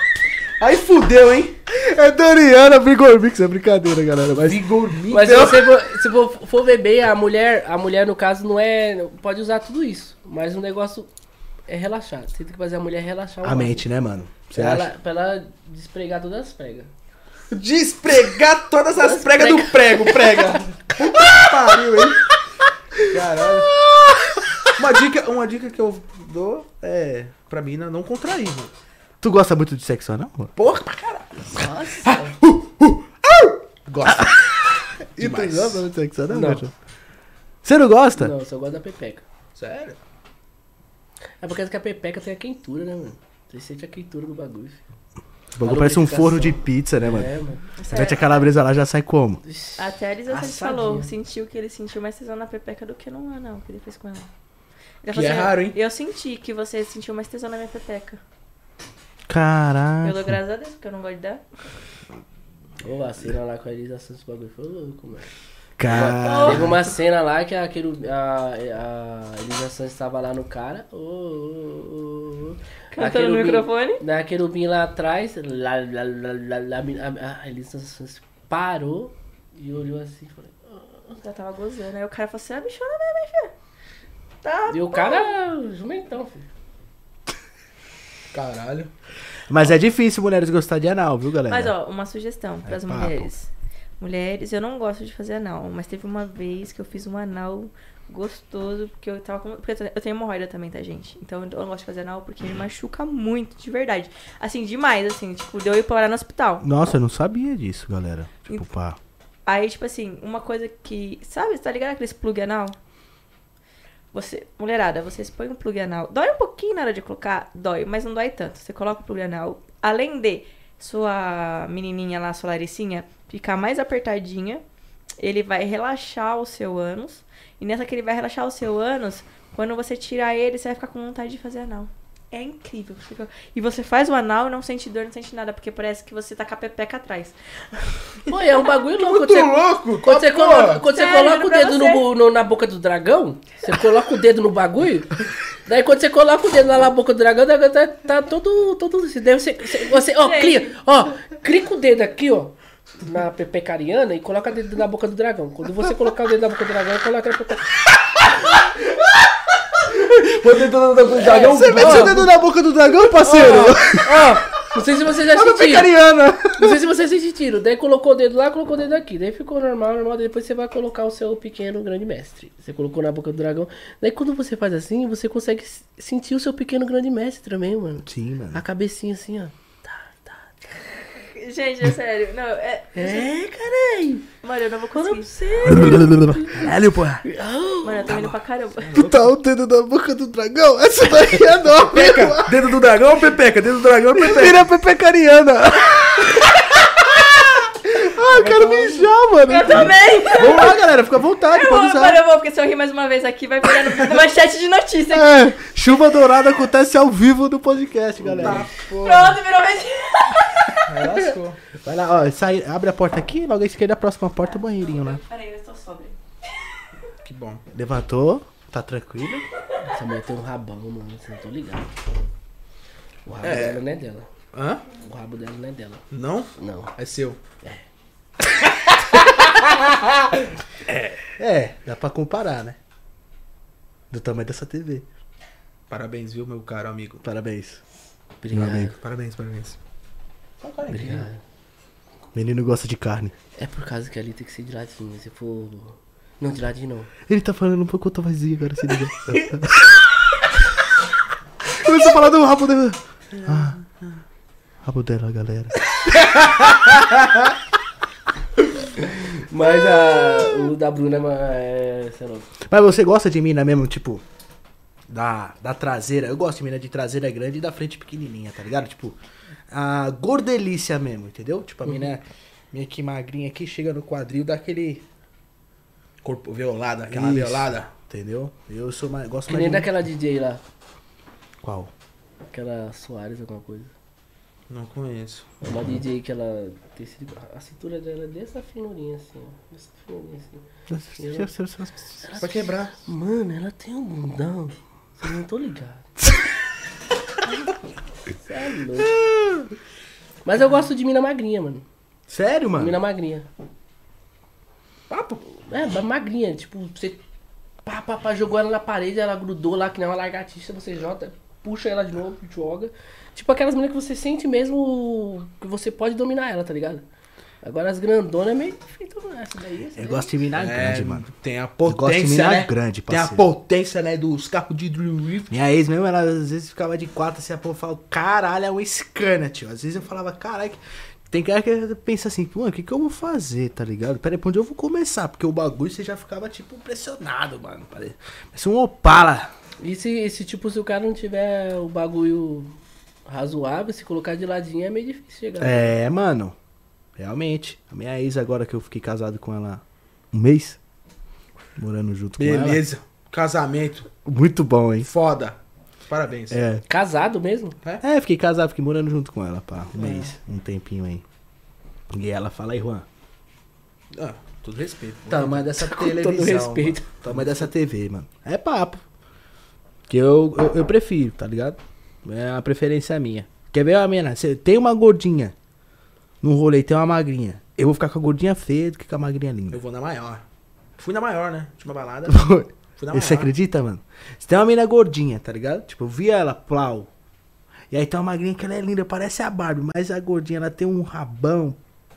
Aí fudeu, hein? É Doriana Vigor Mix, é brincadeira, galera. Mas Vigor Mix. Mas se você for, se for, for beber, a mulher, a mulher no caso não é. Pode usar tudo isso. Mas o negócio é relaxar. Você tem que fazer a mulher relaxar o a mente, né, mano? Você Pra acha? ela, pra ela despregar todas as pregas. Despregar todas as pregas do prego, prega. Puta que pariu, hein? Caralho. Uma dica, uma dica que eu dou é pra mina não contrair, mano. Tu gosta muito de sexo, não? mano? Porra, pra caralho. Nossa! Gosta. E tu Demais. gosta muito de sexo, não? Não. Você não gosta? não, eu só gosto da pepeca. Sério? É porque que a pepeca tem a quentura, né, mano? Você sente a quentura do bagulho. filho. O bagulho parece um forno de pizza, né, mano? É, mano. Mete a calabresa lá, já sai como? Até a Elisa falou, sentiu que ele sentiu mais tesão na pepeca do que no anal que ele fez com ela. Ele Que falou é raro, hein? Eu senti que você sentiu mais tesão na minha pepeca. Caraca. Eu dou graças a Deus, porque eu não gosto de dar. Ô, a cena lá com a Elisa Santos, o bagulho foi louco, mano. Cara. Teve uma cena lá que a, queru- a, a Elisa Santos tava lá no cara. Ô, ô. A Cantando no microfone. Da querubim lá atrás. Lá, lá, lá, lá, lá, a, Elisa Santos parou e olhou assim e falou. Já tava gozando. Aí o cara falou assim, ah, bichona mesmo, hein, filho? Tá. E o cara, jumentão, filho. Caralho. Mas é difícil mulheres gostar de anal, viu, galera? Mas ó, uma sugestão É pras papo. mulheres. Mulheres, eu não gosto de fazer anal, mas teve uma vez que eu fiz um anal gostoso, porque eu tava com. Porque eu tenho- hemorroida também, tá, gente? Então eu não gosto de fazer anal porque me machuca muito, de verdade. Assim, demais, assim, tipo, deu eu ir parar no hospital. Nossa, eu não sabia disso, galera. Tipo, pá. Aí, tipo assim, uma coisa que. Sabe, tá ligado aqueles plug anal? Você, mulherada, vocês põem um plug anal. Dói um pouquinho na hora de colocar? Dói, mas não dói tanto. Você coloca o plug anal. Além de sua menininha lá, sua laricinha, ficar mais apertadinha, ele vai relaxar o seu ânus. E nessa que ele vai relaxar o seu ânus, quando você tirar ele, você vai ficar com vontade de fazer anal. é incrível. Fica- E você faz o anal e não sente dor, não sente nada, porque parece que você tá com a pepeca atrás. Pô, é um bagulho louco. Muito Quando você, louco! quando você coloca, quando você coloca o dedo no, você. no- na boca do dragão, você coloca o dedo no bagulho. Daí quando você coloca o dedo lá na boca do dragão, tá, tá todo, todo. Daí você, você, você ó, clica, ó, clica o dedo aqui, ó, na pepecariana e coloca o dedo na boca do dragão. Quando você colocar o dedo na boca do dragão, coloca na pepe... Vou tentando dar com o dragão. Você mete o dedo na boca do dragão, parceiro? Ó, não sei se você já a pecariana. Não sei se vocês assistiram. Daí colocou o dedo lá, colocou o dedo aqui. Daí ficou normal, normal. Daí depois você vai colocar o seu pequeno grande mestre. Você colocou na boca do dragão. Daí quando você faz assim, você consegue sentir o seu pequeno grande mestre também, mano. Sim, mano. A cabecinha assim, ó. Gente, é sério. Não, é. É, caralho. Mano, eu não vou conseguir. você. Caralho, porra. Mano, eu tô indo pra caramba. Botar o dedo na boca do dragão? Essa daí é nova. Pepeca. Dedo do dragão ou pepeca? Dedo do dragão ou pepeca? Vira pepecariana. Ah, eu quero mijar, mano. Eu também! Vamos lá, galera. Fica à vontade, Eu pode vou, usar. mano, eu vou, porque se eu rir mais uma vez aqui, vai virar no- manchete de notícia. É, chuva dourada acontece ao vivo no podcast, galera. Pronto, virou mentira. Vai lá, ó, sai, abre a porta aqui, logo à esquerda, a próxima porta, o banheirinho lá. Peraí, eu estou sóbria. Que bom. Levantou, tá tranquilo. Essa mulher tem um rabão, mano. Você não tô ligado. O rabo É. dela não é dela. Hã? O rabo dela não é dela. Não? Não. É seu. É, dá pra comparar, né? Do tamanho dessa TV. Parabéns, viu, meu caro amigo. Parabéns. Obrigado. Meu amigo. Parabéns, parabéns. Obrigado. Menino gosta de carne. É por causa que ali tem que ser de ladinho. Se for. Não, de ladinho não. Ele tá falando um pouco vozinha agora, se liga. Começou a falar do rabo dela. Ah, rabo dela, galera. Mas a, o da Bruna é. ma- é sei lá. Mas você gosta de mina mesmo, tipo, da, da traseira? Eu gosto de mina de traseira grande e da frente pequenininha, tá ligado? Tipo, a gordelícia mesmo, entendeu? Tipo, a mina meio que magrinha aqui, chega no quadril, dá aquele... Corpo violado, aquela Isso, violada. Entendeu? Eu sou mais, gosto Que mais nem de... daquela DJ lá. Qual? Aquela Soares, alguma coisa. Não conheço. É uma DJ que ela. Tem esse- a cintura dela é dessa finurinha assim, ó. Dessa finurinha assim. Pra quebrar. Mano, ela tem um bundão. Vocês não tô ligado. Você é louco. Mas eu gosto de mina magrinha, mano. Sério, mano? Mina magrinha. Papo. É, ma- magrinha. Tipo, você. Pá, pá, pá, jogou ela na parede, ela grudou lá que nem uma lagartixa, você joga, puxa ela de novo, joga. Tipo aquelas meninas que você sente mesmo que você pode dominar ela, tá ligado? Agora as grandonas é meio difícil dominar essa daí. essa Eu daí. gosto de mina É, grande, mano. Tem a gosto de potência, mina né? grande, Tem a parceiro. potência, né, dos carros de Dream Rift. Minha ex mesmo, ela às vezes ficava de quatro assim, a povo falava, caralho, é uma Scania, tio. Às vezes eu falava, caralho, tem cara que pensa assim, mano, o que que eu vou fazer, tá ligado? Pera aí, pra onde eu vou começar? Porque o bagulho você já ficava, tipo, pressionado, mano. Parece, parece um Opala. E se, e se, tipo, se o cara não tiver o bagulho razoável, se colocar de ladinho é meio difícil chegar. É, mano. Realmente. A minha ex agora que eu fiquei casado com ela um mês, morando junto com Beleza. Casamento. ela. Muito bom, hein? Foda. Parabéns. É. Casado mesmo? É, fiquei casado, fiquei morando junto com ela, pá. Um mês, um tempinho aí. E ela fala aí, Juan. Ah, todo respeito. Tamanho dessa Com televisão. todo respeito. mano. Tamanho dessa TV, mano. É papo. Que eu, eu, eu prefiro, tá ligado? É uma preferência minha. Quer ver a mina? Você tem uma gordinha no rolê tem uma magrinha. Eu vou ficar com a gordinha feia do que com a magrinha linda. Eu vou na maior. Fui na maior, né? Última balada. Fui na Você maior. acredita, mano? Você tem uma mina gordinha, tá ligado? Tipo, eu vi ela, plau. E aí tem uma magrinha que ela é linda, parece a Barbie, mas a gordinha, ela tem um rabão.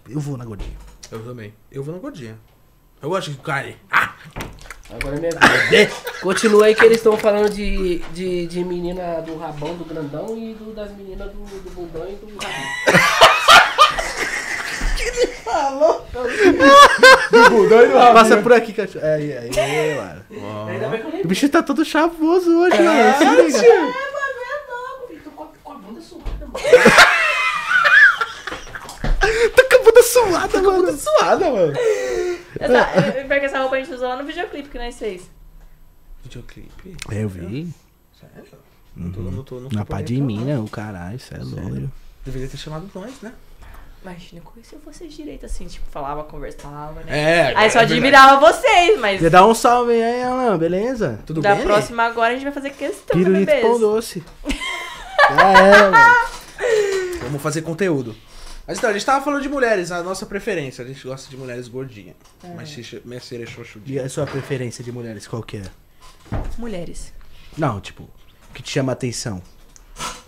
Eu vou na gordinha. Eu também. Eu vou na gordinha. Eu gosto de carne. Ah! Agora é minha vida. Continua aí que eles estão falando de, de, de menina do rabão, do grandão e do, das meninas do, do bundão e do rabão. Passa por aqui, cachorro. É, aí, aí, aí, mano. Ainda bem que eu nem O bicho tá todo chavoso hoje, mano. Se liga. É, mano, é louco, filho. Tô com a, com a bunda suada, mano. Tá com a bunda suada, mano. Suada, mano. Essa, eu- pior que essa roupa a gente usou lá no videoclipe que nós fez. Videoclipe. É, eu vi. Sério? Não tô, não tô, não tô Na pá de mim, né? O caralho, isso é louco. Deveria ter chamado nós, né? Imagina, eu conhecia vocês direito, assim, tipo, falava, conversava, né? É, Aí só é admirava vocês, mas Você dá um salve aí, Alan, beleza? Tudo da bem? próxima agora a gente vai fazer questão, Pirulito bebês. pão doce. Já era, velho. Vamos fazer conteúdo. Mas então, a gente tava falando de mulheres, a nossa preferência. A gente gosta de mulheres gordinhas. Mas se minha cera é E a sua preferência de mulheres, qual que é? Mulheres. Não, tipo, o que te chama atenção?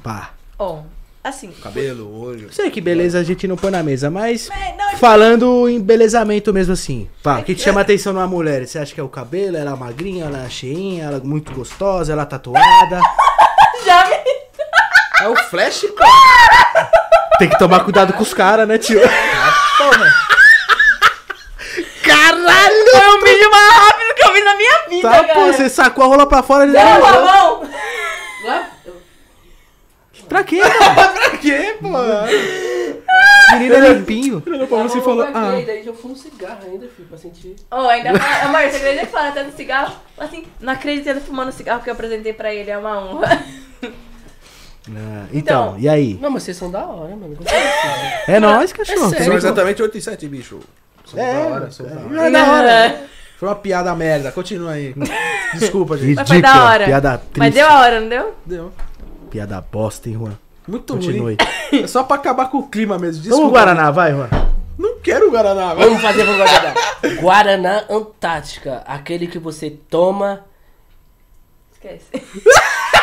Pá. Ó, assim, Cabelo, olho. Sei que beleza a gente não põe na mesa, mas É, não, falando em belezamento mesmo assim. Pá, o que te chama atenção numa mulher? Você acha que é o cabelo? Ela é magrinha, ela é cheinha, ela é muito gostosa, ela é tatuada? já me... É o flash, pô. Tem que tomar cuidado com os caras, né, tio? Porra. Caralho! Foi o vídeo mais rápido que eu vi na minha vida, Tá, cara. pô, você sacou a rola pra fora e Deu a mão. Lá, Pra quê, mano? Pra quê, pô? Menino é limpinho. Pra você falar. Ah, Daí eu fumo cigarro ainda, filho, pra sentir. Ó, ainda fala, amor, você acredita que fala até no cigarro? Assim, não acredito ele fumando cigarro que eu apresentei pra ele, é uma honra. Ah, então, Então. e aí? Não, mas vocês são da hora, mano. Disso. É nóis, cachorro. sério? são exatamente 8 e 7, bicho. Somos É, da hora, somos da hora. É da hora. Foi uma piada merda, continua aí. Desculpa, gente. Mas foi da hora. Piada triste. Mas deu a hora, não deu? Deu. Piada bosta, hein, Juan? Muito Continue. ruim. É só pra acabar com o clima mesmo. Vamos Desculpa. Guaraná, vai, Juan. Não quero Guaraná, velho. Vamos fazer pro Guaraná. Guaraná Antártica. Aquele que você toma. Esquece.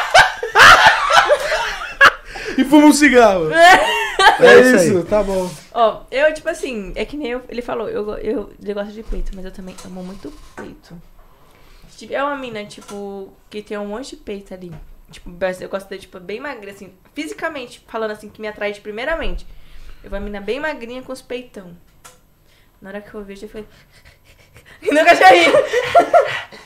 E fuma um cigarro. É É isso isso, tá bom. Ó, eu, tipo assim, é que nem eu- ele falou, eu, eu, eu gosto de peito, mas eu também amo muito peito. Se tiver uma mina, tipo, que tem um monte de peito ali, tipo, eu gosto de, tipo, bem magra, assim, fisicamente, falando assim, que me atrai de primeiramente. Eu vou uma mina bem magrinha com os peitão. Na hora que eu vejo, eu falei... e nunca já ri.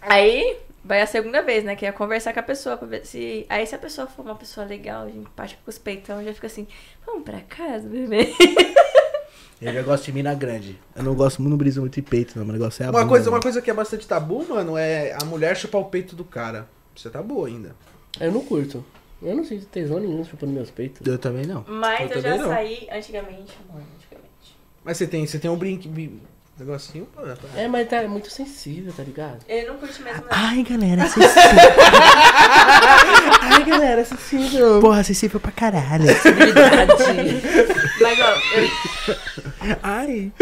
Aí, vai a segunda vez, né, que é conversar com a pessoa, pra ver se... Aí, se a pessoa for uma pessoa legal, empática com os peitão, já fica assim, vamos pra casa, bebê? Eu já gosto de mina grande. Eu não gosto, não briso muito de peito, não. Meu negócio é a Uma bunda, coisa, uma mano. coisa que é bastante tabu, mano, é a mulher chupar o peito do cara. Você tá boa ainda. Eu não curto. Eu não sinto tesão nenhum chupando meus peitos. Eu também não. Mas Eu eu, já não. saí antigamente, amor, antigamente. Mas você tem, você tem um brinque, bi- negocinho, pô. tá? É, mas tá muito sensível, tá ligado? Ele não curte mesmo, não. Ai, galera, sensível. Ai, galera, sensível. Porra, sensível pra caralho. Verdade. Mas, ó, eu, Ai.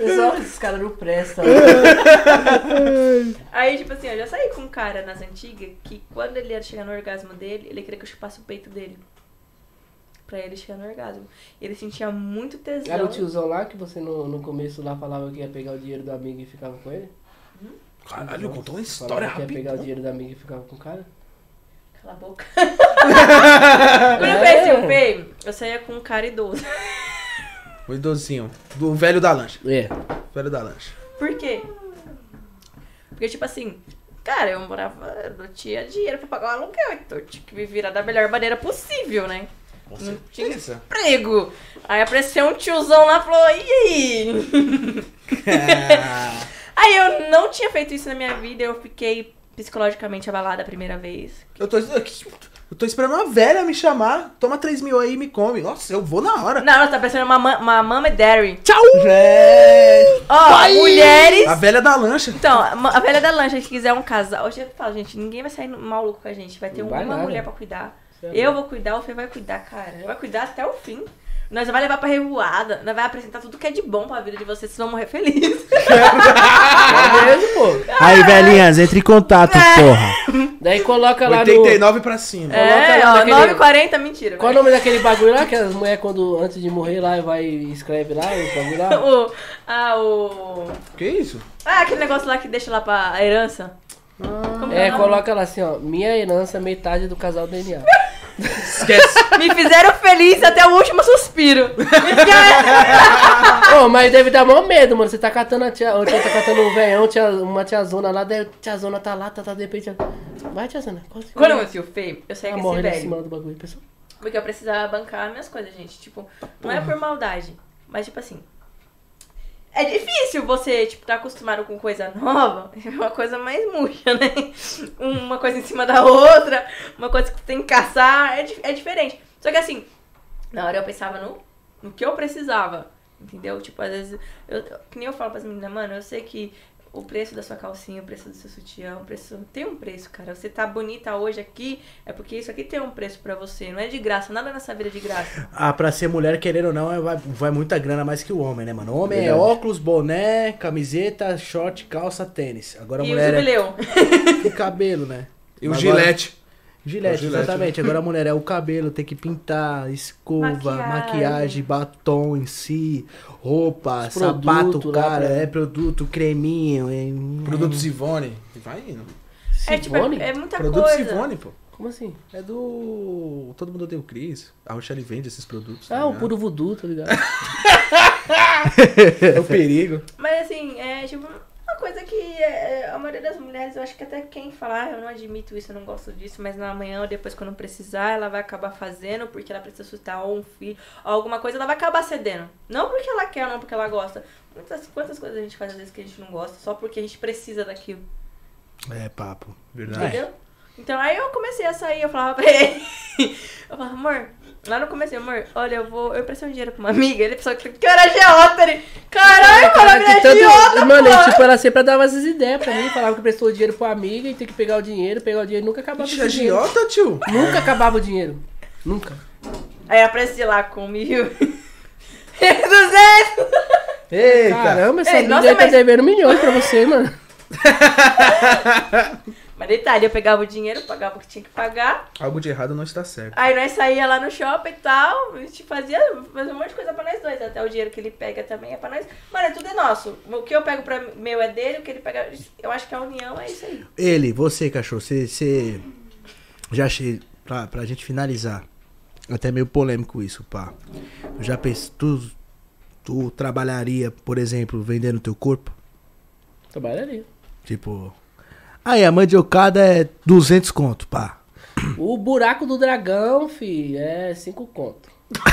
Pessoal, esses caras não prestam. aí, tipo assim, eu já saí com um cara nas antigas que quando ele ia chegar no orgasmo dele, ele queria que eu chupasse o peito dele. Pra ele chegar no orgasmo. Ele sentia muito tesão. Era o tiozão lá que você no, no começo lá falava que ia pegar o dinheiro do amigo e ficava com ele? Caralho, contou uma história que ia pegar o rápida. dinheiro do amigo e ficava com o cara? Cala a boca. Quando eu conheci o Fê, eu saía com um cara idoso. O idosinho. Do velho da lancha. É. Velho da lancha. Por quê? Porque, tipo assim, cara, eu morava, eu não tinha dinheiro pra pagar o aluguel, então eu tinha que me virar da melhor maneira possível, né? Com Não tinha emprego. Aí apareceu um tiozão lá e falou, e aí? Aí eu não tinha feito isso na minha vida, eu fiquei psicologicamente abalada a primeira vez. Eu tô, eu tô esperando uma velha me chamar. Toma 3 mil aí e me come. Nossa, eu vou na hora. Não, ela tá parecendo uma, ma- uma mama daddy. Tchau! É. Ó, mulheres... A velha da lancha. Então, a velha da lancha que quiser um casal, hoje eu falo, gente, ninguém vai sair maluco com a gente, vai ter Não uma nada. mulher pra cuidar. É Eu vou cuidar, o Fê vai cuidar, cara. Ele vai cuidar até o fim. Nós vai levar pra revoada, nós vai apresentar tudo que é de bom pra vida de vocês, vocês vão morrer felizes. É mesmo, pô. Aí, velhinhas, entre em contato, porra. Daí coloca lá no... 89 pra cima. É, lá ó, naquele- 9h40, mentira. Qual é o nome daquele bagulho lá que as mulheres quando antes de morrer lá vai e escreve lá os bagulho lá? O, ah, o... Que isso? Ah, aquele negócio lá que deixa lá pra herança. É, nome? coloca lá assim, ó, minha herança metade do casal DNA. Esquece. Me fizeram feliz até o último suspiro. Ô, mas deve dar maior medo, mano. Você tá catando a tia, ou você tá catando um velhão, tia, uma tiazona lá, daí a tiazona tá lá, tá, tá de repente. Vai, tiazona. quase- Quando eu conheci o Fê, eu com esse morre velho. cima do bagulho, pessoal. Porque eu precisava bancar minhas coisas, gente. Tipo, não é por maldade. Mas, tipo assim. É difícil você, tipo, tá acostumado com coisa nova, é uma coisa mais murcha, né? Uma coisa em cima da outra, uma coisa que tem que caçar, é, é diferente. Só que assim, na hora eu pensava no, no que eu precisava, entendeu? Tipo, às vezes, eu- que nem eu falo pras meninas, mano, eu sei que o preço da sua calcinha, o preço do seu sutiã, o preço. Tem um preço, cara. Você tá bonita hoje aqui, é porque isso aqui tem um preço pra você. Não é de graça, nada nessa vida é de graça. Ah, pra ser mulher, querendo ou não, é- vai, vai muita grana mais que o homem, né, mano? O homem é Verdade. óculos, boné, camiseta, short, calça, tênis. Agora a e o mulher é jubileu. o cabelo, né? E o Agora- gilete. Gilete, O gilete, exatamente. Agora a mulher é o cabelo, tem que pintar, escova, Maquiagem. maquiagem, batom em si, roupa, Os sapato, produtos lá cara, pra- é produto, creminho, é... Produtos Ivone. Vai indo. É, tipo, Sivone? é, é muita Produtos coisa. Ivone, pô. Como assim? É do. Todo mundo odeia o Cris. A Rochelle vende esses produtos. tá Ah, o ligado? puro voodoo, tá ligado? É o perigo. Mas assim, é tipo coisa que é, é, a maioria das mulheres, eu acho que até quem falar, ah, eu não admito isso, eu não gosto disso, mas na manhã ou depois quando precisar, ela vai acabar fazendo porque ela precisa sustentar ou um filho, ou alguma coisa, ela vai acabar cedendo. Não porque ela quer, não porque ela gosta. Muitas, quantas coisas a gente faz às vezes que a gente não gosta, só porque a gente precisa daquilo. É papo. Verdade. Entendeu? Então aí eu comecei a sair, eu falava pra ele. Eu falava, amor, lá no começo, amor, olha, eu vou. Eu prestei um dinheiro pra uma amiga, ele pensou que que eu era. Ele, caralho, mano, Cara, eu que era tanto- agiota, Mano, pô. e, tipo, ela sempre dava essas ideias pra mim, falava que prestou o dinheiro pro amigo e tem que pegar o dinheiro, pegar o dinheiro, nunca acabava Ixi, esse dinheiro. agiota, tio? Nunca acabava o dinheiro. Nunca. Aí apareci lá com mil. 200! Eita. Caramba, essa Ei, amiga nossa, aí tá devendo milhões pra você, mano. Mas detalhe, eu pegava o dinheiro, pagava o que tinha que pagar. Algo de errado não está certo. Aí nós saía lá no shopping e tal, a gente fazia, fazia um monte de coisa pra nós dois. Até o dinheiro que ele pega também é pra nós. Mano, é tudo é nosso. O que eu pego pra meu é dele, o que ele pega. Eu acho que a união é isso aí. Ele, você, cachorro, você, você já achei, pra, pra gente finalizar, até meio polêmico isso, pá. Já pensou, tu, tu trabalharia, por exemplo, vendendo teu corpo? Trabalharia. Tipo, aí a mandiocada é 200 conto, pá. O buraco do dragão, fi, é cinco conto.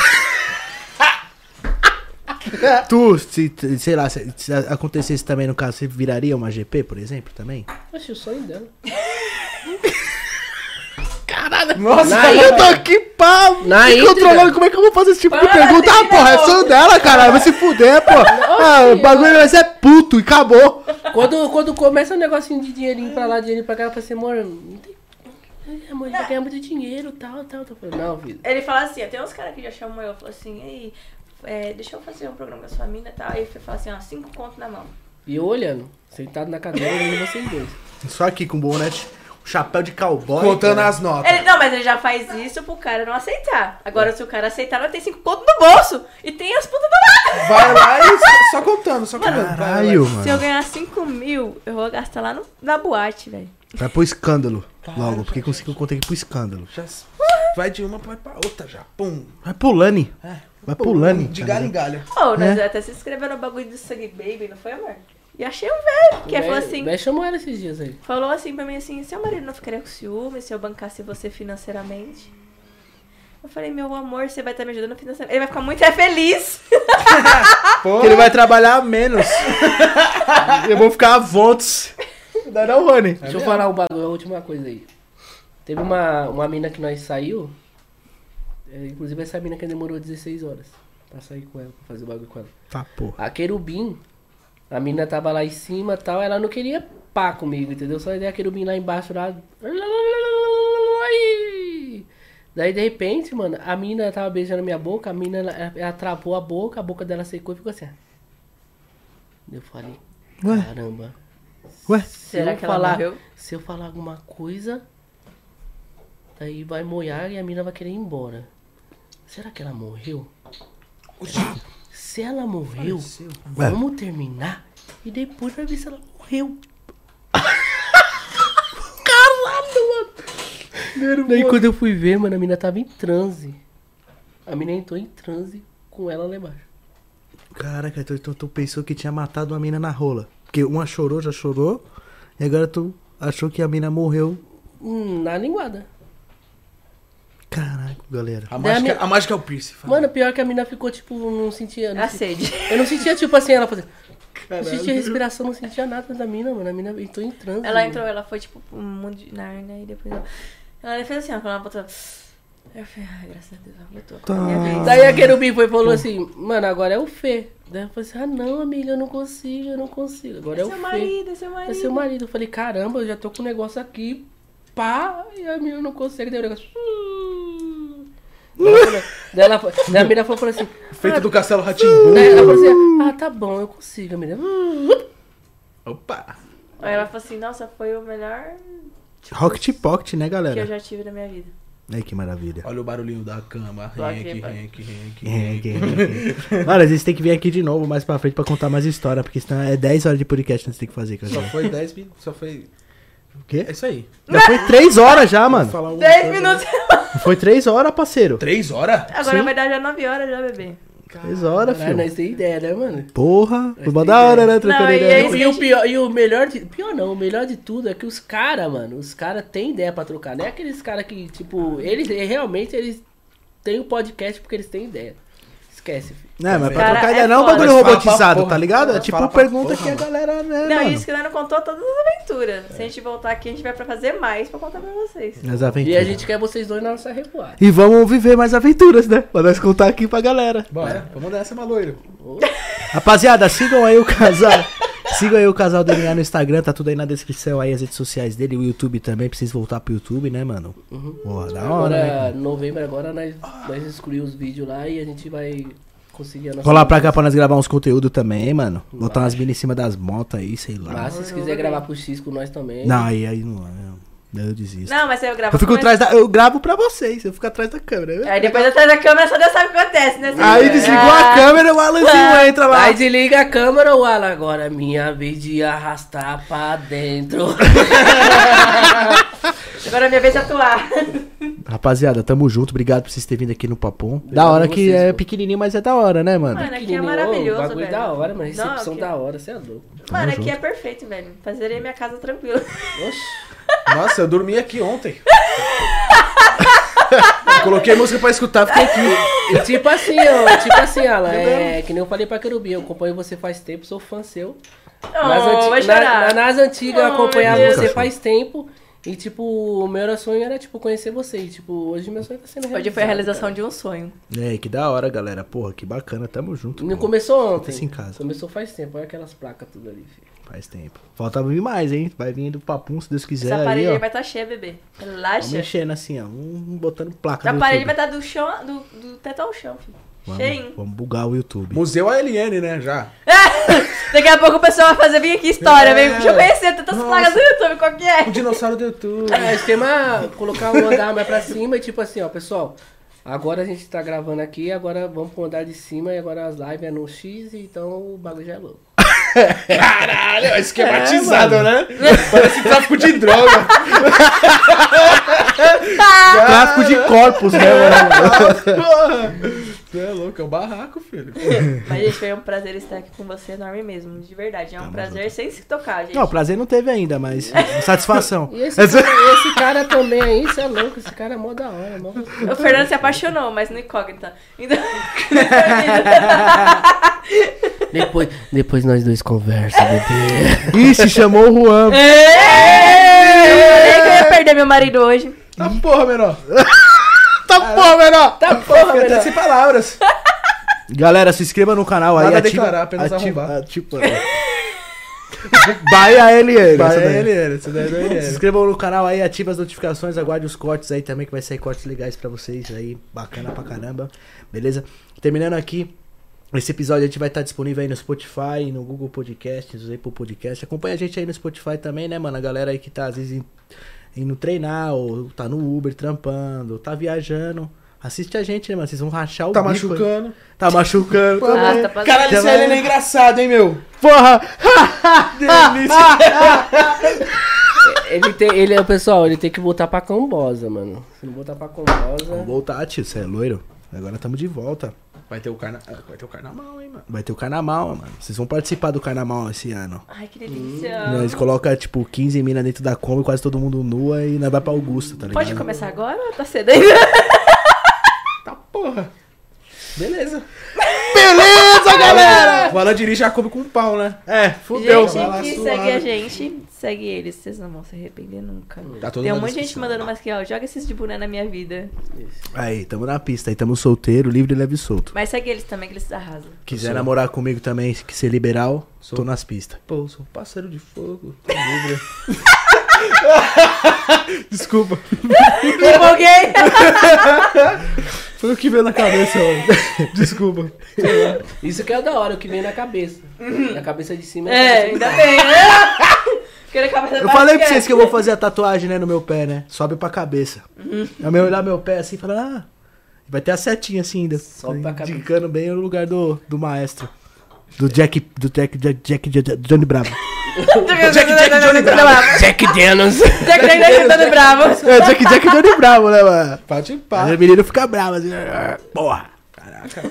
Tu, se, sei lá, se, se acontecesse também no caso, você viraria uma GP, por exemplo, também? Oxe, o sonho dela. Nossa, Na Eu tô aqui, pá, Na me controlando, como é que eu vou fazer esse tipo de Para, pergunta? Ah, porra, é sonho dela, caralho, vai se fuder, pô. Ah, o bagulho vai ser puto e acabou. Quando, quando começa um negocinho de dinheirinho pra lá, dinheirinho pra cá, eu falo assim, amor, não tem. Amor, vai ganhar muito dinheiro tal, tal, tal. Não, filho. Ele fala assim, tem uns caras que já chamam eu, falam assim, ei, é, deixa eu fazer um programa com a sua mina e tal. Aí ele fala assim, ó, cinco contos na mão. E eu olhando, sentado na cadeira, olhando vocês dois. Só aqui com o bonete, chapéu de cowboy. Contando cara. as notas. Ele, não, mas ele já faz isso pro cara não aceitar. Agora, se o cara aceitar, ela tem cinco contos no bolso. E tem as putas do lado. Vai lá e só, só contando, só contando. Vai lá. Caralho, Se eu mano. ganhar 5 mil, eu vou gastar lá no, na boate, velho. Vai pro escândalo logo, porque consigo contar aqui pro escândalo. Já vai de uma vai pra outra já. Pum. Vai pulando. É. Vai pulando. De tá galho em galho. Ô, nós É. até se inscreveram no bagulho do Sangue Baby, não foi, amor? E achei um velho, que falou assim, Véi chamou ela esses dias aí. falou assim pra mim assim, seu marido não ficaria com ciúme se eu bancasse você financeiramente? Eu falei, meu amor, você vai estar me ajudando financeiramente. Ele vai ficar muito é feliz. Porque ele vai trabalhar menos. eu vou ficar a vontes. Não, não, Rony. Deixa eu falar um bagulho, a última coisa aí. Teve uma, uma mina que nós saiu. é, inclusive essa mina que demorou 16 horas pra sair com ela, pra fazer o bagulho com ela. Tá, porra. A querubim, a mina tava lá em cima e tal, ela não queria pá comigo, entendeu? Só ideia a querubim lá embaixo lá. Daí de repente, mano, a mina tava beijando minha boca, a mina ela, ela travou a boca, a boca dela secou e ficou assim. Eu falei, Ué? caramba. Ué? Se Será eu que ela falar, morreu? Se eu falar alguma coisa, daí vai molhar e a mina vai querer ir embora. Será que ela morreu? Se ela morreu, vamos terminar e depois vai ver se ela morreu. Caralho, mano. Daí quando eu fui ver, mano, a mina tava em transe. A mina entrou em transe com ela lá embaixo. Caraca, então, então tu pensou que tinha matado uma mina na rola. Porque uma chorou, já chorou. E agora tu achou que a mina morreu. Hum, na linguada. Galera. A mágica, minha- a mágica é o piercing. fala. Mano, pior que a mina ficou, tipo, não sentia. Não A sentia- sede. Eu não sentia, tipo assim, ela fazia. Não sentia respiração, não sentia nada da mina, mano. A mina entrou em transe. Ela mano. entrou, ela foi tipo um mundo de Narnia e depois ela. Ela fez assim, ó, quando ela botou. Eu falei, ai, graças a Deus, ela botou. Tá. Minha vez. Daí a Querubim foi e falou assim, mano, agora é o Fê. Daí eu falei assim, ah não, amiga, eu não consigo, eu não consigo. Agora é, É o seu Fê. marido, é seu marido. É seu marido. Eu falei, caramba, eu já tô com o negócio aqui, pá, e a menina não consegue, daí o negócio. Daí ela falou- Daí, a menina falou assim. Feito ah, do Castelo Ratimbu. Daí ela falou assim, ah, tá bom, eu consigo, a menina. Opa. Aí ela falou assim, nossa, foi o melhor Rocket Pocket, né, que eu galera? já tive na minha vida. Ai, que maravilha. Olha o barulhinho da cama. Renk, renk, renk, renk. que- Mano, a gente tem que vir aqui de novo mais pra frente pra contar mais história, porque senão é 10 horas de podcast que a gente tem que fazer, cara. Só foi 10 minutos. Só foi. O quê? É isso aí. Já foi 3 horas já, mano. Falar um- 10 minutos. Foi 3 horas, parceiro. 3 horas? Agora Sim. vai dar já 9 horas já, bebê. 3 horas, filho. nós tem ideia, né, mano? Porra, tem da hora, né? Trocando Não, e ideia. E, e o pior, e o melhor de. Pior não, o melhor de tudo é que os caras, mano, os caras têm ideia pra trocar. Não é aqueles caras que, tipo, eles realmente eles têm o podcast porque eles têm ideia. Esquece, filho. Não, mas pra Cara, trocar é ideia não é um bagulho robotizado, pra tá ligado? É porra. tipo pergunta porra, que a galera, né, Não, mano? isso que nós não contou todas as aventuras. Se a gente voltar aqui, a gente vai pra fazer mais pra contar pra vocês. As E aventuras. a gente quer vocês dois na nossa revoada. E vamos viver mais aventuras, né? Pra nós contar aqui pra galera. Bora, vamos nessa, maloiro. Rapaziada, sigam aí o casal. sigam aí o casal DNA no Instagram, tá tudo aí na descrição aí, as redes sociais dele, o YouTube também, precisa voltar pro YouTube, né, mano? Porra, da hora, né? Agora, novembro agora, nós, nós excluímos os vídeos lá e a gente vai conseguir a nossa. Colar pra cá pra nós gravar uns conteúdos também, mano. Botar umas minas em cima das motos aí, sei lá. Mas se vocês quiserem gravar pro X com nós também. Não, aí, aí não. Eu- Eu desisto. Não, mas aí eu gravo. eu fico atrás da. Eu gravo pra vocês, eu fico atrás da câmera. né? Aí depois atrás da câmera só Deus sabe o que acontece, né? Aí desligou a Ah, câmera, o Alanzinho entra lá. Aí desliga a câmera, o Alan. Agora é minha vez de arrastar pra dentro. Agora é minha vez de atuar. Rapaziada, tamo junto. Obrigado por vocês terem vindo aqui no Papom. Da hora a que vocês, é pô. pequenininho, mas é da hora, né, mano? Mano, aqui é maravilhoso, bagulho velho. da hora, mas Não, recepção aqui- da hora, você é louco. Mano, Tamo aqui é junto. perfeito, velho. Fazerei minha casa tranquila. Oxi. Nossa, eu dormi aqui ontem. Coloquei música pra escutar, fiquei aqui. E tipo assim, ó, tipo assim, Alan, é que nem eu falei pra Querubim, eu acompanho você faz tempo, sou fã seu. Nas, Oh, anti- na- na- nas antigas eu Oh, acompanhava meu você faz tempo. E tipo, o meu era sonho era tipo conhecer você. E tipo, hoje meu sonho tá sendo realizado. Hoje foi a realização de um sonho. É, que da hora, galera. Porra, que bacana. Tamo junto. Não começou ontem. Isso em casa. Começou faz tempo, olha aquelas placas tudo ali, filho. Faz tempo. Falta vir mais, hein? Vai vir do papum, se Deus quiser. Essa aí, parede ó. aí vai estar cheia, bebê. Vamos Relaxa. mexendo assim, ó. Um botando placa A no parede YouTube. vai estar do chão, do, do teto ao chão, filho. Vamos, vamos bugar o YouTube. Museu ALN, né? Já. Daqui a pouco o pessoal vai fazer, vem aqui história, É. vem. Deixa eu conhecer tantas Nossa. plagas do YouTube, qual que é? O dinossauro do YouTube. É, esquema colocar um andar mais pra cima e tipo assim, ó, pessoal. Agora a gente tá gravando aqui, agora vamos pro andar de cima e agora as lives é no X, então o bagulho já é louco. Caralho, é esquematizado, né? Parece tráfico de droga. Tráfico de corpos, né, mano? Porra. Você é louco, é um barraco, filho. Mas, gente, foi um prazer estar aqui com você enorme mesmo, de verdade. É um prazer sem se tocar, gente. Não, prazer não teve ainda, mas satisfação. E esse, cara, esse cara também aí, isso é louco, esse cara é mó da hora, mó O Fernando se apaixonou, mas no incógnita. Então... Depois, depois nós dois conversa, bebê. Ixi, chamou o Juan. Eu falei que eu ia perder meu marido hoje. Tá porra, menor. Tá porra, menor! Tá porra, Fiquei até sem palavras. Galera, se inscreva no canal aí. Nada ativa, declarar, apenas ativa, arrombar. ativa, Vai a LN. Daí é Se inscrevam no canal aí, ativa as notificações, aguarde os cortes aí também, que vai sair cortes legais pra vocês aí, bacana pra caramba, beleza? Terminando aqui, esse episódio a gente vai estar disponível aí no Spotify, no Google Podcasts, no Apple Podcast. Acompanha a gente aí no Spotify também, né, mano? A galera aí que tá às vezes in- indo treinar, ou tá no Uber trampando, ou tá viajando. Assiste a gente, né, mano? Vocês vão rachar o Tá bico, machucando. Tá machucando. Ah, também. tá passando. Caralho, esse vai- é engraçado, hein, meu? Porra! Ele tem, ele é, pessoal, ele tem que voltar pra Cambosa, mano. Se não voltar pra Vamos Cambosa. voltar, tio. Você é loiro? Agora tamo de volta. Vai ter o carna... ah, Vai ter o carnaval, hein, mano. Vai ter o carnaval, mano. Vocês vão participar do carnaval esse ano. Ai, que delícia. Eles colocam, tipo, 15 minas dentro da Kombi, quase todo mundo nua e nós vai pra Augusta, tá ligado? Pode começar agora ou tá cedo ainda? porra. Beleza. Beleza, galera! O Alan dirige já come com um pau, né? É, fudeu. Gente vai lá suave. segue a gente, segue eles. Vocês não vão se arrepender nunca. Tá todo Tem um monte de gente mandando mais que, ó, joga esses de boné na minha vida. Aí, tamo na pista aí, tamo solteiro, livre, leve e solto. Mas segue eles também, que eles arrasam. Quiser Sou. namorar comigo também, que ser liberal, Sou. tô nas pistas. Pô, sou parceiro de fogo. tô livre. Desculpa. Empolguei! Foi o que veio na cabeça, mano. Desculpa. Isso que é da hora, o que vem na cabeça. Na cabeça de cima É, ainda bem, né? Eu falei pra vocês que eu vou fazer a tatuagem, né, no meu pé, né? Sobe pra cabeça. É meu olhar meu pé assim e falar, ah, vai ter a setinha assim ainda. Sobe pra cabeça. Indicando bem no lugar do, do maestro. Do Jack, do Jack, Jack, Jack, Jack Johnny Bravo. Jack, Jack, Johnny Bravo. Jack Daniels. Jack, Jack, Johnny Bravo. É, Jack, Jack Johnny Bravo, né, mano? Pode Aí pá. o menino fica bravo assim, ah, porra. Caraca.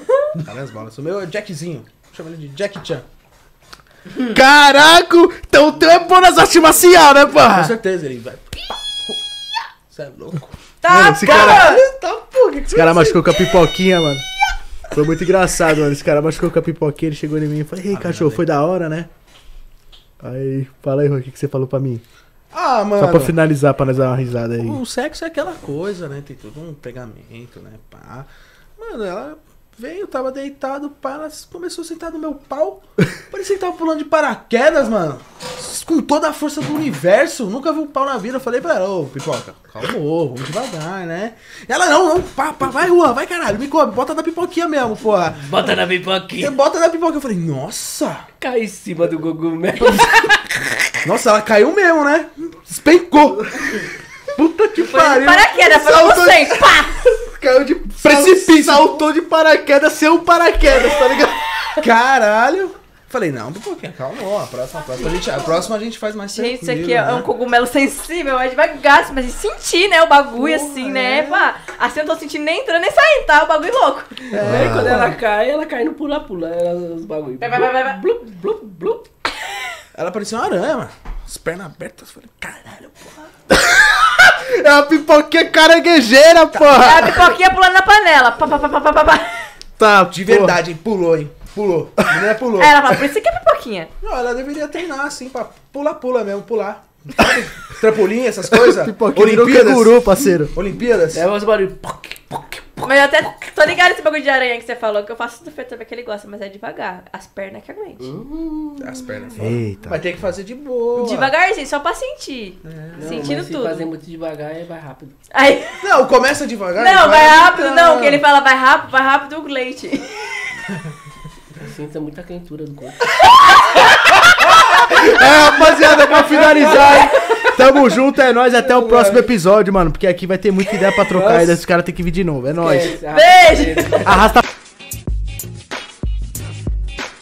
Cara, as balas. O meu é Jackzinho. Chama ele de Jack Chan. Caraca, então o teu é bom nas artes marciais, né, Com porra? certeza ele vai. Você é louco. Tá, Mano, esse cara. cara, Tá, que esse cara machucou com a pipoquinha, mano. Foi muito engraçado, mano. Esse cara machucou com a pipoquinha, ele chegou em mim e falou, ei, cachorro, foi da hora, né? Aí, fala aí, Rô, o que, que você falou pra mim? Ah, mano. Só pra finalizar, pra nós dar uma risada aí. O sexo é aquela coisa, né? Tem todo um pegamento, né? Pá. Mano, ela veio, tava deitado, pá, ela começou a sentar no meu pau. Parecia que tava pulando de paraquedas, mano. Com toda a força do universo. Nunca vi um pau na vida. Eu falei pra ela, ô, pipoca, calma, vamos devagar, né? Ela, não, não, pá, pá, vai, Juan, vai caralho, me come, bota na pipoquinha mesmo, porra. Bota na pipoquinha. bota na pipoca. Eu falei, nossa. Cai em cima do Gugu mesmo. Nossa, ela caiu mesmo, né? Despencou. Puta que Foi pariu. paraquedas pra você. Pá! Caiu de Precipício. Saltou de paraquedas, seu paraquedas, tá ligado? Caralho. Falei, não, pipoquinha, calma, ó, a próxima, a próxima, a gente, a próxima a gente faz mais Gente, isso aqui é né? um cogumelo sensível, é devagar, mas sentir, né? O bagulho Porra, assim, é. né? Pá, assim eu não tô sentindo nem entrando nem saindo, tá? O bagulho louco. Aí quando ela cai, ela cai no pula-pula. ela- Os bagulho. Vai, vai, vai, vai, vai. Blup, blup, blup. Ela parecia uma aranha, mano. As pernas abertas, eu falei, caralho, porra. É uma pipoquinha caranguejeira, porra! É a pipoquinha pulando na panela. Pá, pá, pá, pá, pá. Tá, De verdade, hein, pulou, hein, pulou. A menina pulou. Aí ela fala, por isso que é pipoquinha. Não, ela deveria treinar, assim, pra pular-pula mesmo, pular. Trampolim, essas coisas. Pipoquinha virou Olimpíadas. canguru, parceiro. Olimpíadas. É os barulhos. Mas eu até tô ligado esse bagulho de aranha que você falou, que eu faço do feito também que ele gosta, mas é devagar. As pernas que aguente. As pernas fora. Eita. Vai ter que fazer de boa. Devagarzinho, só pra sentir. Não, Sentindo mas se tudo. fazer muito devagar, vai rápido. Aí, Não, começa devagar. não, vai rápido, não, que ele fala. fala vai rápido, vai rápido o leite. Sinta muita quentura do corpo. É, rapaziada, pra finalizar, hein? Tamo junto, é nóis. Até o próximo episódio, mano. Porque aqui vai ter muita ideia pra trocar e esses caras tem que vir de novo. É nóis. Beijo! Arrasta.